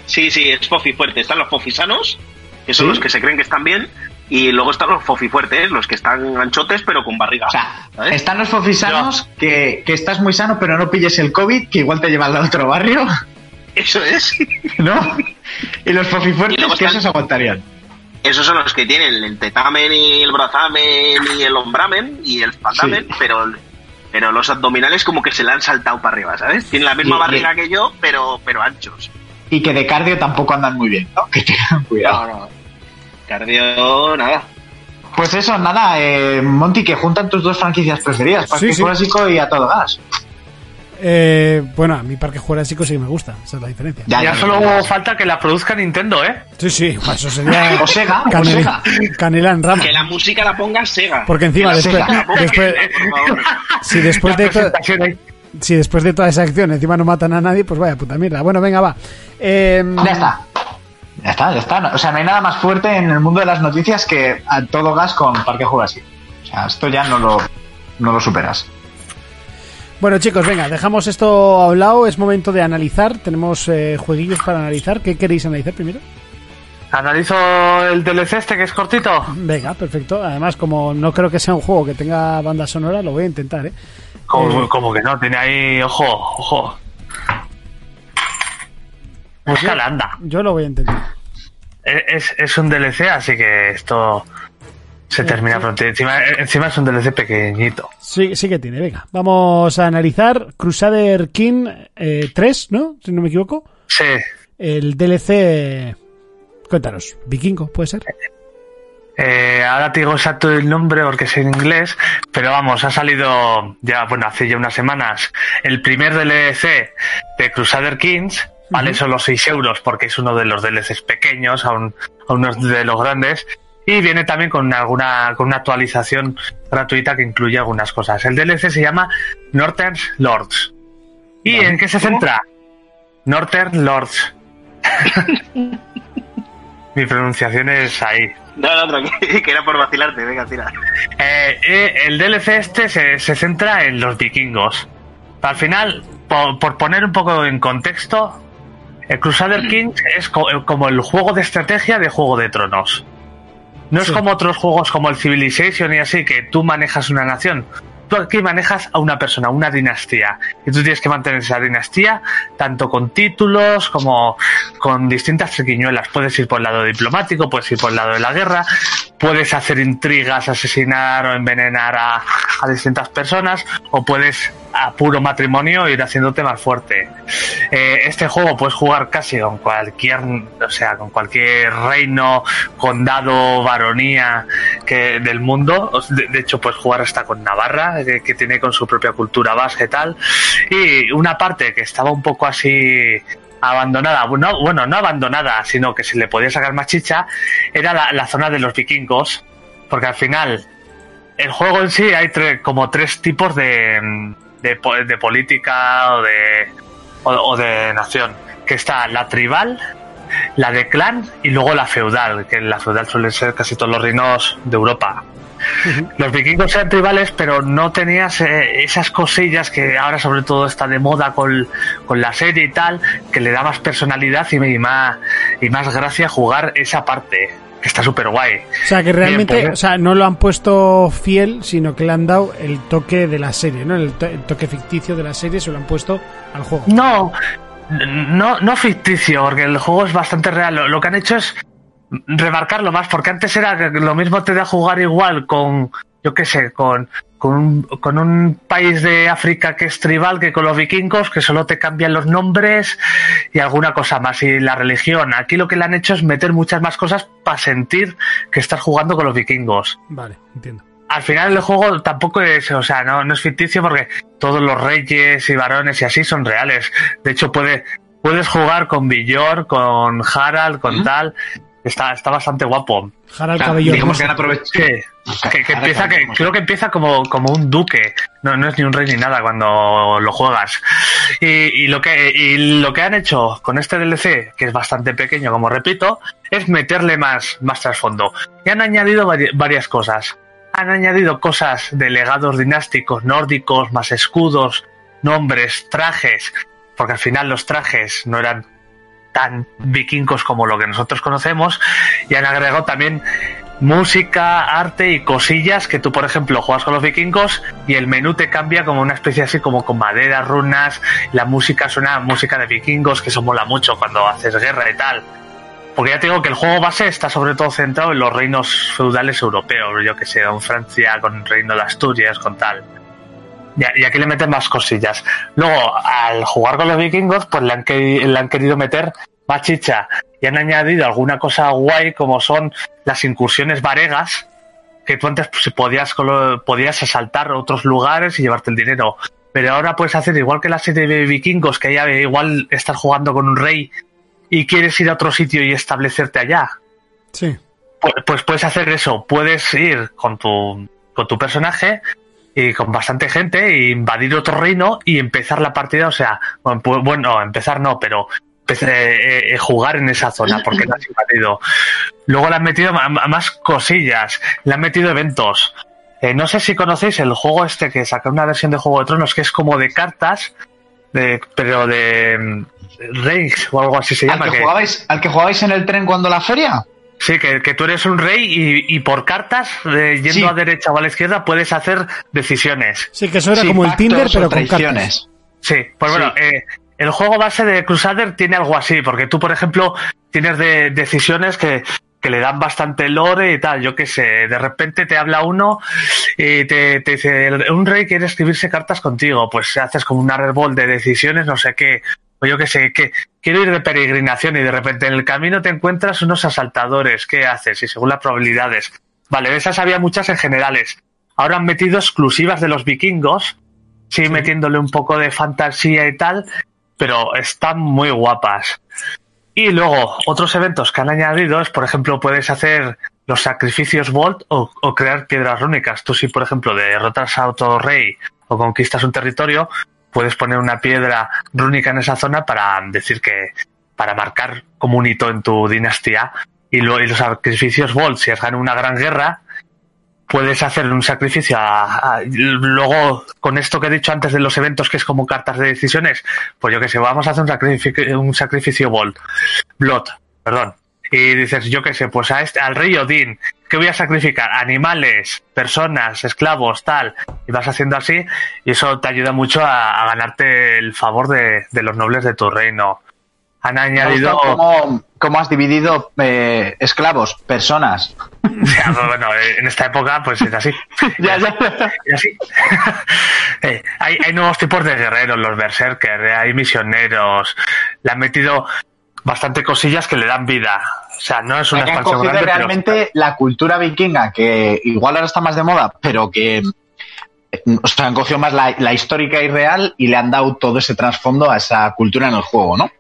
Sí, sí, es Fofi fuerte. Están los Fofisanos, que son ¿Sí? los que se creen que están bien, y luego están los Fofi fuertes, los que están anchotes pero con barriga. O sea, ¿sabes? están los fofisanos que, que estás muy sano pero no pilles el COVID, que igual te llevan al otro barrio, Eso es. [laughs] ¿no? Y los Y fofifuertes luego que están- esos aguantarían. Esos son los que tienen el tetamen y el brazamen y el hombramen y el espaldamen, Sí. pero, pero los abdominales como que se le han saltado para arriba, ¿sabes? Tienen la misma Y- y- barriga que yo, pero, pero anchos. Y que de cardio tampoco andan muy bien, ¿no? [laughs] Que tengan cuidado. No, no. Cardio, nada. Pues eso, nada, eh, Monty, que juntan tus dos franquicias preferidas, Parque Sí, sí. Jurásico y A Todo Gas. Eh, bueno, a mi parque jurásico sí me gusta, esa es la diferencia. Ya, solo ya. falta que la produzca Nintendo, ¿eh? Sí, sí, pues eso sería [laughs] O Sega, o canela, Sega. canela en rama. Que la música la ponga Sega. Porque encima después, después, Sega, por favor. si después La de si después de toda esa acción encima no matan a nadie, pues vaya puta mierda. Bueno, venga, va. Eh, Ya está. Ya está, ya está. O sea, no hay nada más fuerte en el mundo de las noticias que a todo gas con Parque Jurásico. O sea, esto ya no lo, no lo superas. Bueno, chicos, venga, dejamos esto a un lado. Es momento de analizar. Tenemos eh, jueguillos para analizar. ¿Qué queréis analizar primero? Analizo el DLC este que es cortito. Venga, perfecto. Además, como no creo que sea un juego que tenga banda sonora, lo voy a intentar, ¿eh? Como, Eh, como que no, tiene ahí, ojo, ojo. Búscala, anda. Yo lo voy a intentar. Es, es un DLC, así que esto se termina pronto. Encima, encima es un DLC pequeñito. Sí, sí que tiene, venga. Vamos a analizar Crusader King eh, 3, ¿no? Si no me equivoco. Sí. El DLC... Cuéntanos, vikingo, ¿puede ser? Eh, ahora te digo exacto el nombre porque es en inglés, pero vamos, ha salido ya, bueno, hace ya unas semanas el primer DLC de Crusader Kings, ¿vale? Son los 6 euros porque es uno de los DLCs pequeños, a, un- a uno de los grandes. Y viene también con alguna con una actualización gratuita que incluye algunas cosas. El DLC se llama Northern Lords. ¿Y en qué se centra? Northern Lords. [laughs] Mi pronunciación es ahí. No, no, tranquilo, [laughs] que era por vacilarte, venga, tira. Eh, eh, el DLC este se, se centra en los vikingos. Al final, por, por poner un poco en contexto, el Crusader [clears throat] Kings es co- como el juego de estrategia de Juego de Tronos. No es como otros juegos como el Civilization y así, que tú manejas una nación. Tú aquí manejas a una persona, una dinastía. Y tú tienes que mantener esa dinastía tanto con títulos como con distintas triquiñuelas. Puedes ir por el lado diplomático, puedes ir por el lado de la guerra, puedes hacer intrigas, asesinar o envenenar a, a distintas personas, o puedes a puro matrimonio ir haciéndote más fuerte. Eh, este juego puedes jugar casi con cualquier, o sea, con cualquier reino, condado, baronía que del mundo. De, hecho, puedes jugar hasta con Navarra, que, tiene con su propia cultura vasca y tal. Y una parte que estaba un poco así abandonada, bueno, bueno, no abandonada, sino que se le podía sacar más chicha, era la, zona de los vikingos, porque al final el juego en sí hay como tres tipos de, de, de política o de, o, o de nación, que está la tribal, la de clan y luego la feudal, que la feudal suele ser casi todos los reinos de Europa. Los vikingos eran tribales, pero no tenías eh, esas cosillas que ahora sobre todo está de moda con, con la serie y tal, que le da más personalidad y, y más, y más gracia jugar esa parte, está súper guay. O sea, que realmente, Bien, pues, o sea, no lo han puesto fiel, sino que le han dado el toque de la serie, ¿no? El, to- el toque ficticio de la serie se lo han puesto al juego. No, no, no ficticio, porque el juego es bastante real. Lo, lo que han hecho es remarcarlo más, porque antes era que lo mismo te da jugar igual con, yo qué sé, con, con, un, con un país de África que es tribal que con los vikingos, que solo te cambian los nombres y alguna cosa más. Y la religión, aquí lo que le han hecho es meter muchas más cosas para sentir que estás jugando con los vikingos Vale, entiendo. al final el juego tampoco es, o sea, no, no es ficticio porque todos los reyes y varones y así son reales. De hecho, puede, puedes jugar con Villor, con Harald, con tal. Está, está bastante guapo. Harald Cabello digamos que han aprovechado. Sí. Que, que Harald empieza, que, creo empieza como, como un duque. No, no es ni un rey ni nada cuando lo juegas. Y, y lo que, y lo que han hecho con este DLC, que es bastante pequeño, como repito, es meterle más, más trasfondo. Y han añadido vari- varias cosas. Han añadido cosas de legados dinásticos nórdicos, más escudos, nombres, trajes, porque al final los trajes no eran tan vikingos como lo que nosotros conocemos, y han agregado también música, arte y cosillas que tú, por ejemplo, juegas con los vikingos y el menú te cambia como una especie así como con madera, runas, la música suena a música de vikingos, que eso mola mucho cuando haces guerra y tal. Porque ya te digo que el juego base está sobre todo centrado en los reinos feudales europeos, yo que sé, con Francia, con el reino de Asturias, con tal. Y, aquí le meten más cosillas. Luego, al jugar con los vikingos, pues le han, le han querido meter más chicha y han añadido alguna cosa guay como son las incursiones varegas, que tú antes pues, podías asaltar otros lugares y llevarte el dinero. Pero ahora puedes hacer igual que la serie de vikingos, que ya igual estás jugando con un rey y quieres ir a otro sitio y establecerte allá. Sí. Pues, pues puedes hacer eso, puedes ir con tu, con tu personaje y con bastante gente e invadir otro reino y empezar la partida, o sea, bueno, bueno, empezar no, pero empe- eh, eh, jugar en esa zona porque la has invadido. Luego le han metido más cosillas, le han metido eventos. Eh, no sé si conocéis el juego este que saca una versión de Juego de Tronos que es como de cartas, de, pero de mm, Reiks o algo así se ¿Al llama. que, que- jugabais, ¿Al que jugabais en el tren cuando la feria? Sí, que, que tú eres un rey y, y por cartas, eh, yendo Sí. a derecha o a la izquierda, puedes hacer decisiones. Sí, que eso era Sí, como el Tinder, pero con cartas. Sí, pues bueno, eh, el juego base de Crusader tiene algo así, porque tú, por ejemplo, tienes de- decisiones que, que le dan bastante lore y tal. Yo qué sé, de repente te habla uno y te, te dice, un rey quiere escribirse cartas contigo, pues haces como un árbol de decisiones, no sé qué. O yo qué sé, que quiero ir de peregrinación y de repente en el camino te encuentras unos asaltadores. ¿Qué haces? Y según las probabilidades. Vale, de esas había muchas en generales. Ahora han metido exclusivas de los vikingos, sí, metiéndole un poco de fantasía y tal, pero están muy guapas. Y luego, otros eventos que han añadido es, por ejemplo, puedes hacer los sacrificios Volt o, o crear piedras rúnicas. Tú si, por ejemplo, derrotas a otro rey o conquistas un territorio, puedes poner una piedra rúnica en esa zona para decir que, para marcar como un hito en tu dinastía. Y, lo- los sacrificios Volt, si has ganado una gran guerra, puedes hacer un sacrificio a- luego con esto que he dicho antes de los eventos que es como cartas de decisiones pues yo que sé vamos a hacer un sacrificio un sacrificio Bolt Blood perdón y dices yo que sé pues a este al rey Odín ¿qué voy a sacrificar? animales personas esclavos tal y vas haciendo así y eso te ayuda mucho a, a ganarte el favor de, de los nobles de tu reino han añadido cómo, cómo has dividido eh, esclavos, personas. [laughs] Ya, bueno, en esta época pues es así. [laughs] Ya, ya. [laughs] Así. Eh, hay, hay nuevos tipos de guerreros, los berserkers, eh, hay misioneros. Le han metido bastante cosillas que le dan vida. O sea, no es una que han expansión cogido grande, pero- realmente la cultura vikinga, que igual ahora está más de moda, pero que eh, o sea, han cogido más la, la histórica y real y le han dado todo ese trasfondo a esa cultura en el juego, ¿no?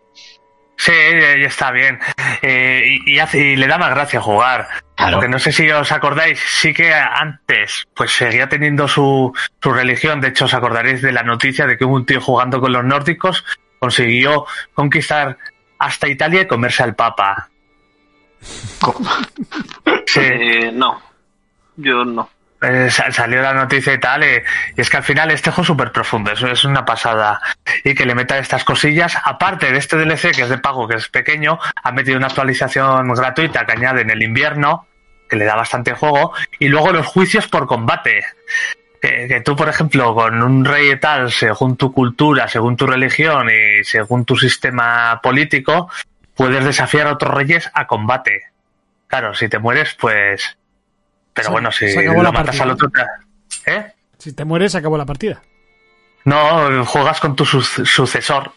Sí, está bien. Eh, y, y hace- y le da más gracia jugar. Claro. Porque no sé si os acordáis, sí que antes pues seguía teniendo su, su religión. De hecho, os acordaréis de la noticia de que un tío jugando con los nórdicos consiguió conquistar hasta Italia y comerse al Papa. [laughs] Sí, Eh, no, yo no. eh, sa- salió la noticia y tal, eh, y es que al final este juego es súper profundo, eso es una pasada. Y que le meta estas cosillas, aparte de este DLC que es de pago, que es pequeño, ha metido una actualización gratuita que añade en el invierno, que le da bastante juego, y luego los juicios por combate. Que, que tú, por ejemplo, con un rey tal, según tu cultura, según tu religión y según tu sistema político, puedes desafiar a otros reyes a combate. Claro, si te mueres, pues... Pero Se- bueno, si se lo matas partida. al otro... ¿Eh? Si te mueres, acabó la partida. No, juegas con tu su- sucesor.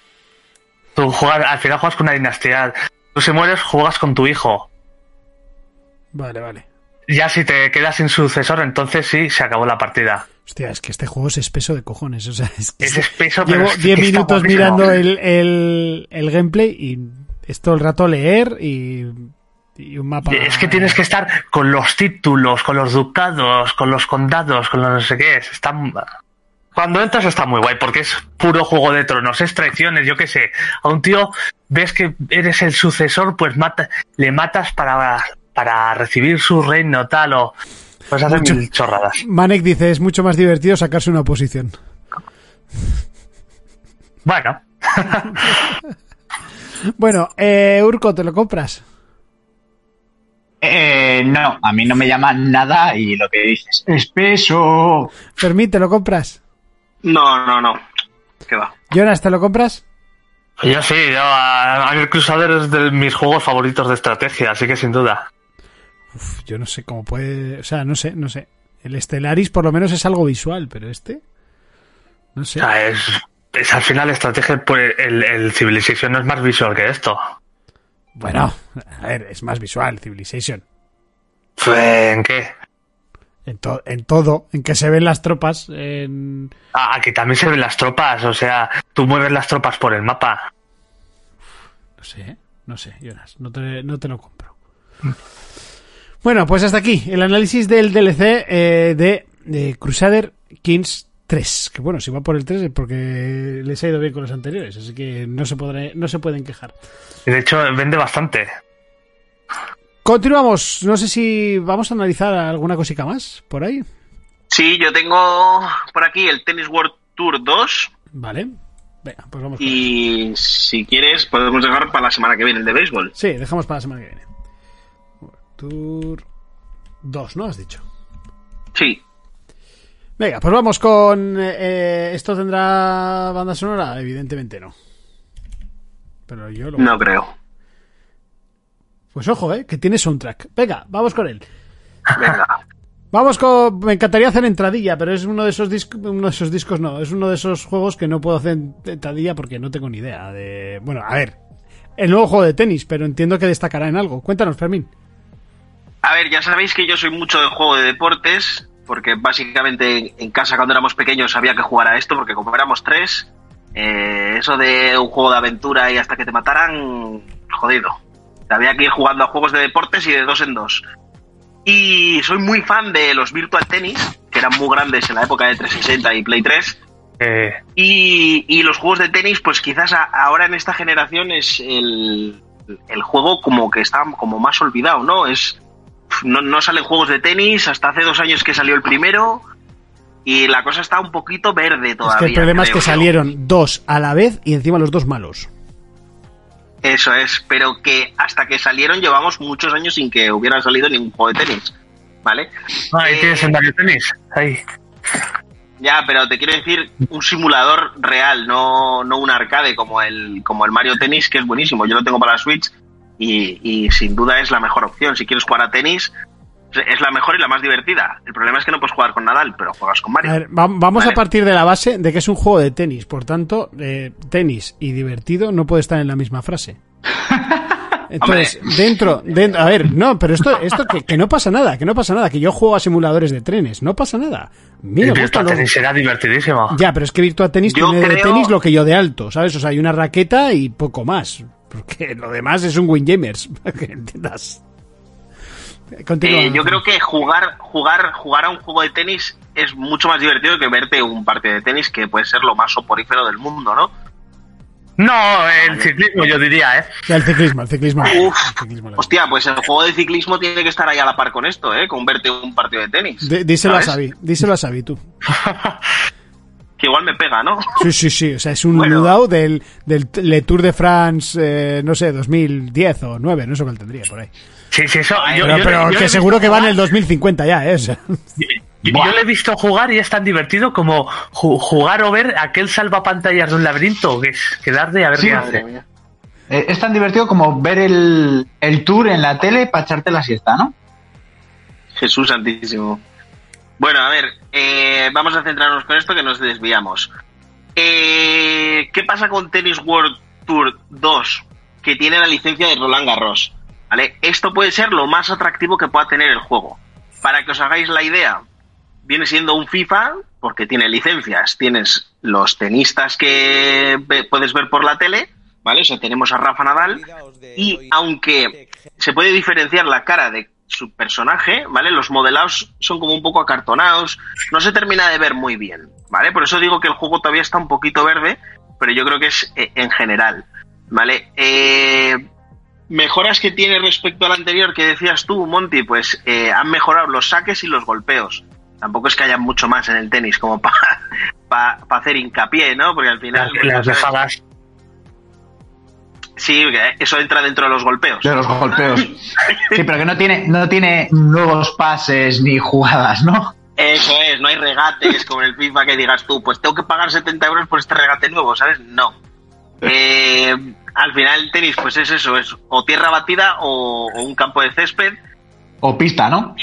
Tú juegas, al final juegas con una dinastía. Tú si mueres, juegas con tu hijo. Vale, vale. Ya si te quedas sin sucesor, entonces sí, se acabó la partida. Hostia, es que este juego es espeso de cojones. O sea, es que Es espeso, llevo es que 10 está minutos mirando el, el, el gameplay y es todo el rato leer y, y un mapa. Es que tienes que estar con los títulos, con los ducados, con los condados, con los no sé qué. Está... Cuando entras está muy guay porque es puro juego de tronos, es traiciones, yo qué sé. A un tío ves que eres el sucesor, pues mata, le matas para, para recibir su reino tal o pues hacer Mucho. mil chorradas. Manek dice, es mucho más divertido sacarse una oposición. Bueno, [laughs] Bueno, eh, Urco, ¿te lo compras? Eh, no, a mí no me llama nada y lo que dices, espeso. Fermín, ¿te lo compras? No, no, no. ¿Qué va? Jonas, ¿te lo compras? yo sí, yo a, a el Crusader es de mis juegos favoritos de estrategia, así que sin duda. Uf, yo no sé cómo puede... O sea, no sé, no sé. El Stellaris por lo menos es algo visual, pero este... No sé. O sea, es, es al final estrategia, pues el, el Civilization no es más visual que esto. Bueno, a ver, es más visual, Civilization. ¿En qué? En, to- en todo, en que se ven las tropas, en... Ah, aquí también se ven las tropas, o sea, tú mueves las tropas por el mapa. No sé, no sé, Jonas, no te, no te lo compro. Bueno, pues hasta aquí el análisis del DLC eh, de, de Crusader Kings 3. Que bueno, si va por el 3 es porque les ha ido bien con los anteriores, así que no se, podrá, no se pueden quejar. Y de hecho, vende bastante. Continuamos, no sé si vamos a analizar alguna cosica más por ahí. Sí, yo tengo por aquí el Tennis World Tour 2 Vale, venga, pues vamos. con- y si quieres podemos dejar para la semana que viene el de béisbol. Sí, dejamos para la semana que viene. Tour 2, ¿no? Has dicho. Sí, Venga, pues vamos con... eh, ¿Esto tendrá banda sonora? Evidentemente no. pero yo lo... No creo. Pues ojo, ¿eh? Que tiene soundtrack. Venga, vamos con él. Venga. [laughs] Vamos con... Me encantaría hacer entradilla, pero es uno de esos discos... Uno de esos discos no, es uno de esos juegos que no puedo hacer entradilla porque no tengo ni idea de... Bueno, a ver. El nuevo juego de tenis, pero entiendo que destacará en algo. Cuéntanos, Fermín. A ver, ya sabéis que yo soy mucho de juego de deportes, porque básicamente en casa cuando éramos pequeños había que jugar a esto, porque como éramos tres, eh, eso de un juego de aventura y hasta que te mataran, jodido. Había que ir jugando a juegos de deportes y de dos en dos. Y soy muy fan de los Virtual Tennis, que eran muy grandes en la época de 360 y Play 3. Eh, Y, y los juegos de tenis, pues quizás a- ahora en esta generación es el, el juego como que está como más olvidado, ¿no? Es no, no salen juegos de tenis hasta hace dos años que salió el primero y la cosa está un poquito verde todavía. es que el problema es que salieron dos a la vez y encima los dos malos. Eso es, pero que hasta que salieron llevamos muchos años sin que hubiera salido ningún juego de tenis, ¿vale? ahí Eh, tienes el Mario Tennis. Ahí. Ya, pero te quiero decir un simulador real, no, no un arcade como el, como el Mario Tennis, que es buenísimo. Yo lo tengo para la Switch y, y sin duda es la mejor opción. Si quieres jugar a tenis, es la mejor y la más divertida. El problema es que no puedes jugar con Nadal, pero juegas con Mario. A ver, va- vamos Vale. a partir de la base de que es un juego de tenis. Por tanto, eh, tenis y divertido no puede estar en la misma frase. [laughs] Entonces, dentro, dentro, a ver, no, pero esto, esto que, que no pasa nada, que no pasa nada, que yo juego a simuladores de trenes, no pasa nada. Mira, lo- Tennis será divertidísimo. Ya, pero es que Virtua Tennis Yo tiene de creo- tenis lo que yo de alto, ¿sabes? O sea, hay una raqueta y poco más. Porque lo demás es un Windjamers, [laughs] para que entiendas. Continúa. Eh, yo creo que jugar, jugar, jugar a un juego de tenis es mucho más divertido que verte un partido de tenis que puede ser lo más soporífero del mundo, ¿no? No, el ciclismo yo diría, ¿eh? El ciclismo, el ciclismo. Uf, el ciclismo hostia, pues el juego de ciclismo tiene que estar ahí a la par con esto, ¿eh? Con verte un partido de tenis. D- díselo a. Xavi, díselo a Xavi tú. [laughs] Que igual me pega, ¿no? Sí, sí, sí, o sea, es un Bueno. ludao del, del Le Tour de France, eh, no sé, 2010 o 9, no sé cuál tendría por ahí. Sí, sí, eso. yo, Pero, yo- pero yo le que seguro que va en el jugar- 2050 ya, ¿eh? O sea, Yo, yo le he visto jugar y es tan divertido como ju- jugar o ver aquel salvapantallas de un laberinto, que es quedarte a ver Sí, qué madre hace. Eh, Es tan divertido como ver el, el tour en la tele para echarte la siesta, ¿no? Jesús Santísimo. Bueno, a ver, eh, vamos a centrarnos con esto que nos desviamos. Eh, ¿Qué pasa con Tennis World Tour 2? Que tiene la licencia de Roland Garros. ¿Vale? Esto puede ser lo más atractivo que pueda tener el juego. Para que os hagáis la idea, viene siendo un FIFA porque tiene licencias. Tienes los tenistas que ve- puedes ver por la tele, ¿vale? O sea, tenemos a Rafa Nadal y aunque se puede diferenciar la cara de su personaje, ¿vale? Los modelados son como un poco acartonados, no se termina de ver muy bien, ¿vale? Por eso digo que el juego todavía está un poquito verde, pero yo creo que es eh, en general, ¿vale? Eh, mejoras que tiene respecto al anterior que decías tú, Monty, pues eh, han mejorado los saques y los golpeos. Tampoco es que haya mucho más en el tenis como [laughs] para hacer hincapié, ¿no? Porque al final... Sí, eso entra dentro de los golpeos. De los golpeos. Sí, pero que no tiene, no tiene nuevos pases ni jugadas, ¿no? Eso es, no hay regates como el FIFA que digas tú, pues tengo que pagar 70 euros por este regate nuevo, ¿sabes? No. Eh, al final el tenis, pues es eso, es o tierra batida o, o un campo de césped O pista, ¿no?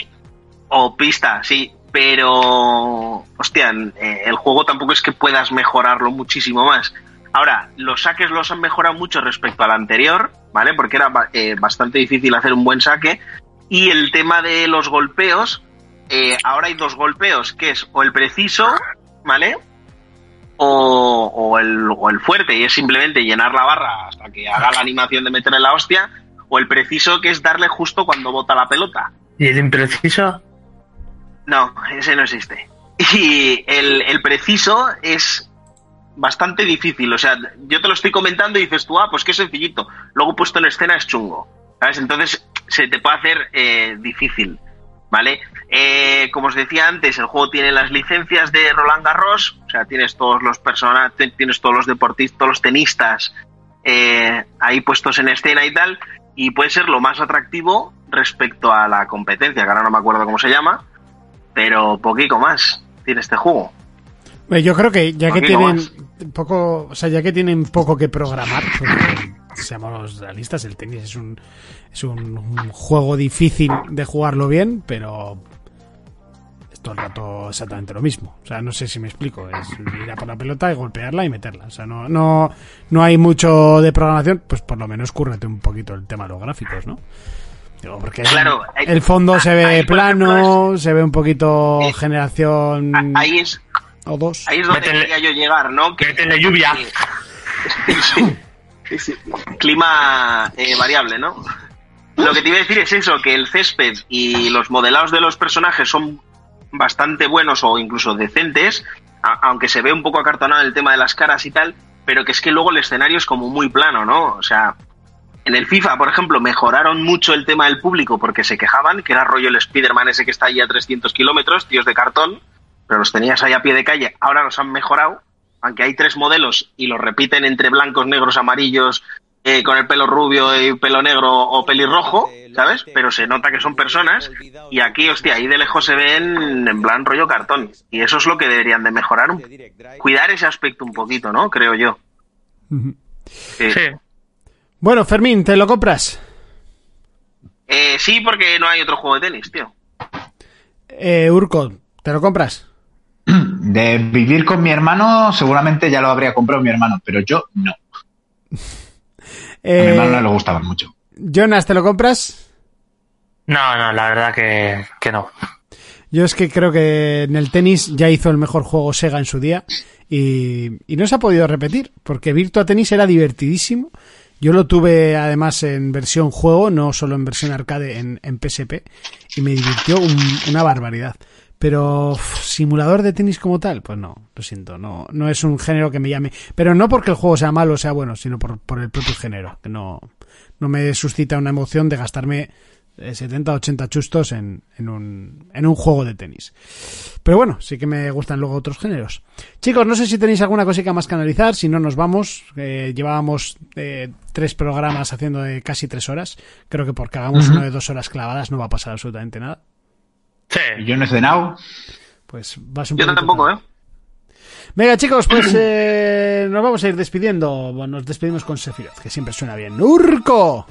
o pista, sí, pero, hostia, eh, el juego tampoco es que puedas mejorarlo muchísimo más. Ahora, los saques los han mejorado mucho respecto al anterior, ¿vale? Porque era eh, bastante difícil hacer un buen saque. Y el tema de los golpeos, eh, ahora hay dos golpeos, que es o el preciso, ¿vale? O, o el, o el fuerte, y es simplemente llenar la barra hasta que haga la animación de meterle la hostia, o el preciso, que es darle justo cuando bota la pelota. ¿Y el impreciso? No, ese no existe. [laughs] Y el, el preciso es bastante difícil. O sea, yo te lo estoy comentando y dices tú, ah, pues qué sencillito. Luego puesto en escena es chungo. ¿Sabes? Entonces se te puede hacer eh, difícil. ¿Vale? Eh, como os decía antes, el juego tiene las licencias de Roland Garros. O sea, tienes todos los personajes, tienes todos los deportistas, todos los tenistas eh, ahí puestos en escena y tal. Y puede ser lo más atractivo respecto a la competencia, que ahora no me acuerdo cómo se llama pero poquito más tiene este juego. Yo creo que ya que no tienen poco, o sea, ya que tienen poco que programar, porque, seamos realistas, el tenis es un es un, un juego difícil de jugarlo bien, pero es todo el rato exactamente lo mismo. O sea, no sé si me explico, es ir a por la pelota y golpearla y meterla. O sea, no no no hay mucho de programación, pues por lo menos cúrrete un poquito el tema de los gráficos, ¿no? Digo, porque Claro, el fondo se ve ahí, plano, ejemplo, se ve un poquito Eh, generación Ahí es, o dos. ahí es donde Métele- quería yo llegar, ¿no? Que, métele lluvia. que- [laughs] sí, sí, sí. Clima eh, variable, ¿no? Lo que te iba a decir es eso, que el césped y los modelados de los personajes son bastante buenos o incluso decentes, a- aunque se ve un poco acartonado el tema de las caras y tal, pero que es que luego el escenario es como muy plano, ¿no? O sea, en el FIFA, por ejemplo, mejoraron mucho el tema del público porque se quejaban, que era rollo el Spider-Man ese que está ahí a 300 kilómetros, tíos de cartón, pero los tenías ahí a pie de calle. Ahora los han mejorado, aunque hay tres modelos y los repiten entre blancos, negros, amarillos, eh, con el pelo rubio y pelo negro o pelirrojo, ¿sabes? Pero se nota que son personas y aquí, hostia, ahí de lejos se ven en plan rollo cartón. Y eso es lo que deberían de mejorar, un- cuidar ese aspecto un poquito, ¿no? Creo yo. Sí. Bueno, Fermín, ¿te lo compras? Eh, sí, porque no hay otro juego de tenis, tío. Eh, Urco, ¿te lo compras? [clears throat] De vivir con mi hermano, seguramente ya lo habría comprado mi hermano, pero yo no. [laughs] A mi Eh, hermano no le gustaban mucho. Jonas, ¿te lo compras? No, no, la verdad que, que no. Yo es que creo que en el tenis ya hizo el mejor juego Sega en su día y, y no se ha podido repetir, porque Virtua Tennis era divertidísimo. Yo lo tuve además en versión juego, no solo en versión arcade en, en PSP, y me divirtió un- una barbaridad. Pero simulador de tenis como tal, pues no, lo siento, no, no es un género que me llame. Pero no porque el juego sea malo o sea bueno, sino por, por el propio género, que no, no me suscita una emoción de gastarme eh, 70 80 chustos en, en, un, en un juego de tenis. Pero bueno, sí que me gustan luego otros géneros. Chicos, no sé si tenéis alguna cosita más que analizar, si no nos vamos. Eh, llevábamos eh, tres programas haciendo de casi tres horas. Creo que porque hagamos uno de dos horas clavadas no va a pasar absolutamente nada. Sí. Y yo no he cenado. Pues vas un Yo poquito tampoco, tarde. ¿eh? Venga, chicos, pues [clears throat] eh, nos vamos a ir despidiendo. Bueno, nos despedimos con Sephiroth, que siempre suena bien. ¡Urco!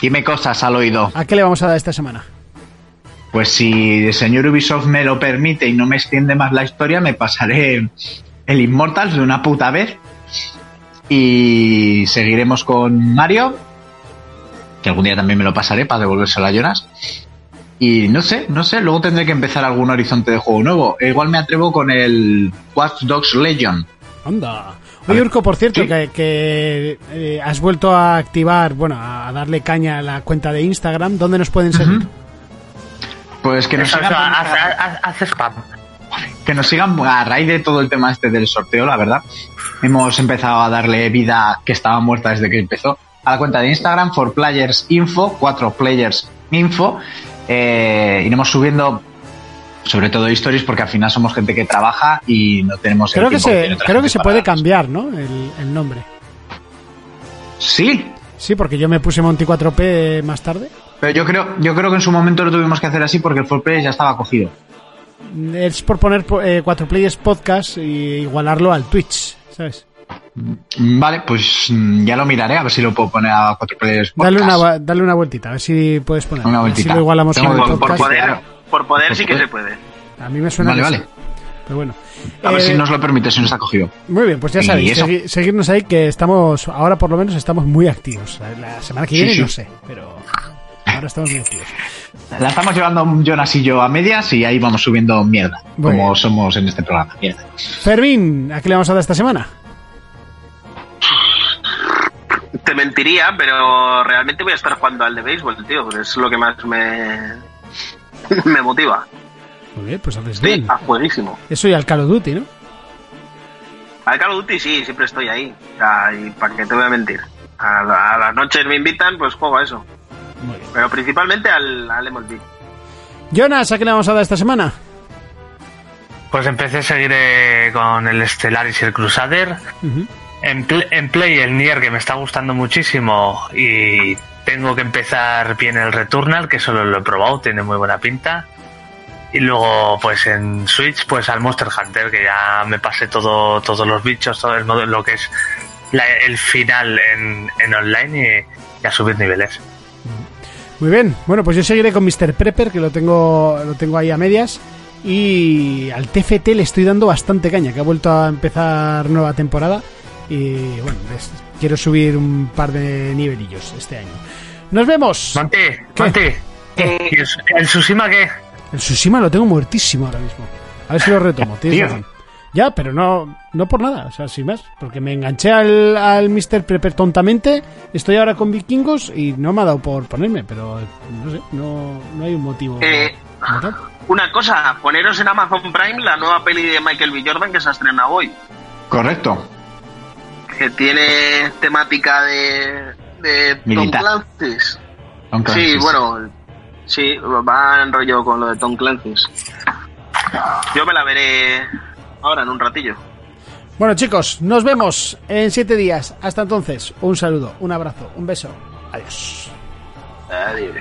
Dime cosas al oído. ¿A qué le vamos a dar esta semana? Pues si el señor Ubisoft me lo permite y no me extiende más la historia, me pasaré el Immortals de una puta vez. Y seguiremos con Mario, que algún día también me lo pasaré para devolvérselo a Jonas. Y no sé, no sé, luego tendré que empezar algún horizonte de juego nuevo. E igual me atrevo con el Watch Dogs Legion. Anda. Oye, Urco, por cierto, Sí. que, que, eh, has vuelto a activar, bueno, a darle caña a la cuenta de Instagram. ¿Dónde nos pueden seguir? Pues que nos sigan haz, Instagram. haz- haz spam. que nos sigan a raíz de todo el tema este del sorteo, la verdad. Hemos empezado a darle vida que estaba muerta desde que empezó a la cuenta de Instagram, for players info, 4 players info. Eh, iremos subiendo sobre todo stories porque al final somos gente que trabaja y no tenemos el Creo que tiempo se, creo que se puede cambiar, ¿no? El, el nombre. Sí, Sí, porque yo me puse Monty 4P más tarde. pero yo creo, yo creo que en su momento lo tuvimos que hacer así porque el for players ya estaba cogido. Es por poner eh, 4 Players Podcast y igualarlo al Twitch, ¿sabes? Vale, pues mm, ya lo miraré a ver si lo puedo poner a 4 players. Dale una, dale una vueltita, a ver si puedes poner. Una vueltita. Si lo igualamos Tengo con el Por, podcast. poder, claro. por poder sí que se puede. A mí me suena Vale, vale. Pero bueno. A ver Eh, si nos lo permite, si nos ha cogido. Muy bien, pues ya sabéis, segui- seguirnos ahí que estamos, ahora por lo menos estamos muy activos. La semana que viene sí. no sé, pero ahora estamos muy activos. [laughs] La estamos llevando Jonas y yo a medias y ahí vamos subiendo mierda, como somos en este programa. Mierda. Fermín, ¿a qué le vamos a dar esta semana? Te mentiría, pero realmente voy a estar jugando al de béisbol, tío, porque es lo que más me, [laughs] me motiva. Muy bien, pues haces Sí, bien. a jueguísimo. Eso y al Call of Duty, ¿no? Al Call of Duty sí, siempre estoy ahí. O sea, y para qué te voy a mentir. A, la- a las noches me invitan, pues juego a eso. Muy bien. Pero principalmente al, al MLB. Jonas, ¿a qué le vamos a dar esta semana? Pues empecé a seguir eh, con el Stellaris y el Crusader. Ujú. En, en Play el Nier que me está gustando muchísimo y tengo que empezar bien el Returnal, que solo lo he probado, tiene muy buena pinta. Y luego, pues en Switch, pues al Monster Hunter, que ya me pasé todo, todos los bichos, todo el modo, lo que es el final en, en online y, y a subir niveles. Muy bien, bueno, pues yo seguiré con Mr. Prepper, que lo tengo, lo tengo ahí a medias. Y al TFT le estoy dando bastante caña, que ha vuelto a empezar nueva temporada. Y bueno, quiero subir un par de nivelillos este año. Nos vemos. Monty, ¿y el, el Tsushima qué? El Tsushima lo tengo muertísimo ahora mismo. A ver si lo retomo. tienes Tío. razón. Ya, pero no, no por nada, o sea, sin más. Porque me enganché al, al Mr. Prepper tontamente. Estoy ahora con vikingos y no me ha dado por ponerme, pero no sé, no, no hay un motivo. Eh. Una cosa, poneros en Amazon Prime la nueva peli de Michael B. Jordan que se estrena hoy. Correcto. Que tiene temática de, de Tom. Clancy's. Tom Sí, Clancy's. bueno, sí, va en rollo con lo de Tom Clancy's. Yo me la veré ahora en un ratillo. Bueno, chicos, nos vemos en siete días. Hasta entonces, un saludo, un abrazo, un beso. Adiós. Adiós.